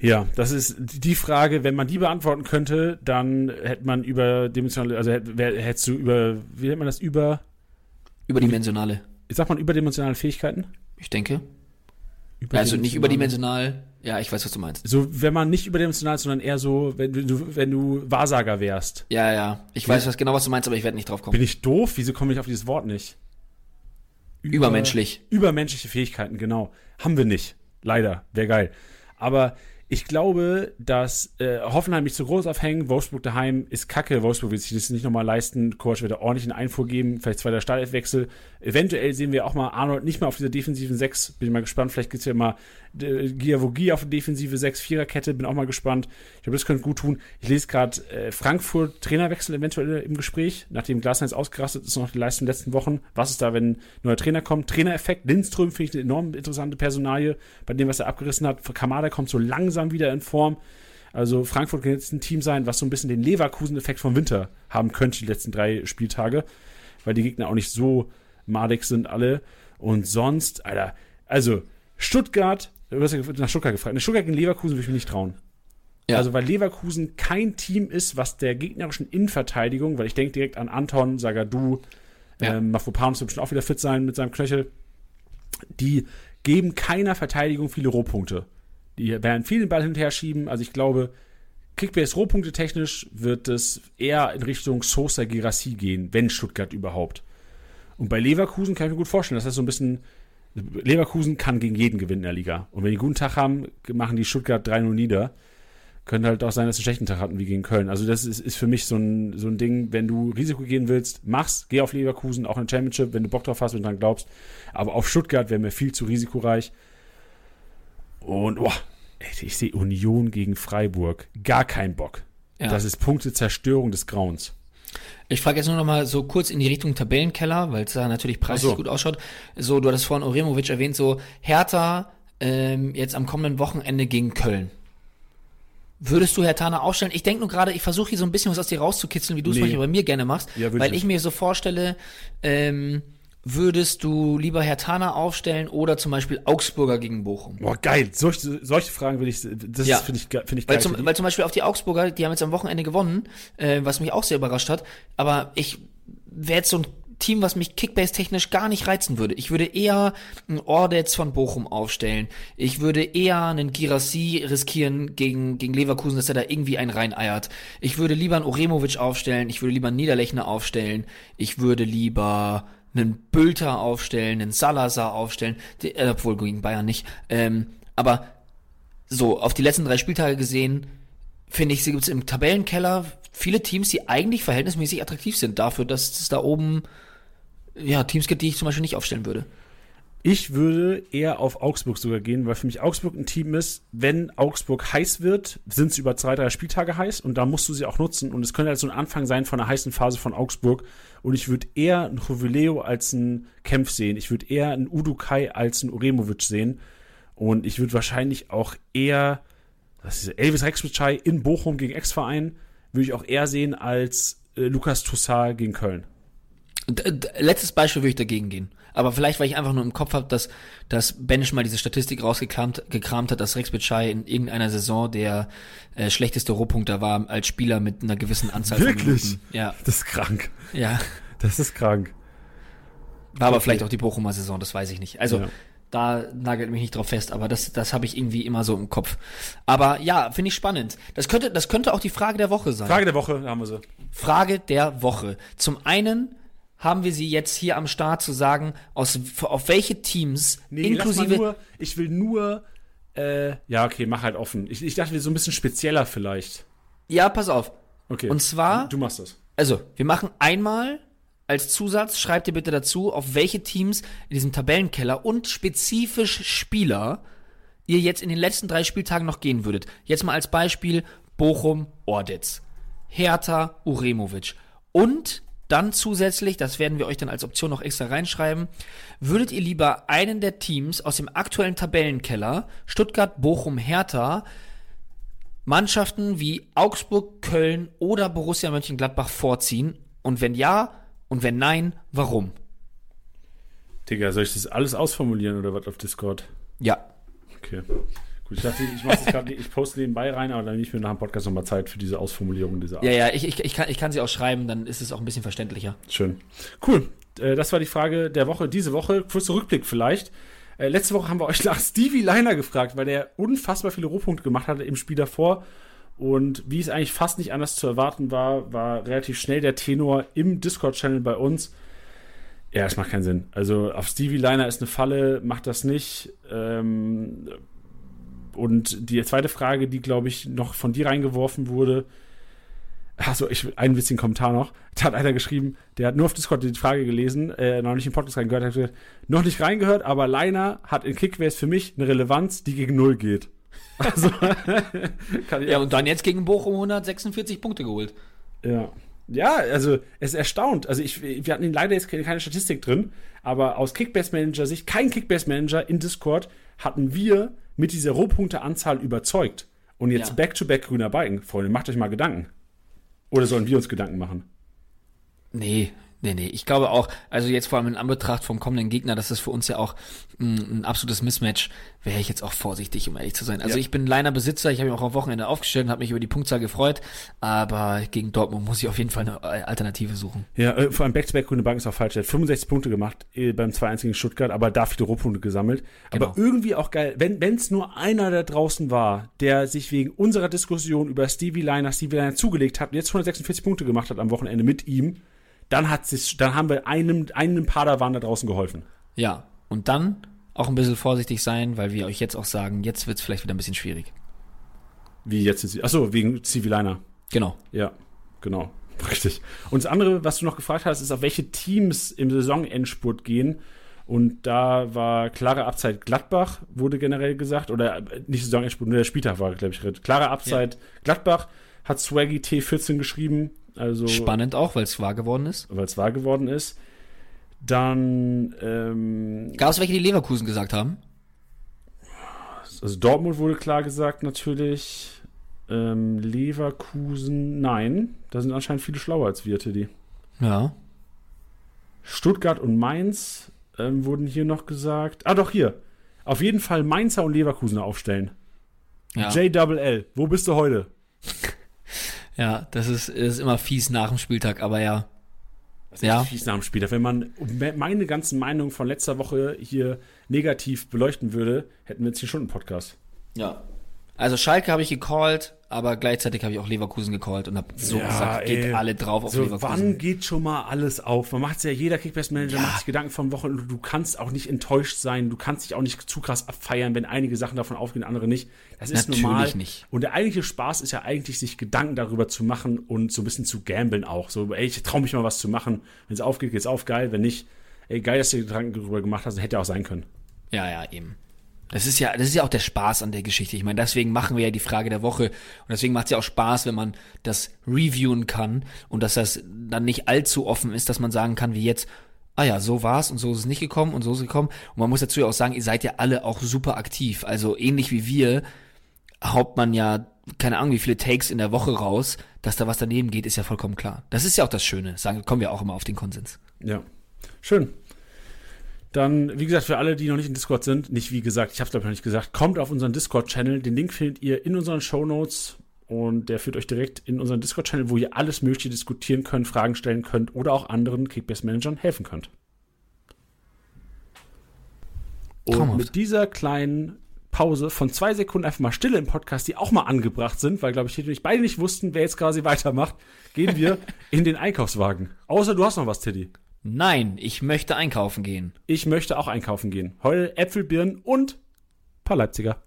Ja, das ist die Frage, wenn man die beantworten könnte, dann hätte man überdimensionale, also hätt- hättest du über, wie nennt man das, über, Überdimensionale. sagt man überdimensionale Fähigkeiten? Ich denke. Also nicht überdimensional. Ja, ich weiß, was du meinst. So, wenn man nicht überdimensional, sondern eher so, wenn du, wenn du Wahrsager wärst. Ja, ja. Ich weiß was genau, was du meinst, aber ich werde nicht drauf kommen. Bin ich doof? Wieso komme ich auf dieses Wort nicht? Über- Übermenschlich. Übermenschliche Fähigkeiten, genau. Haben wir nicht. Leider. Wäre geil. Aber ich glaube, dass äh, Hoffenheim nicht so groß aufhängen. Wolfsburg daheim ist kacke. Wolfsburg wird sich das nicht nochmal leisten. Coach wird da ordentlich einen Einfuhr geben. Vielleicht zweiter Startelfwechsel. Eventuell sehen wir auch mal Arnold nicht mehr auf dieser defensiven 6. Bin mal gespannt. Vielleicht gibt's ja mal äh, Giavogi auf defensive 6-4er-Kette. Bin auch mal gespannt. Ich glaube, das könnte gut tun. Ich lese gerade äh, Frankfurt Trainerwechsel eventuell im Gespräch. Nachdem Glasner ausgerastet ist, noch die Leistung der letzten Wochen. Was ist da, wenn ein neuer Trainer kommt? Trainereffekt. Lindström finde ich eine enorm interessante Personalie bei dem, was er abgerissen hat. Kamada kommt so langsam wieder in Form. Also Frankfurt kann jetzt ein Team sein, was so ein bisschen den Leverkusen-Effekt vom Winter haben könnte, die letzten drei Spieltage, weil die Gegner auch nicht so madig sind alle. Und sonst, Alter, Also, Stuttgart, du hast ja nach Stuttgart gefragt. In Stuttgart gegen Leverkusen würde ich mich nicht trauen. Ja. Also, weil Leverkusen kein Team ist, was der gegnerischen Innenverteidigung, weil ich denke direkt an Anton, Sagadu, Ja. ähm, Mafropanos wird bestimmt auch wieder fit sein mit seinem Knöchel. Die geben keiner Verteidigung viele Rohpunkte. Die werden viel den Ball hin und her schieben. Also, ich glaube, Kickbase Rohpunkte technisch wird es eher in Richtung Sosa Girassi gehen, wenn Stuttgart überhaupt. Und bei Leverkusen kann ich mir gut vorstellen, dass das so ein bisschen. Leverkusen kann gegen jeden gewinnen in der Liga. Und wenn die einen guten Tag haben, machen die Stuttgart 3-0 nieder. Könnte halt auch sein, dass sie einen schlechten Tag hatten wie gegen Köln. Also, das ist, ist für mich so ein, so ein Ding, wenn du Risiko gehen willst, mach's, geh auf Leverkusen, auch in der Championship, wenn du Bock drauf hast und dran glaubst. Aber auf Stuttgart wäre mir viel zu risikoreich. Und, boah, ich sehe Union gegen Freiburg. Gar kein Bock. Ja. Das ist Punktezerstörung des Grauens. Ich frage jetzt nur noch mal so kurz in die Richtung Tabellenkeller, weil es da natürlich preislich so. gut ausschaut. So, du hattest vorhin Oremovic erwähnt, so Hertha ähm, jetzt am kommenden Wochenende gegen Köln. Würdest du Hertana aufstellen? Ich denke nur gerade, ich versuche hier so ein bisschen was aus dir rauszukitzeln, wie du es Nee. manchmal bei mir gerne machst, Ja, weil ich ich mir so vorstelle, ähm, würdest du lieber Hertana aufstellen oder zum Beispiel Augsburger gegen Bochum? Boah, geil. Solche, solche Fragen will ich, das Ja. finde ich, finde ich Weil geil. zum, weil zum Beispiel auf die Augsburger, die haben jetzt am Wochenende gewonnen, äh, was mich auch sehr überrascht hat. Aber ich wäre jetzt so ein Team, was mich Kickbase-technisch gar nicht reizen würde. Ich würde eher einen Ordetz von Bochum aufstellen. Ich würde eher einen Girassi riskieren gegen, gegen Leverkusen, dass er da irgendwie einen reineiert. Ich würde lieber einen Oremovic aufstellen. Ich würde lieber einen Niederlechner aufstellen. Ich würde lieber einen Bülter aufstellen, einen Salazar aufstellen. Die, äh, obwohl gegen Bayern nicht. Ähm, aber so, auf die letzten drei Spieltage gesehen, finde ich, gibt es im Tabellenkeller viele Teams, die eigentlich verhältnismäßig attraktiv sind dafür, dass es da oben ja, Teams gibt, die ich zum Beispiel nicht aufstellen würde. Ich würde eher auf Augsburg sogar gehen, weil für mich Augsburg ein Team ist, wenn Augsburg heiß wird, sind sie über zwei, drei Spieltage heiß und da musst du sie auch nutzen. Und es könnte halt so ein Anfang sein von einer heißen Phase von Augsburg. Und ich würde eher einen Juvileo als einen Kempf sehen. Ich würde eher einen Udukai als einen Uremovic sehen. Und ich würde wahrscheinlich auch eher, was ist Elvis Rexbitschei in Bochum gegen Ex-Verein, würde ich auch eher sehen als äh, Lukas Toussaint gegen Köln. Letztes Beispiel würde ich dagegen gehen. Aber vielleicht, weil ich einfach nur im Kopf habe, dass, dass Benisch mal diese Statistik rausgekramt gekramt hat, dass Rex Bitschei in irgendeiner Saison der äh, schlechteste Rohpunkter war als Spieler mit einer gewissen Anzahl Wirklich? von Minuten. Ja, Das ist krank. ja. Das ist krank. War aber Okay. vielleicht auch die Bochumer Saison, das weiß ich nicht. Also, Ja. da nagelt mich nicht drauf fest, aber das, das habe ich irgendwie immer so im Kopf. Aber ja, finde ich spannend. Das könnte, das könnte auch die Frage der Woche sein. Frage der Woche, haben wir sie. Frage der Woche. Zum einen haben wir sie jetzt hier am Start zu sagen, aus, auf welche Teams Nee, inklusive. lass mal nur, ich will nur, äh, ja, okay, mach halt offen. Ich, ich dachte, wir so ein bisschen spezieller vielleicht. Ja, pass auf. Okay. Und zwar- Du machst das. Also, wir machen einmal als Zusatz, schreibt ihr bitte dazu, auf welche Teams in diesem Tabellenkeller und spezifisch Spieler ihr jetzt in den letzten drei Spieltagen noch gehen würdet. Jetzt mal als Beispiel Bochum, Ordetz, Hertha, Uremovic. Und dann zusätzlich, das werden wir euch dann als Option noch extra reinschreiben, würdet ihr lieber einen der Teams aus dem aktuellen Tabellenkeller, Stuttgart, Bochum, Hertha, Mannschaften wie Augsburg, Köln oder Borussia Mönchengladbach vorziehen? Und wenn ja, und wenn nein, warum? Digga, soll ich das alles ausformulieren oder was auf Discord? Ja. Okay. Gut, ich dachte, ich mach das gerade, ich poste nebenbei rein, aber dann nehme ich mir nach dem Podcast nochmal Zeit für diese Ausformulierung dieser Art. Ja, ja, ich, ich, ich, kann, ich kann sie auch schreiben, dann ist es auch ein bisschen verständlicher. Schön. Cool. Äh, das war die Frage der Woche. Diese Woche, kurzer Rückblick vielleicht. Äh, letzte Woche haben wir euch nach Stevie Liner gefragt, weil der unfassbar viele Rohpunkte gemacht hatte im Spiel davor. Und wie es eigentlich fast nicht anders zu erwarten war, war relativ schnell der Tenor im Discord-Channel bei uns. Ja, das macht keinen Sinn. Also auf Stevie Liner ist eine Falle, macht das nicht. Ähm, und die zweite Frage, die, glaube ich, noch von dir reingeworfen wurde, Achso, ich einen witzigen Kommentar noch. Da hat einer geschrieben, der hat nur auf Discord die Frage gelesen, äh, noch nicht im Podcast reingehört, hat gesagt, noch nicht reingehört, aber Liner hat in Kickbase für mich eine Relevanz, die gegen Null geht. Also, kann ich Ja, und dann jetzt gegen Bochum 146 Punkte geholt. ja. Ja, also es ist erstaunt. Also ich, wir hatten leider jetzt keine, keine Statistik drin, aber aus Kickbase-Manager-Sicht, kein Kickbase-Manager in Discord hatten wir mit dieser Rohpunkteanzahl überzeugt. Und jetzt Ja. back-to-back grüner Balken. Freunde, macht euch mal Gedanken. Oder sollen wir uns Gedanken machen? Nee, Nee, nee, ich glaube auch, also jetzt vor allem in Anbetracht vom kommenden Gegner, das ist für uns ja auch ein, ein absolutes Mismatch, wäre ich jetzt auch vorsichtig, um ehrlich zu sein. Also Ja. ich bin Liner-Besitzer, ich habe mich auch am Wochenende aufgestellt und habe mich über die Punktzahl gefreut, aber gegen Dortmund muss ich auf jeden Fall eine Alternative suchen. Ja, äh, vor allem Back-to-Back Grüne Bank ist auch falsch. Er hat 65 Punkte gemacht äh, beim 2-1 gegen Stuttgart, aber da viele Rohpunkte gesammelt. Genau. Aber irgendwie auch geil, wenn es nur einer da draußen war, der sich wegen unserer Diskussion über Stevie Liner, Stevie Liner zugelegt hat und jetzt 146 Punkte gemacht hat am Wochenende mit ihm, dann hat sich, dann haben wir einem, einem Padawan da draußen geholfen. Ja, und dann auch ein bisschen vorsichtig sein, weil wir euch jetzt auch sagen, jetzt wird's vielleicht wieder ein bisschen schwierig. Wie jetzt ist Achso, wegen Stevie Liner. Genau. Ja, genau. Richtig. Und das andere, was du noch gefragt hast, ist, auf welche Teams im Saisonendspurt gehen. Und da war klare Abzeit Gladbach, wurde generell gesagt. Oder äh, nicht Saisonendspurt, nur der Spieltag war, glaube ich. Klare Abzeit Gladbach hat Swaggy T14 geschrieben. Also, Spannend auch, weil es wahr geworden ist. weil es wahr geworden ist. Dann, ähm, Gab es welche, die Leverkusen gesagt haben? also Dortmund wurde klar gesagt, natürlich. Ähm, Leverkusen, nein. Da sind anscheinend viele schlauer als wir, Tiddy. Ja. Stuttgart und Mainz ähm, wurden hier noch gesagt. Ah, doch, hier. Auf jeden Fall Mainzer und Leverkusener aufstellen. Ja, JLL, wo bist du heute? ja das, ist, ist immer fies nach dem Spieltag, aber ja. Das Ja. fies nach dem Spiel. Wenn man meine ganzen Meinungen von letzter Woche hier negativ beleuchten würde, hätten wir jetzt hier schon einen Podcast. Ja. Also Schalke habe ich gecallt, aber gleichzeitig habe ich auch Leverkusen gecallt und habe so Ja, gesagt, geht ey. alle drauf auf So, Leverkusen. wann geht schon mal alles auf? Man macht ja, jeder Kickbase-Manager Ja. macht sich Gedanken von Wochen und du kannst auch nicht enttäuscht sein, du kannst dich auch nicht zu krass abfeiern, wenn einige Sachen davon aufgehen, andere nicht. Das ist Natürlich normal. nicht. Und der eigentliche Spaß ist ja eigentlich, sich Gedanken darüber zu machen und so ein bisschen zu gamblen auch. So, ey, ich traue mich mal was zu machen. Wenn es aufgeht, geht's auf, geil. Wenn nicht, ey, geil, dass du dir Gedanken darüber gemacht hast, hätte auch sein können. Ja, ja, eben. Das ist ja, das ist ja auch der Spaß an der Geschichte. Ich meine, deswegen machen wir ja die Frage der Woche und deswegen macht es ja auch Spaß, wenn man das reviewen kann und dass das dann nicht allzu offen ist, dass man sagen kann, wie jetzt, ah ja, so war's und so ist es nicht gekommen und so ist es gekommen. Und man muss dazu ja auch sagen, ihr seid ja alle auch super aktiv. Also ähnlich wie wir haut man ja, keine Ahnung, wie viele Takes in der Woche raus, dass da was daneben geht, ist ja vollkommen klar. Das ist ja auch das Schöne. Sagen, kommen wir auch immer auf den Konsens. Ja. Schön. Dann, wie gesagt, für alle, die noch nicht in Discord sind, nicht wie gesagt, ich habe es glaube ich noch nicht gesagt, kommt auf unseren Discord-Channel. Den Link findet ihr in unseren Show Notes und der führt euch direkt in unseren Discord-Channel, wo ihr alles Mögliche diskutieren könnt, Fragen stellen könnt oder auch anderen Kickbase-Managern helfen könnt. Und mit dieser kleinen Pause von zwei Sekunden einfach mal Stille im Podcast, die auch mal angebracht sind, weil, glaube ich, Tiddy und ich beide nicht wussten, wer jetzt quasi weitermacht, gehen wir in den Einkaufswagen. Außer du hast noch was, Tiddy. Nein, ich möchte einkaufen gehen. Ich möchte auch einkaufen gehen. Heute Äpfel, Birnen und ein paar Leipziger.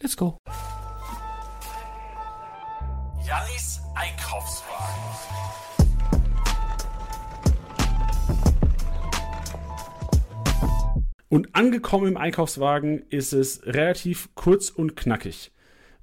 Let's go. Jannis Einkaufswagen. Und angekommen im Einkaufswagen ist es relativ kurz und knackig.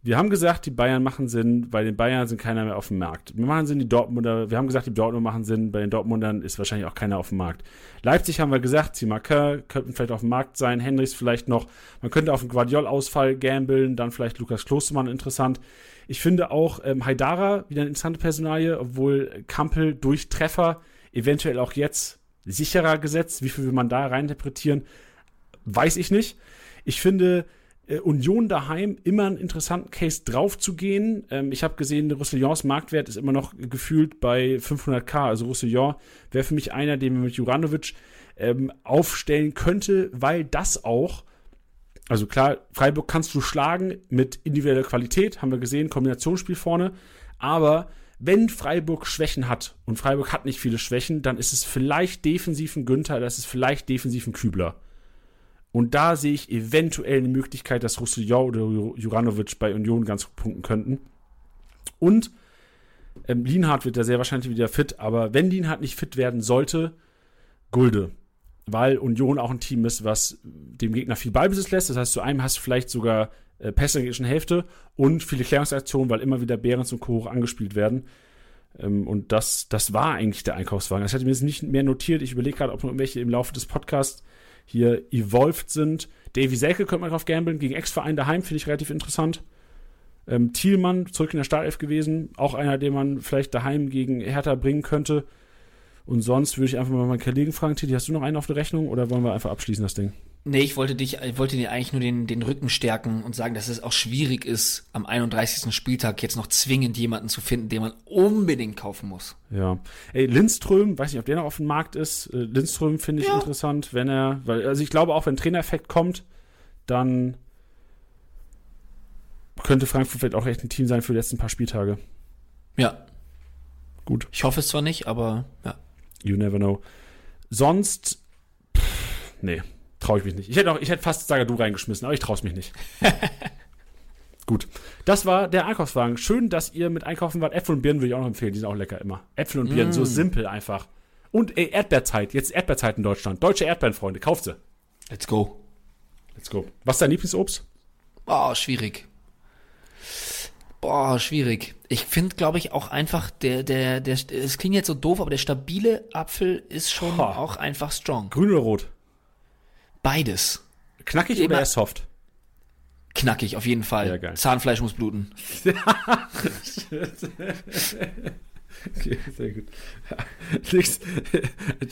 Wir haben gesagt, die Bayern machen Sinn, bei den Bayern sind keiner mehr auf dem Markt. Wir machen Sinn, die Dortmunder, wir haben gesagt, die Dortmunder machen Sinn, bei den Dortmundern ist wahrscheinlich auch keiner auf dem Markt. Leipzig haben wir gesagt, Simaker könnten vielleicht auf dem Markt sein, Henrichs vielleicht noch. Man könnte auf einen Guardiol-Ausfall gambeln, dann vielleicht Lukas Klostermann interessant. Ich finde auch ähm, Haidara wieder eine interessante Personalie, obwohl Kampel durch Treffer eventuell auch jetzt sicherer gesetzt. Wie viel will man da reininterpretieren, weiß ich nicht. Ich finde Union daheim immer einen interessanten Case drauf zu gehen. Ähm, ich habe gesehen, Roussillons Marktwert ist immer noch gefühlt bei 500k. Also Roussillon wäre für mich einer, den man mit Juranovic ähm, aufstellen könnte, weil das auch also klar, Freiburg kannst du schlagen mit individueller Qualität, haben wir gesehen, Kombinationsspiel vorne. Aber wenn Freiburg Schwächen hat und Freiburg hat nicht viele Schwächen, dann ist es vielleicht defensiv ein Günther, das ist vielleicht defensiv ein Kübler. Und da sehe ich eventuell eine Möglichkeit, dass Roussillon oder Ju- Juranovic bei Union ganz gut punkten könnten. Und ähm, Lienhardt wird ja sehr wahrscheinlich wieder fit, aber wenn Lienhardt nicht fit werden sollte, Gulde weil Union auch ein Team ist, was dem Gegner viel Ballbesitz lässt. Das heißt, zu einem hast du vielleicht sogar äh, Pässe in der Hälfte und viele Klärungsaktionen, weil immer wieder Behrens und Co. hoch angespielt werden. Ähm, und das, das war eigentlich der Einkaufswagen. Das hätte ich mir jetzt nicht mehr notiert. Ich überlege gerade, ob noch irgendwelche im Laufe des Podcasts hier evolved sind. Davy Selke könnte man drauf gambeln. Gegen Ex-Verein daheim finde ich relativ interessant. Ähm, Thielmann, zurück in der Startelf gewesen. Auch einer, den man vielleicht daheim gegen Hertha bringen könnte. Und sonst würde ich einfach mal meinen Kollegen fragen, Titi, hast du noch einen auf der Rechnung oder wollen wir einfach abschließen, das Ding? Nee, ich wollte dich, ich wollte dir eigentlich nur den, den Rücken stärken und sagen, dass es auch schwierig ist, am 31. Spieltag jetzt noch zwingend jemanden zu finden, den man unbedingt kaufen muss. Ja. Ey, Lindström, weiß nicht, ob der noch auf dem Markt ist. Äh, Lindström finde ich Ja. interessant, wenn er, weil, also ich glaube auch, wenn Trainereffekt kommt, dann könnte Frankfurt vielleicht auch echt ein Team sein für die letzten paar Spieltage. Ja. Gut. Ich hoffe es zwar nicht, aber ja. You never know. Sonst, pff, nee, traue ich mich nicht. Ich hätte, auch, ich hätte fast Sagadu reingeschmissen, aber ich traue es mich nicht. Gut. Das war der Einkaufswagen. Schön, dass ihr mit einkaufen wart. Äpfel und Birnen würde ich auch noch empfehlen. Die sind auch lecker immer. Äpfel und Birnen, Mm. so simpel einfach. Und ey, Erdbeerzeit. Jetzt Erdbeerzeit in Deutschland. Deutsche Erdbeerenfreunde. Kauft sie. Let's go. Let's go. Was ist dein Lieblingsobst? Boah, schwierig. Boah, schwierig. Ich finde, glaube ich, auch einfach der, der, der, es klingt jetzt so doof, aber der stabile Apfel ist schon Ha. auch einfach strong. Grün oder rot? Beides. Knackig Immer- oder eher soft? Knackig, auf jeden Fall. Ja, geil. Zahnfleisch muss bluten. Okay, sehr gut.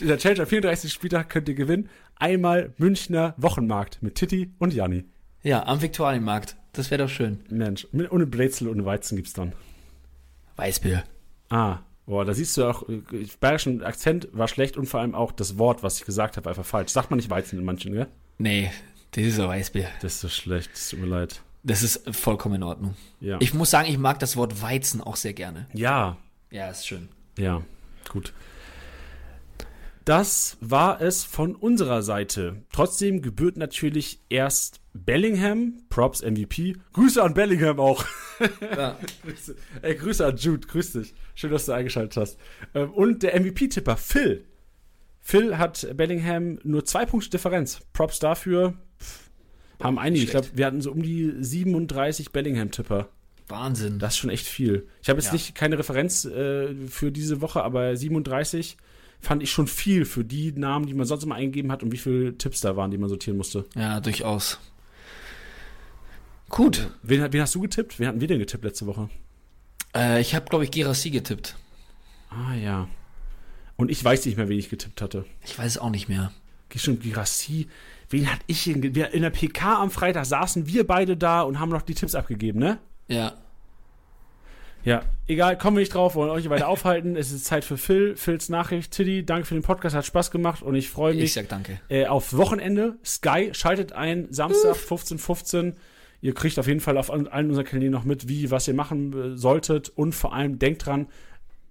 In der Challenge am 34. Spieltag könnt ihr gewinnen. Einmal Münchner Wochenmarkt mit Titti und Janni. Ja, am Viktualienmarkt. Das wäre doch schön. Mensch, ohne Brezel, ohne Weizen gibt's dann. Weißbier. Ah, boah, da siehst du auch, äh, bayerischen Akzent war schlecht und vor allem auch das Wort, was ich gesagt habe, einfach falsch. Sagt man nicht Weizen in manchen, gell? Nee, das ist ein Weißbier. Das ist so schlecht, es tut mir leid. Das ist vollkommen in Ordnung. Ja. Ich muss sagen, ich mag das Wort Weizen auch sehr gerne. ja, Ja, ist schön. Ja, gut. Das war es von unserer Seite. Trotzdem gebührt natürlich erst Bellingham, Props MVP. Grüße an Bellingham auch. Ja. Grüße. Ey, Grüße an Jude, grüß dich. Schön, dass du eingeschaltet hast. Ähm, Und der MVP-Tipper, Phil. Phil hat Bellingham nur zwei Punkte Differenz. Props dafür. Pff, haben einige. Ich glaube, wir hatten so um die 37 Bellingham-Tipper. Wahnsinn. Das ist schon echt viel. Ich habe jetzt Ja. nicht keine Referenz äh, für diese Woche, aber 37 fand ich schon viel für die Namen, die man sonst immer eingegeben hat und wie viele Tipps da waren, die man sortieren musste. Ja, durchaus. Gut. Wen, wen hast du getippt? Wen hatten wir denn getippt letzte Woche? Äh, ich habe, glaube ich, Gerassi getippt. Ah ja. Und ich weiß nicht mehr, wen ich getippt hatte. Ich weiß es auch nicht mehr. Stimmt, Girassi. Wen hatte ich Wir, in der PK am Freitag saßen wir beide da und haben noch die Tipps abgegeben, ne? Ja. Ja, egal, kommen wir nicht drauf, wollen euch weiter aufhalten. Es ist Zeit für Phil. Phils Nachricht. Tiddy, danke für den Podcast, hat Spaß gemacht und ich freue mich. Ich sag danke. äh, auf Wochenende. Sky schaltet ein, Samstag 15.15 Ihr kriegt auf jeden Fall auf allen allen unseren Kanälen noch mit, wie, was ihr machen äh, solltet. Und vor allem denkt dran,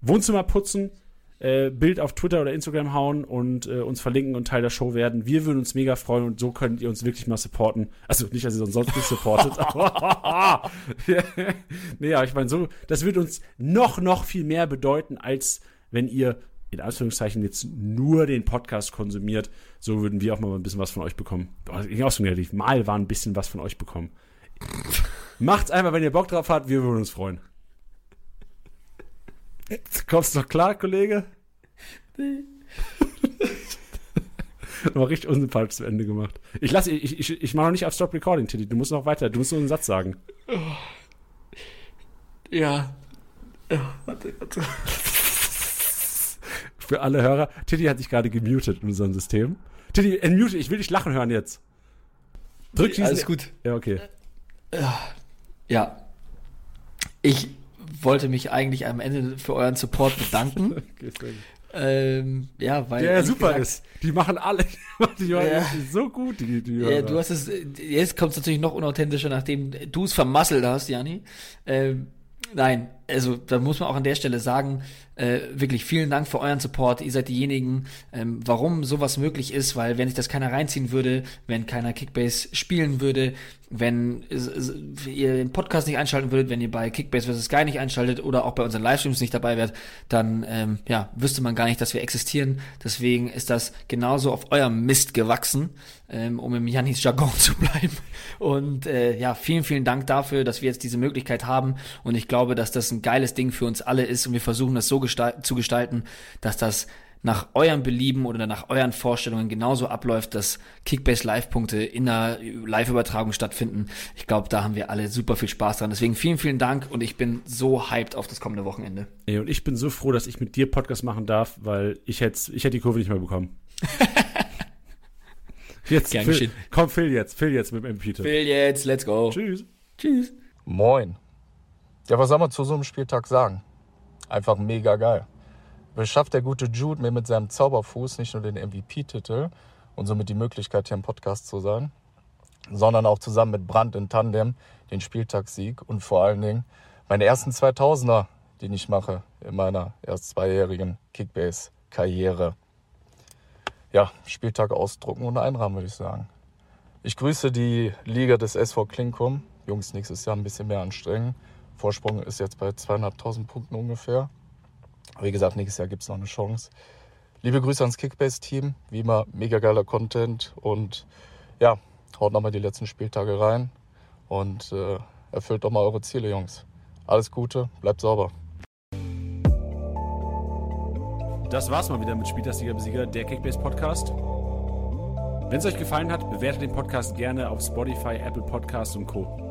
Wohnzimmer putzen, äh, Bild auf Twitter oder Instagram hauen und äh, uns verlinken und Teil der Show werden. Wir würden uns mega freuen und so könnt ihr uns wirklich mal supporten. Also nicht, dass ihr uns sonst nicht supportet. aber- nee, ja, ich meine, so, das würde uns noch, noch viel mehr bedeuten, als wenn ihr in Anführungszeichen jetzt nur den Podcast konsumiert. So würden wir auch mal ein bisschen was von euch bekommen. Boah, Ich auch so negativ. Mal war ein bisschen was von euch bekommen. Macht's einfach, wenn ihr Bock drauf habt. Wir würden uns freuen. Kommst du noch klar, Kollege? War richtig unsympathisch zu Ende gemacht. Ich lasse, ich, ich, ich mache noch nicht auf Stop Recording, Tilly. Du musst noch weiter. Du musst nur einen Satz sagen. Ja. ja warte, warte. Für alle Hörer. Tilly hat sich gerade gemutet in unserem System. Tilly, entmute. Ich will dich lachen hören jetzt. Drück diesen. Alles gut. Ja, okay. Ja. Ich wollte mich eigentlich am Ende für euren Support bedanken. okay ähm, ja, weil. Der ehrlich super gesagt, ist. Die machen alle. Die machen Ja. so gut, die, die Ja, Hörer. du hast es, jetzt kommt es natürlich noch unauthentischer, nachdem du es vermasselt hast, Jani. Ähm, nein, also da muss man auch an der Stelle sagen, äh, wirklich vielen Dank für euren Support. Ihr seid diejenigen, ähm, warum sowas möglich ist, weil wenn sich das keiner reinziehen würde, wenn keiner Kickbase spielen würde, wenn es- ihr den Podcast nicht einschalten würdet, wenn ihr bei Kickbase vs. Sky nicht einschaltet oder auch bei unseren Livestreams nicht dabei wärt, dann ähm, ja, wüsste man gar nicht, dass wir existieren. Deswegen ist das genauso auf eurem Mist gewachsen, ähm, um im Jannis Jargon zu bleiben. Und äh, ja, vielen, vielen Dank dafür, dass wir jetzt diese Möglichkeit haben. Und ich glaube, dass das ein geiles Ding für uns alle ist und wir versuchen das so gestal zu gestalten, dass das nach eurem Belieben oder nach euren Vorstellungen genauso abläuft, dass Kickbase Live-Punkte in der Live-Übertragung stattfinden. Ich glaube, da haben wir alle super viel Spaß dran. Deswegen vielen, vielen Dank und ich bin so hyped auf das kommende Wochenende. Ey, und ich bin so froh, dass ich mit dir Podcast machen darf, weil ich hätte, ich hätte die Kurve nicht mehr bekommen. jetzt, Gern Phil, geschehen. komm, Phil jetzt, Phil jetzt mit dem MP. Phil jetzt, let's go. Tschüss. Tschüss. Moin. Ja, was soll man zu so einem Spieltag sagen? Einfach mega geil. Beschafft der gute Jude mir mit seinem Zauberfuß nicht nur den MVP-Titel und somit die Möglichkeit, hier im Podcast zu sein, sondern auch zusammen mit Brandt in Tandem den Spieltagssieg und vor allen Dingen meine ersten 2000er, die ich mache in meiner erst zweijährigen Kickbase-Karriere. Ja, Spieltag ausdrucken und einrahmen, würde ich sagen. Ich grüße die Liga des SV Klinkum. Jungs, nächstes Jahr ein bisschen mehr anstrengen. Vorsprung ist jetzt bei zweieinhalbtausend Punkten ungefähr. Wie gesagt, nächstes Jahr gibt es noch eine Chance. Liebe Grüße ans Kickbase-Team. Wie immer, mega geiler Content. Und ja, haut nochmal die letzten Spieltage rein. Und äh, erfüllt doch mal eure Ziele, Jungs. Alles Gute, bleibt sauber. Das war's mal wieder mit Spieltagssieger Besieger, der Kickbase Podcast. Wenn es euch gefallen hat, bewertet den Podcast gerne auf Spotify, Apple Podcasts und Co.